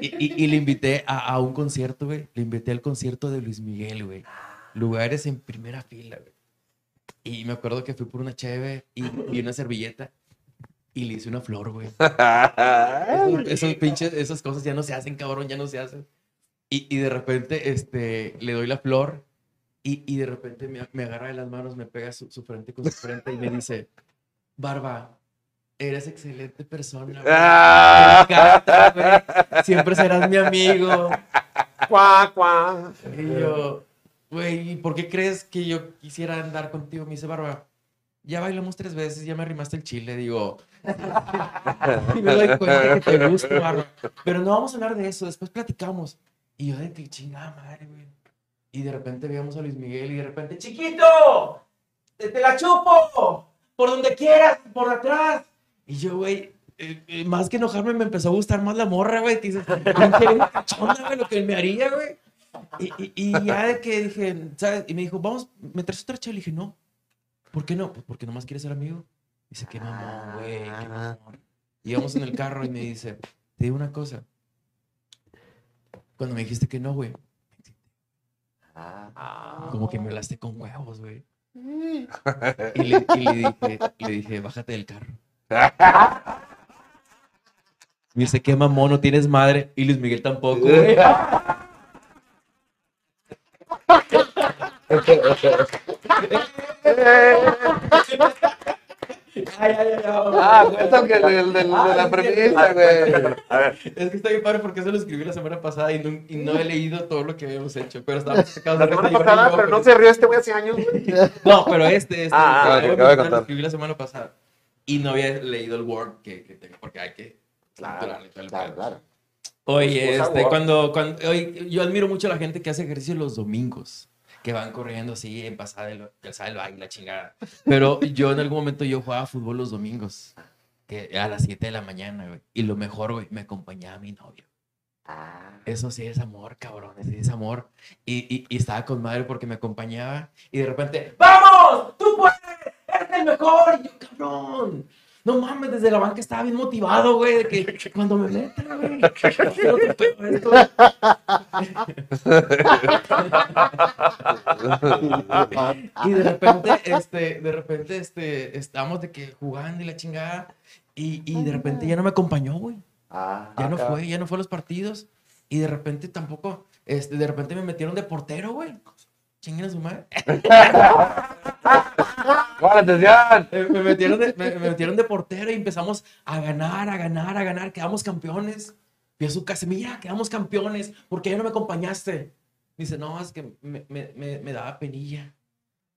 Y, y- y le invité a, a un concierto, güey. Le invité al concierto de Luis Miguel, güey. Lugares en primera fila, güey. Y me acuerdo que fui por una cheve y, y una servilleta. Y le hice una flor, güey. Esos, esos pinches, esas cosas ya no se hacen, cabrón, ya no se hacen. Y, y de repente, este, le doy la flor y, y de repente me, me agarra de las manos, me pega su, su frente con su frente y me dice, Barba, eres excelente persona, güey. Me encanta, güey. Siempre serás mi amigo. Cuá, cuá. Y yo, güey, ¿y ¿por qué crees que yo quisiera andar contigo? Me dice Barba, ya bailamos tres veces, ya me arrimaste el chile. Digo, y me doy cuenta que te gusta, Barba. Pero no vamos a hablar de eso, después platicamos. Y yo de que chingada madre, güey. Y de repente veíamos a Luis Miguel y de repente, chiquito, te, te la chupo, por donde quieras, por atrás. Y yo, güey, eh, eh, más que enojarme, me empezó a gustar más la morra, güey. Que dices, cachonda, güey, lo que me haría, güey. Y, y, y ya de que dije, ¿sabes? Y me dijo, vamos, ¿me traes otra chela? Y dije, no. ¿Por qué no? Pues porque nomás quieres ser amigo. Dice, qué mamón, güey, qué mamón. Y íbamos en el carro y me dice, te digo una cosa. Cuando me dijiste que no, güey, Ah. como que me hablaste con huevos, güey. Y le, y le dije, le dije, bájate del carro. Me dice, qué mamón, no tienes madre. Y Luis Miguel tampoco, güey. Ay, ay, ay, ay. Ah, cuenta que el, de la premisa, güey. A ver, Es que está bien padre porque eso lo escribí la semana pasada y no, y no he leído todo lo que habíamos hecho. Pero estábamos sacados la semana pasada, yo, pero no se rió este güey hace años, güey. No, pero este, este. Ah, ah, este, que lo acabo de contar. escribí la semana pasada. Y no había leído el Word que, que tengo, porque hay que. Claro, pedo. claro. Oye, Usa este, Word. cuando, cuando oye, yo admiro mucho a la gente que hace ejercicio los domingos, que van corriendo así en pasada del, del baile, la chingada. Pero yo en algún momento yo jugaba fútbol los domingos, que a las 7 de la mañana, güey. Y lo mejor, güey, me acompañaba mi novio. Ah. Eso sí es amor, cabrón, sí es amor. Y, y, y estaba con madre porque me acompañaba y de repente, ¡Vamos! ¡Tú puedes! ¡Eres el mejor! Y yo, cabrón. No mames, desde la banca estaba bien motivado, güey, de que cuando me metan, güey. quiero esto. Y de repente, este, de repente, este, estábamos de que jugando y la chingada. Y, y de repente ya no me acompañó, güey. Ah. Ya no fue, ya no fue a los partidos. Y de repente tampoco, este, de repente me metieron de portero, güey. Chinguen a su madre. ¡Pon atención! Me, metieron de, me, me metieron de portero y empezamos a ganar, a ganar, a ganar. Quedamos campeones. Fui a su casa, mira, quedamos campeones. ¿Por qué ya no me acompañaste? Me dice, no, es que me, me, me, me daba penilla.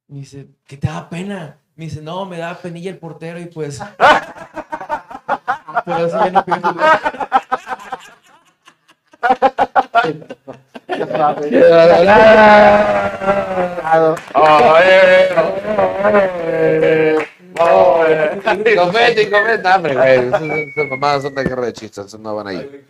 Me dice, ¿qué te da pena? Me dice, no, me daba penilla el portero y pues... Por eso ya no fui a jugar. Confeti, confeti. No, hombre, güey. Esas, mamadas son de guerra de chistes. No van ahí.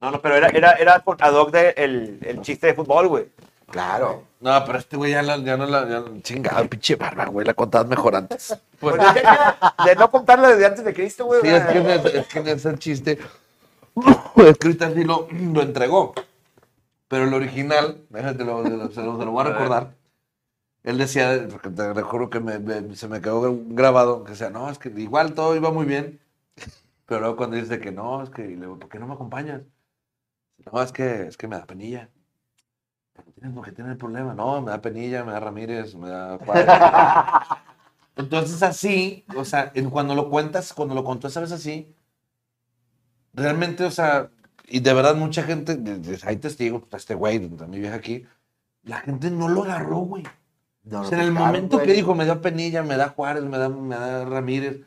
No, no, pero era, era, era ad hoc de el, el chiste de fútbol, güey. Claro. No, pero este güey ya, la- ya no la. Ya, chingado, pinche barba, güey. La contabas mejor antes. Pues, de no contarla desde antes de Cristo, güey. Sí, es que, ese- es que en ese chiste. Escrita así lo, lo entregó. Pero el original, déjate, lo, lo- se, lo, se lo voy a recordar. Él decía, porque te recuerdo que me- me- se me quedó grabado, que decía, no, es que igual todo iba muy bien. Pero luego cuando dice que no, es que, le digo, ¿por qué no me acompañas? No, es que, es que me da penilla. ¿Por qué tienes, por qué tienes el problema? No, me da penilla, me da Ramírez, me da Juárez. Entonces así, o sea, cuando lo cuentas, cuando lo contó esa vez así, realmente, o sea, y de verdad mucha gente, hay testigos, pues, este güey, mi vieja aquí, la gente no lo agarró, güey. No, O sea, en el momento güey. que dijo, me da Penilla, me da Juárez, me da, me da Ramírez,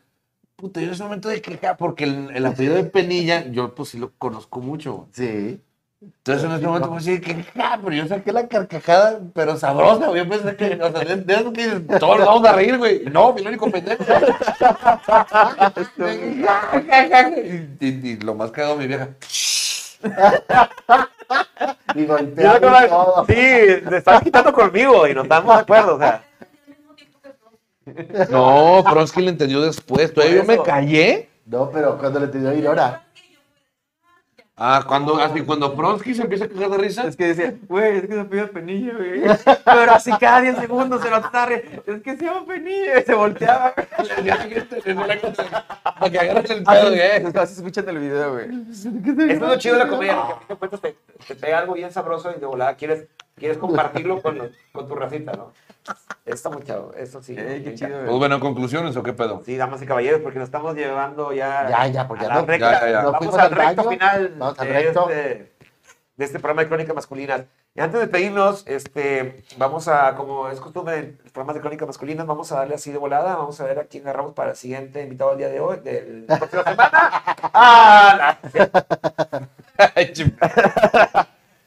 puta, yo en ese momento de queja, porque el, el apellido de Penilla, yo pues sí lo conozco mucho, güey. Sí. Entonces en ese momento pues sí, que ja, pero yo saqué la carcajada, pero sabrosa, güey. Yo pensé que, o sea, de, de eso que dices, todos nos vamos a reír, güey. No, mi único pendejo. y, y- y lo más cagado, mi vieja. Y golpeamos todo. sí, te estás quitando conmigo y no estamos de acuerdo, o sea. No, Pronsky lo entendió después. Todavía yo me callé. No, pero cuando le pidió Aurora. Ah, cuando, así, cuando Pronsky se empieza a cagar de risa. Es que decía, güey, es que se pide Penilla, güey. Pero así cada 10 segundos se lo está re- Es que se llama Penilla. Y se volteaba, güey. Para que agarres el pedo, Así, güey. así escuchan el video, güey. Es lo chido de la comedia, porque a fin de cuentas te, te pega algo bien sabroso y de volada quieres, quieres compartirlo con, tu racita, ¿no? Está muy chavo, eso sí. Ey, qué chido. Pues bueno, conclusiones o qué pedo. Sí, damas y caballeros, porque nos estamos llevando ya, Ya, ya, porque a ya la no- recta. ya, ya, ya. Nos Vamos fuimos al recto final vamos al de, recto. Este, de este programa de Crónicas Masculinas. Y antes de pedirnos, este, vamos a, como es costumbre en los programas de Crónicas Masculinas, vamos a darle así de volada, vamos a ver a quién agarramos para el siguiente invitado del día de hoy, del la próxima semana. Ah,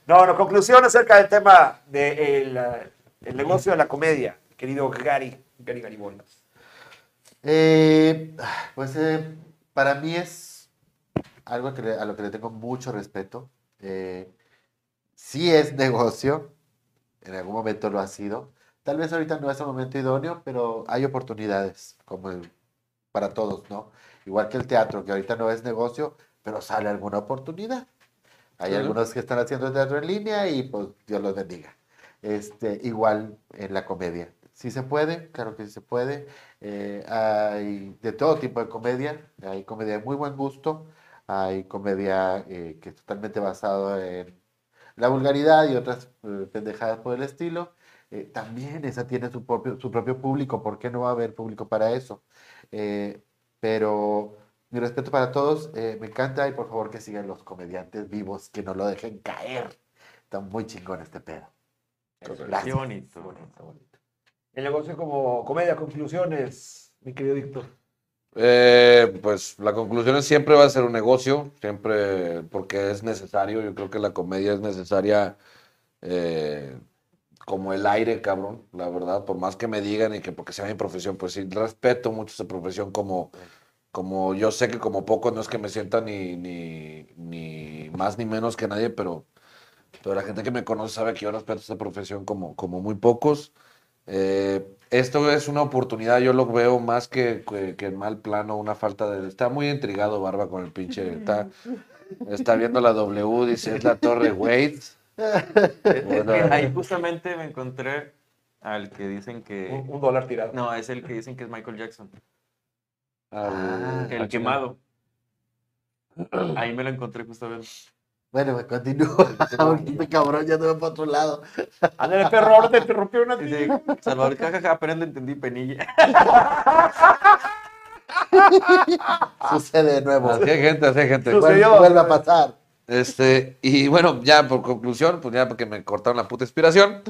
no, no, conclusión acerca del tema del el negocio de la comedia, querido Gary, Gary Garibolas. Eh, pues eh, para mí es algo que a lo que le tengo mucho respeto. Eh, sí es negocio, en algún momento lo ha sido. Tal vez ahorita no es el momento idóneo, pero hay oportunidades, como el para todos, ¿no? Igual que el teatro, que ahorita no es negocio, pero sale alguna oportunidad. Hay Ujú. algunos que están haciendo teatro en línea y pues Dios los bendiga. Este, igual en la comedia. Sí se puede, claro que sí se puede. Eh, hay de todo tipo de comedia. Hay comedia de muy buen gusto. Hay comedia eh, que es totalmente basado en la vulgaridad y otras eh, pendejadas por el estilo. Eh, también esa tiene su propio, su propio público. ¿Por qué no va a haber público para eso? Eh, pero mi respeto para todos. eh, me encanta y por favor que sigan los comediantes vivos, que no lo dejen caer. Está muy chingón este pedo. Qué Gracias. bonito. Bonito, bonito. El negocio como comedia, conclusiones, mi querido Víctor. Eh, pues la conclusión es siempre va a ser un negocio, siempre porque es necesario. Yo creo que la comedia es necesaria eh, como el aire, cabrón, la verdad. Por más que me digan y que porque sea mi profesión, pues sí, respeto mucho esa profesión como, como yo sé que como poco no es que me sienta ni, ni, ni más ni menos que nadie, pero, pero la gente que me conoce sabe que yo respeto esta profesión como, como muy pocos. Eh, esto es una oportunidad, yo lo veo más que, que, que en mal plano, una falta de... Está muy intrigado Barba con el pinche... Está, está viendo la W, dice, es la Torre Wade. Bueno. Ahí justamente me encontré al que dicen que... Un, un dólar tirado. No, es el que dicen que es Michael Jackson. Ah, El al- quemado. Ahí me lo encontré justamente. Bueno, me continúo. Este cabrón ya no va para otro lado. Ándale, perro, ahora te interrumpió una Dice, Salvador, jajaja, apenas le entendí penilla. Sucede de nuevo. Así hay gente, así hay gente. Vuelve, vuelve a pasar. Este, y bueno, ya por conclusión, pues ya porque me cortaron la puta inspiración.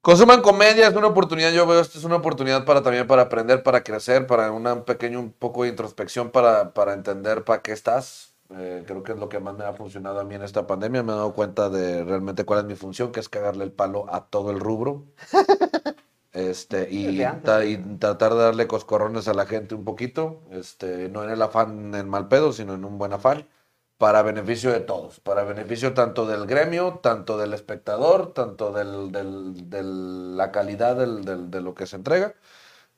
Consuman comedia, es una oportunidad, yo veo esto es una oportunidad para también para aprender, para crecer, para una- un pequeño un poco de introspección para, para entender para qué estás. Eh, creo que es lo que más me ha funcionado a mí en esta pandemia. Me he dado cuenta de realmente cuál es mi función, que es cagarle el palo a todo el rubro. Este, y, ta- tratar de darle coscorrones a la gente un poquito, este, no en el afán en mal pedo, sino en un buen afán, para beneficio de todos, para beneficio tanto del gremio, tanto del espectador, tanto del, del- de la calidad del- del- de lo que se entrega.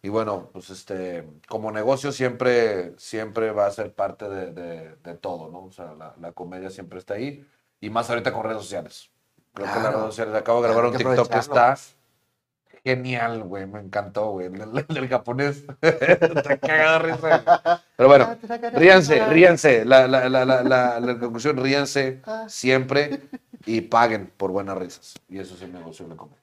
Y bueno, pues este, como negocio siempre, siempre va a ser parte de, de- de todo, ¿no? O sea, la, la comedia siempre está ahí, y más ahorita con redes sociales. Creo que las Claro. redes sociales, acabo de grabar un TikTok que está genial, güey, me encantó, güey, el, el- el japonés. Está cagado risa. Pero bueno, ríanse, ríanse. La, la, la, la, la, la conclusión, ríanse siempre y paguen por buenas risas. Y eso es el negocio de la comedia.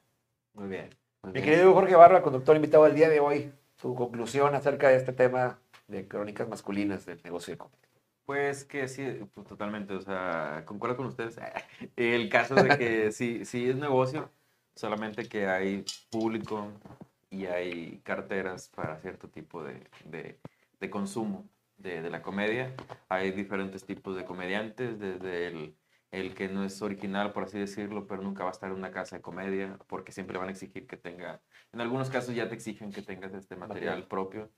Muy bien. Mi querido Jorge Barba, conductor invitado al día de hoy, tu conclusión acerca de este tema de crónicas masculinas del negocio de comedia. Pues que sí, pues totalmente, o sea, concuerdo con ustedes. El caso de que sí, sí es negocio, solamente que hay público y hay carteras para cierto tipo de, de- de consumo de, de la comedia. Hay diferentes tipos de comediantes, desde el, el que no es original, por así decirlo, pero nunca va a estar en una casa de comedia, porque siempre van a exigir que tenga, en algunos casos ya te exigen que tengas este material propio.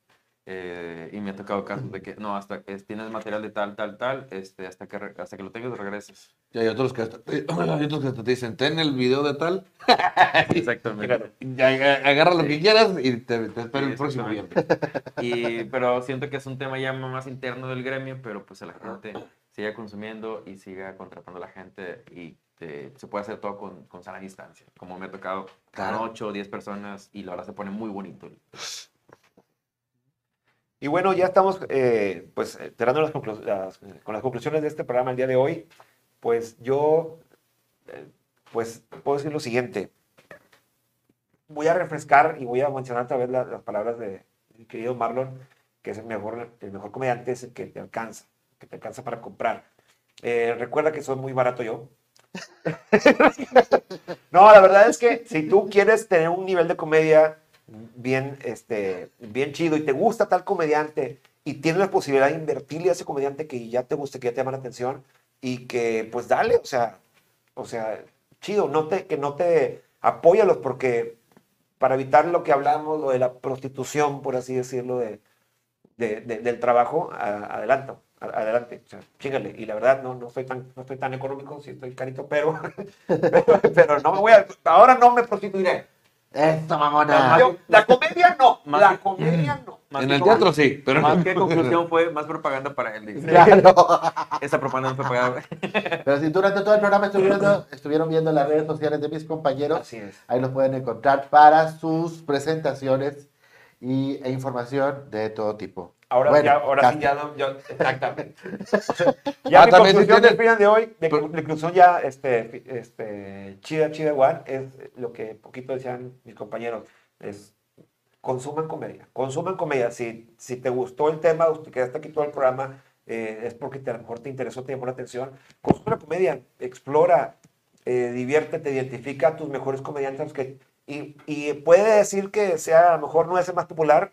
Eh, y me ha tocado casos de que no, hasta que tienes material de tal, tal, tal, este, hasta que re- hasta que lo tengas regreses. Y hay otros que hasta, hay otros que hasta te dicen, ten el video de tal, Exactamente. y ag- agarra lo que quieras y te, te espero Sí, el próximo exactamente. Y, pero siento que es un tema ya más interno del gremio, pero pues a la gente siga consumiendo y siga contratando a la gente y eh, se puede hacer todo con, con sana distancia. Como me ha tocado Claro. con 8 o 10 personas y la verdad se pone muy bonito. Y bueno, ya estamos eh, pues eh, cerrando las las- con las conclusiones de este programa el día de hoy. Pues yo, eh, pues puedo decir lo siguiente. Voy a refrescar y voy a mencionar otra vez la- las palabras de querido Marlon, que es el mejor, el mejor comediante, es el que te alcanza, que te alcanza para comprar. Eh, recuerda que soy muy barato yo. no, la verdad es que si tú quieres tener un nivel de comedia bien, este, bien chido y te gusta tal comediante y tienes la posibilidad de invertirle a ese comediante que ya te guste, que ya te llama la atención y que pues dale, o sea, o sea, chido, no te, que no te apóyalos porque para evitar lo que hablamos, lo de la prostitución, por así decirlo, de, de- de- del trabajo, a- adelante, a- adelante, o sea, chíngale. Y la verdad, no, no, soy tan, no estoy tan económico, sí estoy carito, pero, pero, no me voy ahora no me prostituiré. Esto, mamona. Yo, la comedia no, Más la que- comedia no. Más En el teatro sí, pero Más que conclusión fue más propaganda para él. dice. Claro. Esa propaganda no fue pagada. Pero si durante todo el programa estuvieron, estuvieron viendo las redes sociales de mis compañeros, Así es. ahí los pueden encontrar para sus presentaciones y, e información de todo tipo. Ahora, Bueno, ya, ahora sí, ya, no- yo- exactamente. ya Ah, mi conclusión del final de hoy, de conclusión ya, este, este, chida, chida, one, es lo que poquito decían mis compañeros, es consuman comedia, consuman comedia. Si, si te gustó el tema, o te quedaste aquí todo el programa, eh, es porque te- a lo mejor te interesó, te llamó la atención. Consume la comedia, explora, eh, diviértete, identifica a tus mejores comediantes. Que, y, y puede decir que sea, a lo mejor no es el más popular,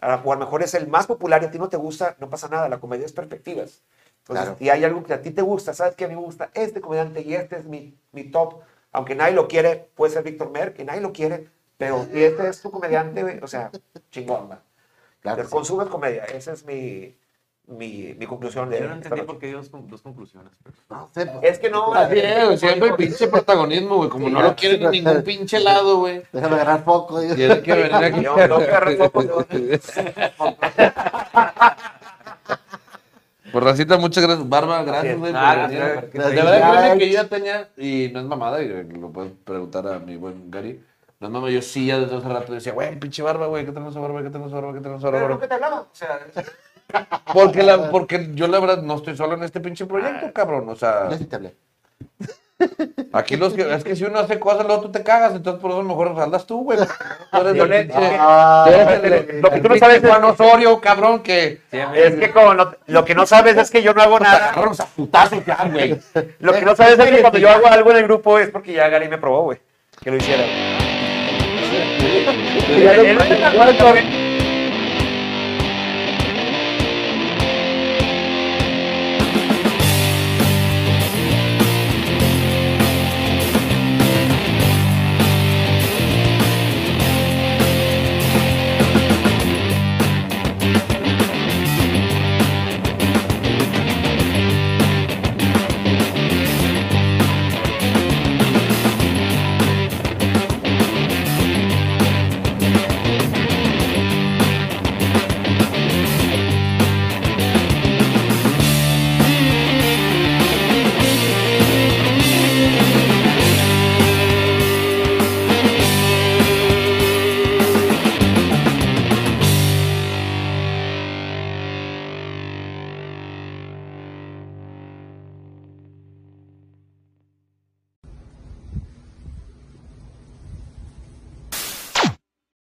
a- o a lo mejor es el más popular y a ti no te gusta, no pasa nada, la comedia es perspectivas. Entonces, Claro. y hay algo que a ti te gusta, ¿sabes qué? A mí me gusta este comediante y este es mi, mi top. Aunque nadie lo quiere, puede ser Víctor Merck, y nadie lo quiere, pero si este es tu comediante, o sea, chingón, va. Claro que sí. Consumes comedia, esa es mi, mi, mi conclusión de Yo no entendí por qué dio dos, dos conclusiones. pero- No sé, pues, Es que no... Así es, güey, siempre pinche protagonismo, güey. Como no lo quieren en ningún pinche lado, güey. déjame agarrar foco. digo. Tiene que venir aquí. Yo no agarré foco, Pues Racita, muchas gracias. Barba, gracias, güey. por Ah, de verdad, créeme que yo ya tenía, y no es mamada, y lo puedes preguntar a mi buen Gary. No es mamada, yo sí ya desde hace rato decía, güey, pinche barba, güey, ¿qué tenemos esa barba? ¿Qué tenemos esa barba? ¿Qué tenemos esa Pero barba? nunca te hablaba, o sea... Porque, la, porque yo la verdad no estoy solo en este pinche proyecto, cabrón. O sea, Yo sí te hablé. aquí los que, es que si uno hace cosas, luego tú te cagas, entonces por eso mejor saldas tú, güey. Tú eres Ah, lo que tú no sabes es- Juan Osorio, cabrón, que Es que como no- lo que no sabes es que yo no hago nada. agarramos a putazos ya, güey. Lo que no sabes es que cuando yo hago algo en el grupo es porque ya Gary me probó, güey. Que lo hiciera.